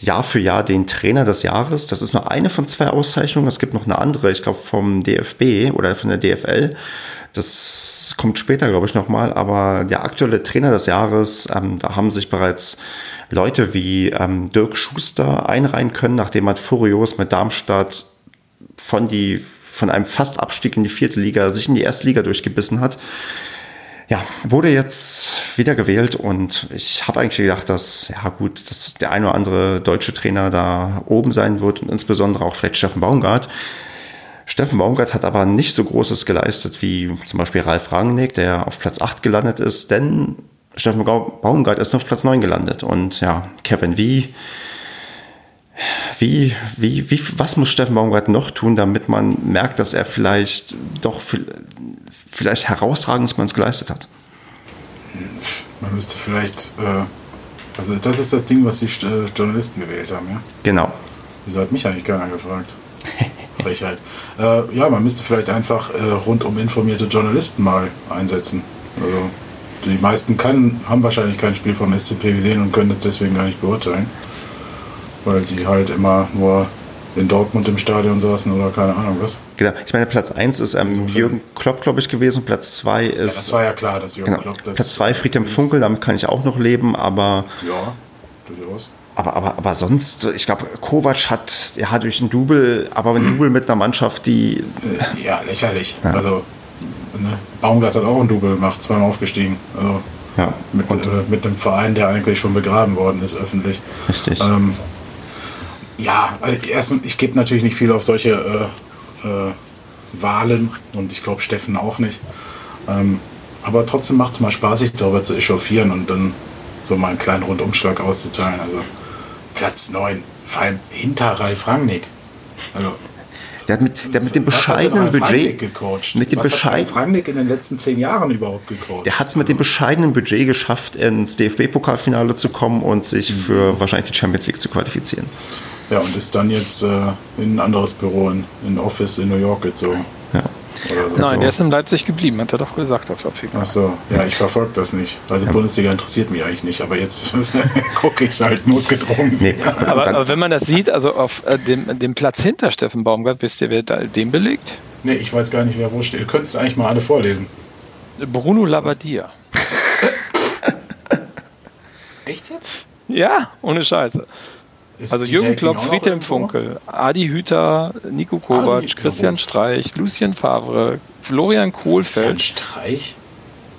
Jahr für Jahr den Trainer des Jahres. Das ist nur eine von zwei Auszeichnungen. Es gibt noch eine andere, ich glaube vom DFB oder von der DFL. Das kommt später, glaube ich, nochmal. Aber der aktuelle Trainer des Jahres, ähm, da haben sich bereits Leute wie ähm, Dirk Schuster einreihen können, nachdem man furios mit Darmstadt von die von einem Fastabstieg in die vierte Liga sich in die erste Liga durchgebissen hat. Ja, wurde jetzt wieder gewählt und ich habe eigentlich gedacht, dass, ja gut, dass der ein oder andere deutsche Trainer da oben sein wird und insbesondere auch vielleicht Steffen Baumgart. Steffen Baumgart hat aber nicht so Großes geleistet wie zum Beispiel Ralf Rangnick, der auf Platz 8 gelandet ist, denn Steffen Baumgart ist nur auf Platz 9 gelandet und ja, Kevin Wie wie, wie, wie, was muss Steffen Baumgart noch tun, damit man merkt, dass er vielleicht doch vielleicht herausragendes geleistet hat? Man müsste vielleicht, äh, also das ist das Ding, was die äh, Journalisten gewählt haben, ja? Genau. Wieso hat mich eigentlich keiner gefragt? Frechheit. Äh, ja, man müsste vielleicht einfach äh, rundum informierte Journalisten mal einsetzen. Also die meisten kann, haben wahrscheinlich kein Spiel vom SCP gesehen und können das deswegen gar nicht beurteilen weil sie halt immer nur in Dortmund im Stadion saßen oder keine Ahnung was. Genau. Ich meine, Platz 1 ist ähm, Jürgen Klopp, glaube ich, gewesen. Platz 2 ist. Ja, das war ja klar, dass Jürgen genau. Klopp das. Platz 2 Friedhelm Funkel, damit kann ich auch noch leben, aber. Ja, durchaus. Aber, aber, aber sonst, ich glaube, Kovac hat, er hat durch ein Double, aber ein Double mit einer Mannschaft, die. Äh, ja, lächerlich. Ja. Also, ne? Baumgart hat auch ein Double gemacht, zweimal aufgestiegen. Also, Ja. Mit, äh, mit einem Verein, der eigentlich schon begraben worden ist, öffentlich. Richtig. Ähm, ja, also erstens, ich gebe natürlich nicht viel auf solche äh, äh, Wahlen und ich glaube Steffen auch nicht. Ähm, aber trotzdem macht es mal Spaß, sich darüber zu echauffieren und dann so mal einen kleinen Rundumschlag auszuteilen. Also Platz 9, vor allem hinter Ralf Rangnick. Also, Der hat mit, der hat mit dem hat bescheidenen Budget, gecoacht? mit dem was hat bescheid- Ralf Rangnick in den letzten zehn Jahren überhaupt gecoacht? der hat es mit dem bescheidenen Budget geschafft, ins DFB-Pokalfinale zu kommen und sich Mhm. für wahrscheinlich die Champions League zu qualifizieren. Ja, und ist dann jetzt äh, in ein anderes Büro, in, in Office in New York gezogen. Ja. Oder so. Nein, der ist in Leipzig geblieben, hat er doch gesagt auf Afrika. Ach so, ja, ich verfolge das nicht. Also Bundesliga interessiert mich eigentlich nicht, aber jetzt gucke ich es halt notgedrungen. Nee, Aber, aber wenn man das sieht, also auf äh, dem, dem Platz hinter Steffen Baumgart, wisst ihr, wer da den belegt? Nee, ich weiß gar nicht, wer wo steht. Ihr könnt es eigentlich mal alle vorlesen. Bruno Labbadia. Echt jetzt? Ja, ohne Scheiße. Ist Also Jürgen Klopp, Friedhelm? Funkel, Adi Hüter, Nico Kovac, Adi, Christian. Streich, Lucien Favre, Florian Christian Kohlfeld. Streich?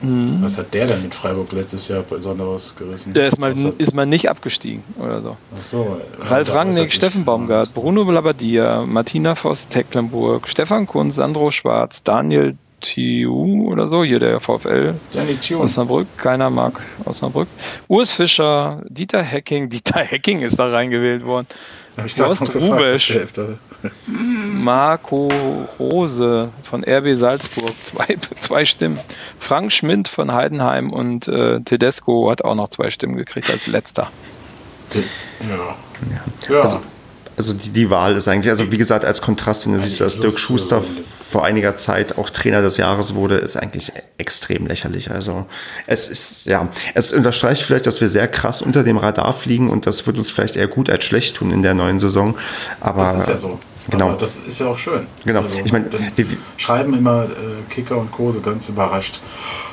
Mhm. Was hat der denn mit Freiburg letztes Jahr Besonderes gerissen? Der ist mal, ist mal nicht abgestiegen oder so. Ach so. ja, Ralf Rangnick, Steffen Baumgart, Bruno Labbadia, Martina Voss Tecklenburg, Stefan Kunz, Sandro Schwarz, Daniel Thiu oder so, hier der VfL Danny Tune. Osnabrück, keiner mag Osnabrück. Urs Fischer, Dieter Hecking, Dieter Hecking ist da reingewählt worden. Hab ich Horst Rubesch. Marco Rose von RB Salzburg, zwei, zwei Stimmen. Frank Schmidt von Heidenheim und äh, Tedesco hat auch noch zwei Stimmen gekriegt als letzter. Ja. Ja. Also, also die, die Wahl ist eigentlich, also wie gesagt, als Kontrast, wenn du siehst, dass Dirk Schuster Runde. vor einiger Zeit auch Trainer des Jahres wurde, ist eigentlich extrem lächerlich. Also es ist, ja, es unterstreicht vielleicht, dass wir sehr krass unter dem Radar fliegen und das wird uns vielleicht eher gut als schlecht tun in der neuen Saison. Aber Das ist ja so. Genau. Aber das ist ja auch schön. Genau. Ich meine, schreiben immer äh, Kicker und Co. so ganz überrascht.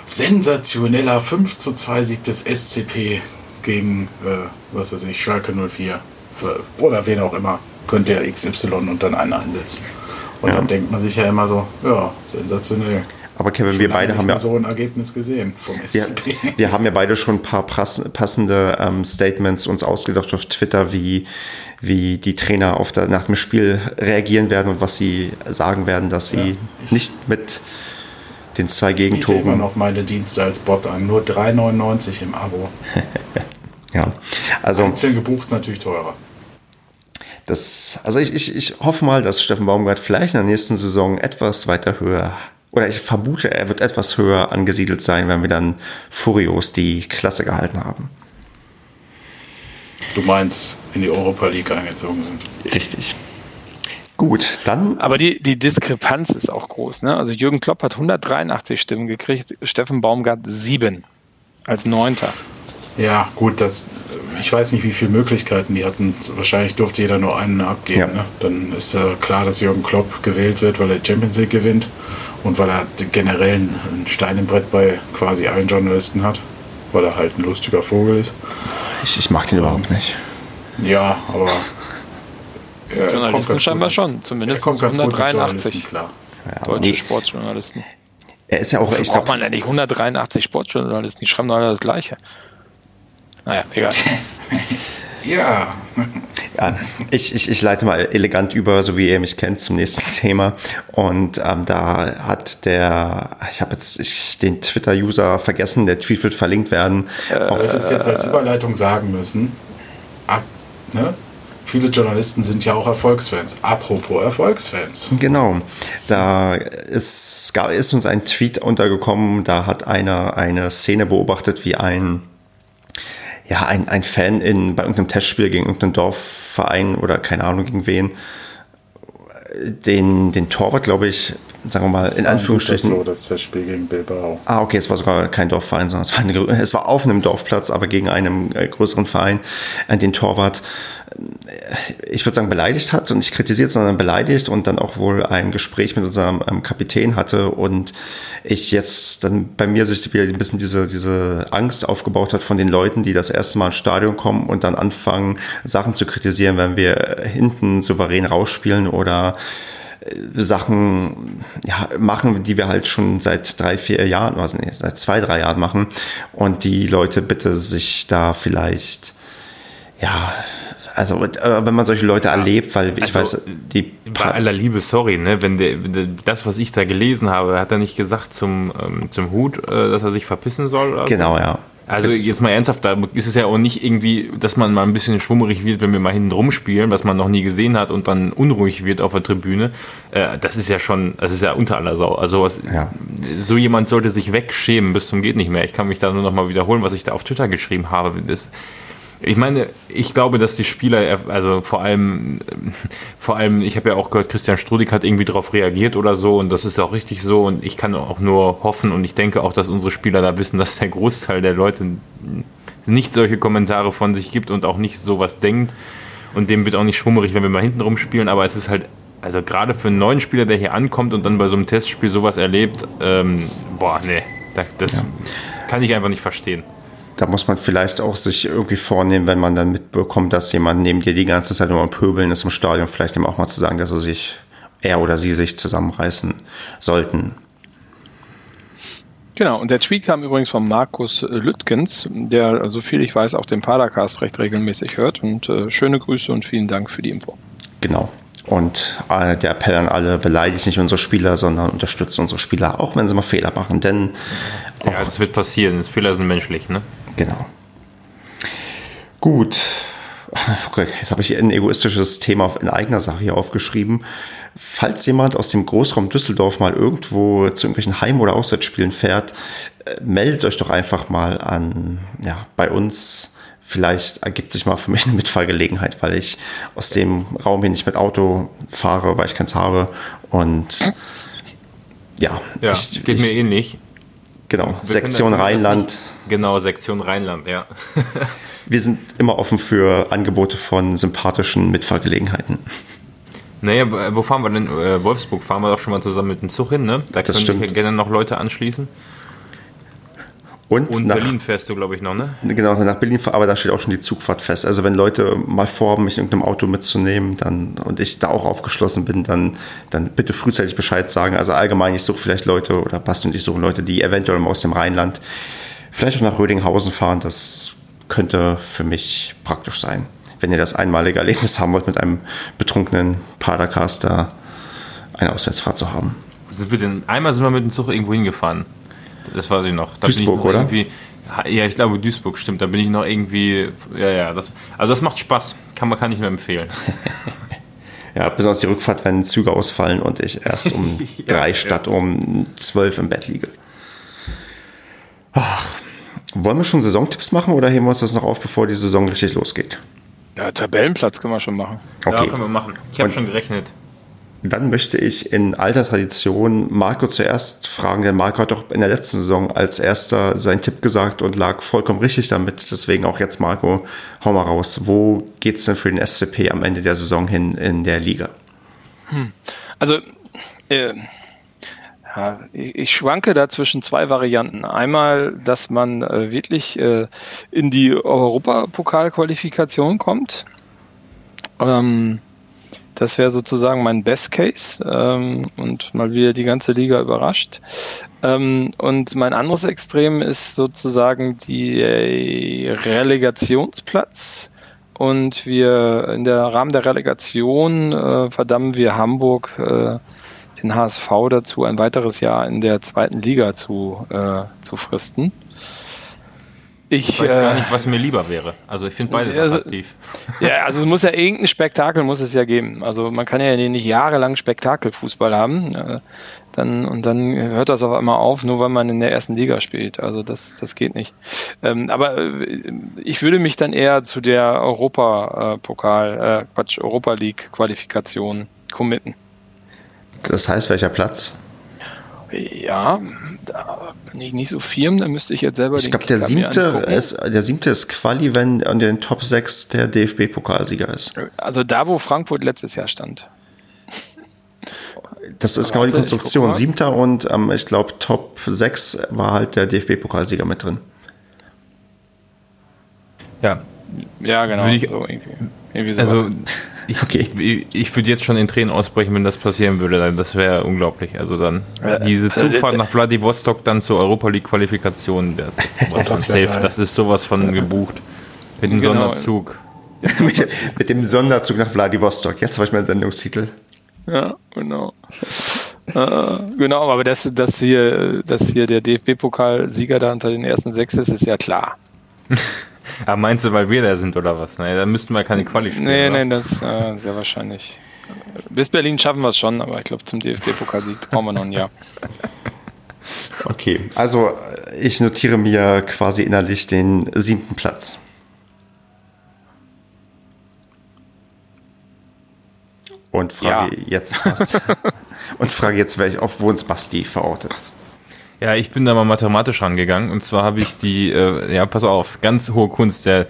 Sensationeller 5 zu 2 Sieg des SCP gegen, äh, was weiß ich, Schalke 04. Oder wen auch immer. Könnte ja XY und dann einen einsetzen. Und Ja. dann denkt man sich ja immer so, ja, sensationell. Aber Kevin, Schon wir beide haben ja so ein Ergebnis gesehen vom Wir, SCP. wir haben ja beide schon ein paar pass- passende ähm, Statements uns ausgedacht auf Twitter, wie, wie die Trainer auf der, nach dem Spiel reagieren werden und was sie sagen werden, dass sie nicht mit den zwei Ich biete immer Gegentoren. noch meine Dienste als Bot an. Nur 3,99 im Abo. Ja, also Einzeln gebucht natürlich teurer. Das, also ich, ich, ich hoffe mal, dass Steffen Baumgart vielleicht in der nächsten Saison etwas weiter höher oder ich vermute, er wird etwas höher angesiedelt sein, wenn wir dann furios die Klasse gehalten haben. Du meinst, in die Europa League eingezogen sind. Richtig. Gut, dann Aber die, die Diskrepanz ist auch groß. Ne? Also Jürgen Klopp hat 183 Stimmen gekriegt, Steffen Baumgart sieben als Neunter. Ja, gut, das, ich weiß nicht, wie viele Möglichkeiten die hatten. Wahrscheinlich durfte jeder nur einen abgeben. Ja. Ne? Dann ist äh, klar, dass Jürgen Klopp gewählt wird, weil er Champions League gewinnt und weil er generell ein Stein im Brett bei quasi allen Journalisten hat, weil er halt ein lustiger Vogel ist. ich, ich mag den überhaupt nicht. Ja, aber. er kommt Journalisten ganz scheinbar gut- schon, Er zumindest kommt ganz gut mit 183 Journalisten, klar. Ja, deutsche nee, Sportjournalisten. er ist ja auch, ich Braucht glaube, man ja nicht 183 Sportjournalisten, die schreiben doch alle das Gleiche. Naja, egal. Ja, Ja, ich, ich, ich leite mal elegant über, so wie ihr mich kennt, zum nächsten Thema. Und ähm, da hat der, ich habe jetzt ich, den Twitter-User vergessen, der Tweet wird verlinkt werden. auf, Ich hätte es jetzt als Überleitung sagen müssen. Ab, ne? Viele Journalisten sind ja auch Erfolgsfans. Apropos Erfolgsfans. Genau, da ist, ist uns ein Tweet untergekommen, da hat einer eine Szene beobachtet, wie ein ja, ein, ein Fan in, bei irgendeinem Testspiel gegen irgendeinen Dorfverein oder keine Ahnung gegen wen, den, den Torwart, glaube ich, sagen wir mal, in Anführungsstrichen, Das, das Testspiel gegen Bilbao. Ah, okay, es war sogar kein Dorfverein, sondern es war, eine, es war auf einem Dorfplatz, aber gegen einen äh, größeren Verein, äh, den Torwart, äh, ich würde sagen, beleidigt hat und nicht kritisiert, sondern beleidigt und dann auch wohl ein Gespräch mit unserem ähm, Kapitän hatte und ich jetzt dann bei mir sich wieder ein bisschen diese, diese Angst aufgebaut hat von den Leuten, die das erste Mal ins Stadion kommen und dann anfangen, Sachen zu kritisieren, wenn wir hinten souverän rausspielen oder Sachen ja, machen, die wir halt schon seit drei, vier Jahren, also nee, seit zwei, drei Jahren machen. Und die Leute bitte sich da vielleicht, ja, also äh, wenn man solche Leute erlebt, weil ich also, weiß, die bei aller Liebe, sorry, ne, wenn der, das, was ich da gelesen habe, hat er nicht gesagt zum, ähm, zum Hut, äh, dass er sich verpissen soll? Genau, ja. Also jetzt mal ernsthaft, da ist es ja auch nicht irgendwie, dass man mal ein bisschen schwummerig wird, wenn wir mal hinten rumspielen, was man noch nie gesehen hat und dann unruhig wird auf der Tribüne. Äh, das ist ja schon, das ist ja unter aller Sau. Also was, ja. so jemand sollte sich wegschämen bis zum geht nicht mehr. Ich kann mich da nur noch mal wiederholen, was ich da auf Twitter geschrieben habe. Das, ich meine, ich glaube, dass die Spieler, also vor allem, vor allem, ich habe ja auch gehört, Christian Strudik hat irgendwie darauf reagiert oder so und das ist auch richtig so und ich kann auch nur hoffen und ich denke auch, dass unsere Spieler da wissen, dass der Großteil der Leute nicht solche Kommentare von sich gibt und auch nicht sowas denkt und dem wird auch nicht schwummerig, wenn wir mal hinten rumspielen, aber es ist halt, also gerade für einen neuen Spieler, der hier ankommt und dann bei so einem Testspiel sowas erlebt, ähm, boah, nee, das, das ja. kann ich einfach nicht verstehen da muss man vielleicht auch sich irgendwie vornehmen, wenn man dann mitbekommt, dass jemand neben dir die ganze Zeit nur am Pöbeln ist im Stadion, vielleicht ihm auch mal zu sagen, dass er sich, er oder sie sich zusammenreißen sollten. Genau, und der Tweet kam übrigens von Markus Lüttgens, der, so viel ich weiß, auch den Padercast recht regelmäßig hört. Und äh, schöne Grüße und vielen Dank für die Info. Genau. Und äh, der Appell an alle, beleidigt nicht unsere Spieler, sondern unterstützt unsere Spieler, auch wenn sie mal Fehler machen. Denn ja, das wird passieren. Fehler sind menschlich, ne? Genau. Gut. Okay, jetzt habe ich ein egoistisches Thema in eigener Sache hier aufgeschrieben. Falls jemand aus dem Großraum Düsseldorf mal irgendwo zu irgendwelchen Heim- oder Auswärtsspielen fährt, äh, meldet euch doch einfach mal an, ja, bei uns. Vielleicht ergibt sich mal für mich eine Mitfahrgelegenheit, weil ich aus dem Raum hier nicht mit Auto fahre, weil ich keins habe. Und ja, ja ich, geht ich, mir ähnlich. Genau, Sektion Rheinland. Genau, Sektion Rheinland, ja. Wir sind immer offen für Angebote von sympathischen Mitfahrgelegenheiten. Naja, wo fahren wir denn? Äh, Wolfsburg fahren wir doch schon mal zusammen mit dem Zug hin, ne? Da das können sich gerne noch Leute anschließen. Und, und nach, Berlin fährst du, glaube ich, noch, ne? Genau, nach Berlin, aber da steht auch schon die Zugfahrt fest. Also wenn Leute mal vorhaben, mich in irgendeinem Auto mitzunehmen dann, und ich da auch aufgeschlossen bin, dann, dann bitte frühzeitig Bescheid sagen. Also allgemein, ich suche vielleicht Leute, oder Basti und ich suchen Leute, die eventuell aus dem Rheinland vielleicht auch nach Rödinghausen fahren. Das könnte für mich praktisch sein. Wenn ihr das einmalige Erlebnis haben wollt, mit einem betrunkenen Padercaster eine Auswärtsfahrt zu haben. Sind wir denn, einmal sind wir mit dem Zug irgendwo hingefahren. Das weiß ich noch. Da Duisburg, noch oder? Ja, ich glaube Duisburg, stimmt. Da bin ich noch irgendwie. Ja, ja. Das, also das macht Spaß. Kann man kann ich nur empfehlen. ja, besonders die Rückfahrt, wenn Züge ausfallen und ich erst um ja, drei statt ja. um zwölf im Bett liege. Ach, wollen wir schon Saisontipps machen oder heben wir uns das noch auf, bevor die Saison richtig losgeht? Ja, Tabellenplatz können wir schon machen. Okay. Ja, können wir machen. Ich habe schon gerechnet. Dann möchte ich in alter Tradition Marco zuerst fragen, denn Marco hat doch in der letzten Saison als erster seinen Tipp gesagt und lag vollkommen richtig damit. Deswegen auch jetzt, Marco, hau mal raus. Wo geht es denn für den SCP am Ende der Saison hin in der Liga? Hm. Also, äh, ja, ich schwanke da zwischen zwei Varianten. Einmal, dass man äh, wirklich äh, in die Europapokalqualifikation kommt. Ähm, das wäre sozusagen mein Best Case ähm, und mal wieder die ganze Liga überrascht. Ähm, und mein anderes Extrem ist sozusagen die Relegationsplatz. Und wir in der Rahmen der Relegation äh, verdammen wir Hamburg, äh, den HSV dazu, ein weiteres Jahr in der zweiten Liga zu, äh, zu fristen. Ich, ich weiß äh, gar nicht, was mir lieber wäre. Also ich finde beides also, attraktiv. Ja, also es muss ja irgendein Spektakel muss es ja geben. Also man kann ja nicht jahrelang Spektakelfußball haben. Äh, dann, und dann hört das auf einmal auf, nur weil man in der ersten Liga spielt. Also das, das geht nicht. Ähm, aber äh, ich würde mich dann eher zu der Europa-Pokal, äh, Quatsch, Europa League-Qualifikation committen. Das heißt, welcher Platz? Ja, da bin ich nicht so firm, da müsste ich jetzt selber Ich glaube, der siebte ist, der siebte ist Quali, wenn an den Top 6 der DFB-Pokalsieger ist. Also da, wo Frankfurt letztes Jahr stand. Das ist genau die Konstruktion. Siebter und ähm, ich glaube, Top 6 war halt der DFB-Pokalsieger mit drin. Ja. Ja, genau. Ich, so irgendwie. Irgendwie also, Ich, okay. ich, ich würde jetzt schon in Tränen ausbrechen, wenn das passieren würde. Das wäre unglaublich. Also dann diese Zugfahrt nach Vladivostok dann zur Europa League Qualifikation, das ist sowas das von safe. Das ist sowas von gebucht. Mit dem genau. Sonderzug. mit, mit, dem Sonderzug nach Vladivostok. Jetzt habe ich meinen Sendungstitel. Ja, genau. äh, genau, aber dass, dass, hier, dass hier der DFB-Pokalsieger da unter den ersten sechs ist, ist ja klar. Aber meinst du, weil wir da sind oder was? Nee, da müssten wir keine Quali spielen. Nee, oder? nee, das ist äh, sehr wahrscheinlich. Bis Berlin schaffen wir es schon, aber ich glaube, zum DFB-Pokalsieg brauchen wir noch ein Jahr. Okay, also ich notiere mir quasi innerlich den siebten Platz. Und frage ja. jetzt was. und frage jetzt, welch, auf wo uns Basti verortet. Ja, ich bin da mal mathematisch rangegangen und zwar habe ich die, äh, ja, pass auf, ganz hohe Kunst. Der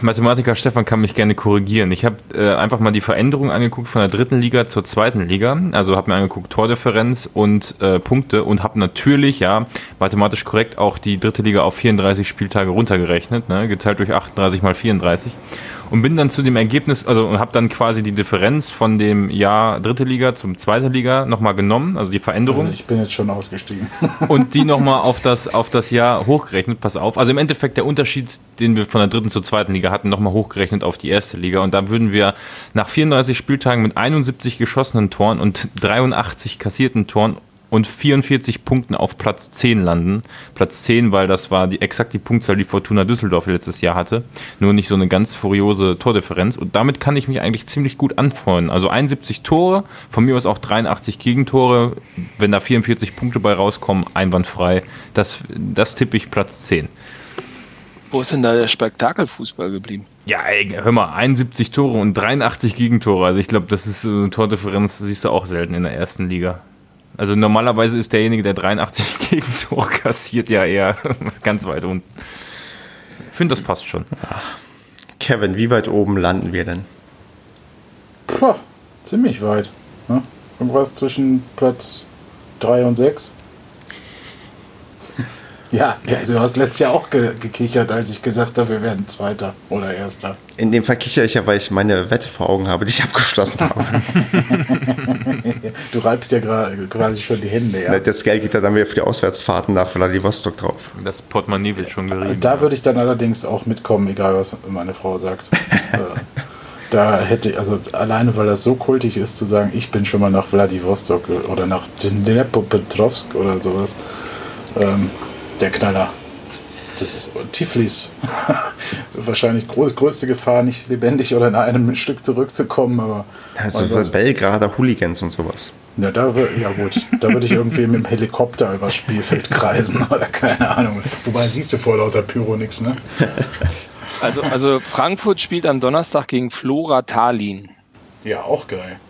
Mathematiker Stefan kann mich gerne korrigieren. Ich habe äh, einfach mal die Veränderung angeguckt von der dritten Liga zur zweiten Liga. Also habe mir angeguckt Tordifferenz und äh, Punkte und habe natürlich, ja, mathematisch korrekt auch die dritte Liga auf 34 Spieltage runtergerechnet, ne, geteilt durch 38 mal 34 und bin dann zu dem Ergebnis, also habe dann quasi die Differenz von dem Jahr dritte Liga zum zweite Liga nochmal genommen, also die Veränderung. Also ich bin jetzt schon ausgestiegen. und die nochmal auf das, auf das Jahr hochgerechnet, pass auf. Also im Endeffekt der Unterschied, den wir von der dritten zur zweiten Liga hatten, nochmal hochgerechnet auf die erste Liga. Und da würden wir nach 34 Spieltagen mit 71 geschossenen Toren und 83 kassierten Toren und 44 Punkten auf Platz 10 landen. Platz 10, weil das war die, exakt die Punktzahl, die Fortuna Düsseldorf letztes Jahr hatte. Nur nicht so eine ganz furiose Tordifferenz. Und damit kann ich mich eigentlich ziemlich gut anfreunden. Also 71 Tore, von mir aus auch 83 Gegentore. Wenn da 44 Punkte bei rauskommen, einwandfrei. Das, das tippe ich Platz 10. Wo ist denn da der Spektakelfußball geblieben? Ja, ey, hör mal, 71 Tore und 83 Gegentore. Also ich glaube, das ist eine Tordifferenz, siehst du auch selten in der ersten Liga. Also normalerweise ist derjenige, der 83 Gegentore kassiert, ja eher ganz weit unten. Ich finde, das passt schon. Kevin, wie weit oben landen wir denn? Puh, ziemlich weit. Ne? Irgendwas zwischen Platz 3 und 6. Ja, ja, du hast letztes Jahr auch ge gekichert, als ich gesagt habe, wir werden Zweiter oder Erster. In dem Fall kichere ich ja, weil ich meine Wette vor Augen habe, die ich abgeschlossen habe. du reibst ja quasi schon die Hände, ja. Das Geld geht ja dann wieder für die Auswärtsfahrten nach Vladivostok drauf. Das Portemonnaie wird schon gerieben. Da würde ich dann allerdings auch mitkommen, egal was meine Frau sagt. Äh, da hätte, also alleine weil das so kultig ist, zu sagen, ich bin schon mal nach Vladivostok oder nach Dnepropetrovsk oder sowas. Ähm, der Knaller. Das Tiflis. Wahrscheinlich groß, größte Gefahr, nicht lebendig oder in einem Stück zurückzukommen. Aber also für Belgrader Hooligans und sowas. Ja, da ja gut, da würde ich irgendwie mit dem Helikopter übers Spielfeld kreisen oder keine Ahnung. Wobei siehst du vor lauter Pyro nichts, ne? Also, also Frankfurt spielt am Donnerstag gegen Flora Tallinn. Ja, auch geil.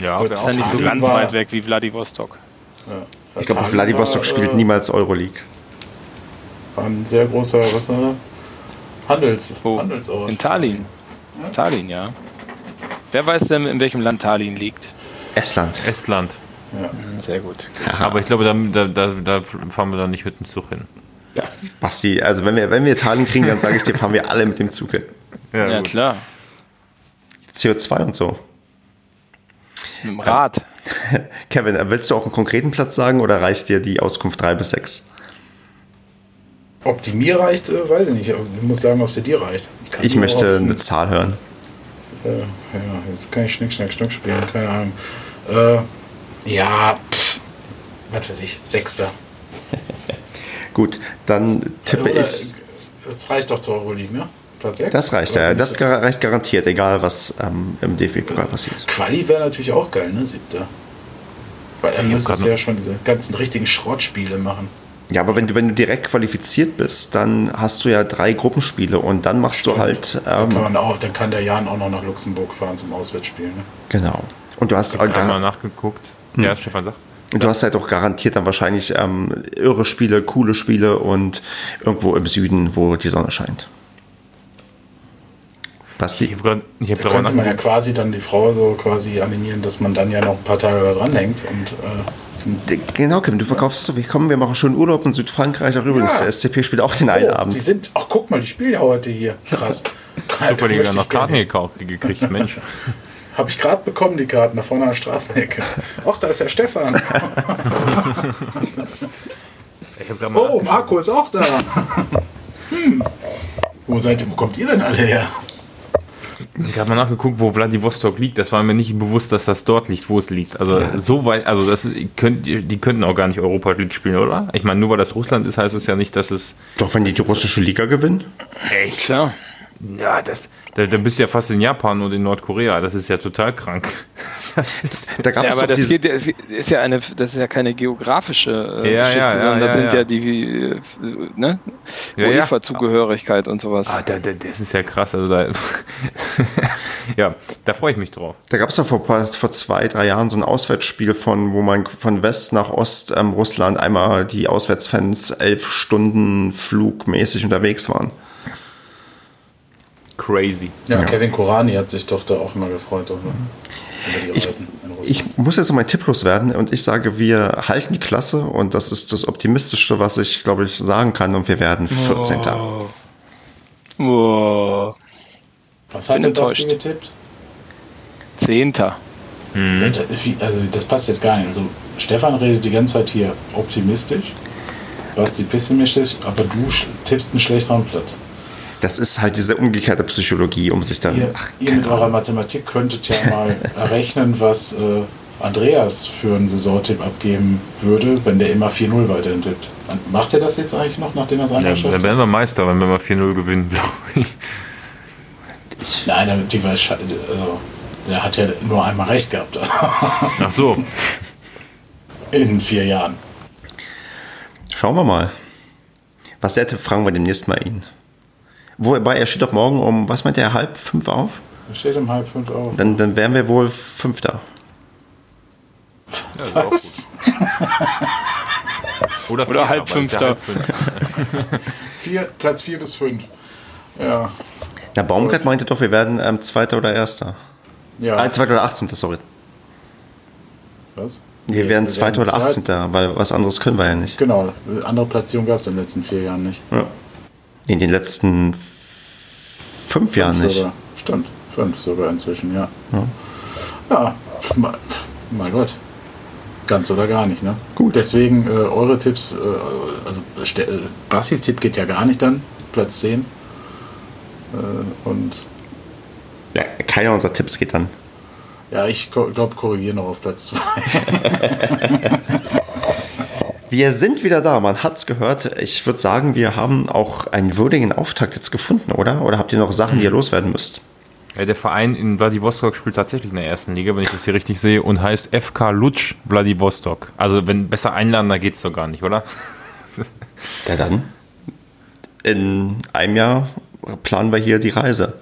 Ja, das ist ja nicht so ganz weit weg wie Vladivostok. Ja. Ich glaube, Vladivostok spielt äh, niemals Euroleague. War ein sehr großer, was war das? Handels, Wo? Handelsort. In Tallinn. Ja. Tallinn, ja. Wer weiß denn, in welchem Land Tallinn liegt? Estland. Estland. Ja. Mhm, sehr gut. Aha. Aber ich glaube, da, da, da, fahren wir dann nicht mit dem Zug hin. Ja, Basti, also wenn wir, wenn wir Tallinn kriegen, dann sage ich dir, fahren wir alle mit dem Zug hin. Ja, ja klar. CO2 und so. Mit dem Rad. Kevin, willst du auch einen konkreten Platz sagen oder reicht dir die Auskunft 3 bis 6? Ob die mir reicht, äh, weiß ich nicht. Ich muss sagen, ob sie dir reicht. Ich, ich möchte eine Zahl hören. Äh, ja, jetzt kann ich Schnick, Schnack, Schnuck spielen, keine Ahnung. Äh, ja, pff, was weiß ich, Sechster. Gut, dann tippe Oder, ich. Das reicht doch zur Euroleague, ne? Platz 6? Das reicht, ja. Das reicht garantiert, egal was ähm, im DFB-Pokal passiert. Quali wäre natürlich auch geil, ne? Siebter. Weil dann müsstest du ja schon diese ganzen richtigen Schrottspiele machen. Ja, aber wenn du, wenn du direkt qualifiziert bist, dann hast du ja drei Gruppenspiele und dann machst Stimmt. du halt. Ähm, dann, kann man auch, dann kann der Jan auch noch nach Luxemburg fahren zum Auswärtsspiel. Ne? Genau. Und du hast ich auch mal nachgeguckt. Hm. Ja, Stefan sagt. Und du hast halt auch garantiert dann wahrscheinlich ähm, irre Spiele, coole Spiele und irgendwo im Süden, wo die Sonne scheint. Basti? Ich hab grad, ich hab da könnte man ja quasi dann die Frau so quasi animieren, dass man dann ja noch ein paar Tage da dran hängt und äh, Genau, Kevin, du verkaufst so, wie kommen wir machen schon Urlaub in Südfrankreich. Auch übrigens, ja. der SCP spielt auch den einen oh, Abend. Die sind, ach guck mal, die spielen ja heute hier. Krass. zufällig noch Karten gekauft, gekriegt, Mensch. Habe ich gerade bekommen, die Karten, da vorne an der Straßenecke. Ach, da ist ja Stefan. Oh, Marco ist auch da. Hm. Wo seid ihr, wo kommt ihr denn alle her? Ich habe mal nachgeguckt, wo Vladivostok liegt. Das war mir nicht bewusst, dass das dort liegt, wo es liegt. Also so weit, also das könnt, die könnten auch gar nicht Europa League spielen, oder? Ich meine, nur weil das Russland ist, heißt es ja nicht, dass es. Doch, wenn die die russische Liga gewinnen? Echt? Klar. Ja, das, da, da bist du ja fast in Japan und in Nordkorea. Das ist ja total krank. Das ist, Da gab Ja, es aber doch das, geht, das ist ja eine, das ist ja keine geografische äh, Ja, Geschichte, ja, ja, sondern das ja, sind ja. ja, die äh, ne? Ja, ja. UEFA-Zugehörigkeit und sowas. ah, da, da, das ist ja krass. Also da, ja, da freue ich mich drauf. da gab es doch vor, vor zwei, drei Jahren so ein Auswärtsspiel von, wo man von West nach Ost ähm, Russland einmal die Auswärtsfans elf Stunden flugmäßig unterwegs waren. Crazy. Ja, Kevin Korani hat sich doch da auch immer gefreut oder? über die Reisen in Russland. Ich muss jetzt noch meinen Tipp loswerden und ich sage, wir halten die Klasse und das ist das Optimistischste, was ich, glaube ich, sagen kann und wir werden 14. Wow. Was hat denn enttäuscht. getippt? Zehnter. Wie- Also das passt jetzt gar nicht. Also Stefan redet die ganze Zeit hier optimistisch, Basti pessimistisch, aber du tippst einen schlechteren Platz. Das ist halt diese umgekehrte Psychologie, um sich dann. Ihr, ach, ihr mit eurer Mathematik könntet ja mal errechnen, was äh, Andreas für einen Saisontipp abgeben würde, wenn der immer 4-0 weiterhin tippt. Macht er das jetzt eigentlich noch, nachdem er es Ja, einmal dann schafft? werden wir Meister, wenn wir mal 4-0 gewinnen, glaube ich. Nein, der, die war also, der hat ja nur einmal recht gehabt Ach so. in vier Jahren. Schauen wir mal. Was der Tipp fragen wir demnächst mal ihn. Wobei er steht doch morgen um, was meint er, halb fünf auf? Er steht um halb fünf auf. Dann, dann wären wir wohl Fünfter. Was? Oder, Oder halb Fünfter. Vier, Platz 4 bis 5. Ja. Na, Baumgart meinte doch, wir werden ähm, Zweiter oder Erster. Ja. Ah, Zweiter oder 18. Sorry. Was? Wir Nee, werden Zweiter oder zweit- 18. Weil was anderes können wir ja nicht. Genau. Andere Platzierung gab es in den letzten vier Jahren nicht. Ja. In den letzten fünf Jahren Fünf nicht. Sogar. Stimmt. Fünf sogar inzwischen, ja. Ja, mein, mein Gott. Ganz oder gar nicht, ne? Gut. Deswegen äh, eure Tipps, äh, also äh, Bassis Tipp geht ja gar nicht dann, Platz 10. Äh, und Ja, keiner unserer Tipps geht dann. ja, ich glaube, korrigiere noch auf Platz 2. Wir sind wieder da, man hat's gehört. Ich würde sagen, wir haben auch einen würdigen Auftakt jetzt gefunden, oder? Oder habt ihr noch Sachen, die ihr loswerden müsst? Ja, der Verein in Vladivostok spielt tatsächlich in der ersten Liga, wenn ich das hier richtig sehe, und heißt FK Lutsch Vladivostok. Also wenn besser einladen, da geht's doch gar nicht, oder? Ja, dann. In einem Jahr planen wir hier die Reise.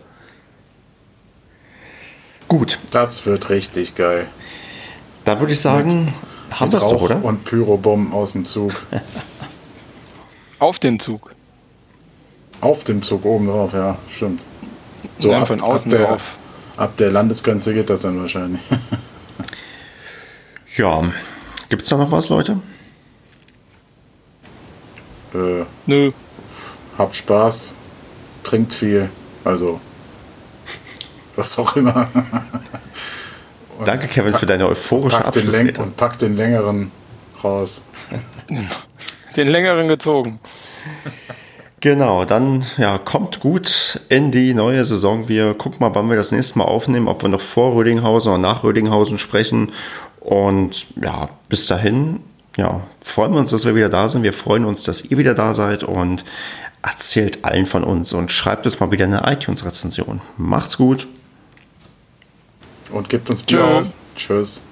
Gut, Das wird richtig geil. da würde ich sagen, haben wir doch, oder? und Pyrobomben aus dem Zug. Auf dem Zug. Auf dem Zug oben drauf, ja, stimmt. So Nein, von außen ab der, drauf. Ab der Landesgrenze geht das dann wahrscheinlich. Ja. Gibt es da noch was, Leute? äh, Nö. habt Spaß, trinkt viel, also was auch immer. Danke, Kevin, für deine euphorische Packt den, Läng Abschlussrede. und packt den längeren raus. Den längeren gezogen. Genau, dann ja, kommt gut in die neue Saison. Wir gucken mal, wann wir das nächste Mal aufnehmen, ob wir noch vor Rödinghausen oder nach Rödinghausen sprechen. Und ja, bis dahin, ja, freuen wir uns, dass wir wieder da sind. Wir freuen uns, dass ihr wieder da seid und erzählt allen von uns und schreibt uns mal wieder eine iTunes-Rezension. Macht's gut. Und gibt uns Tschö. Applaus. Tschüss.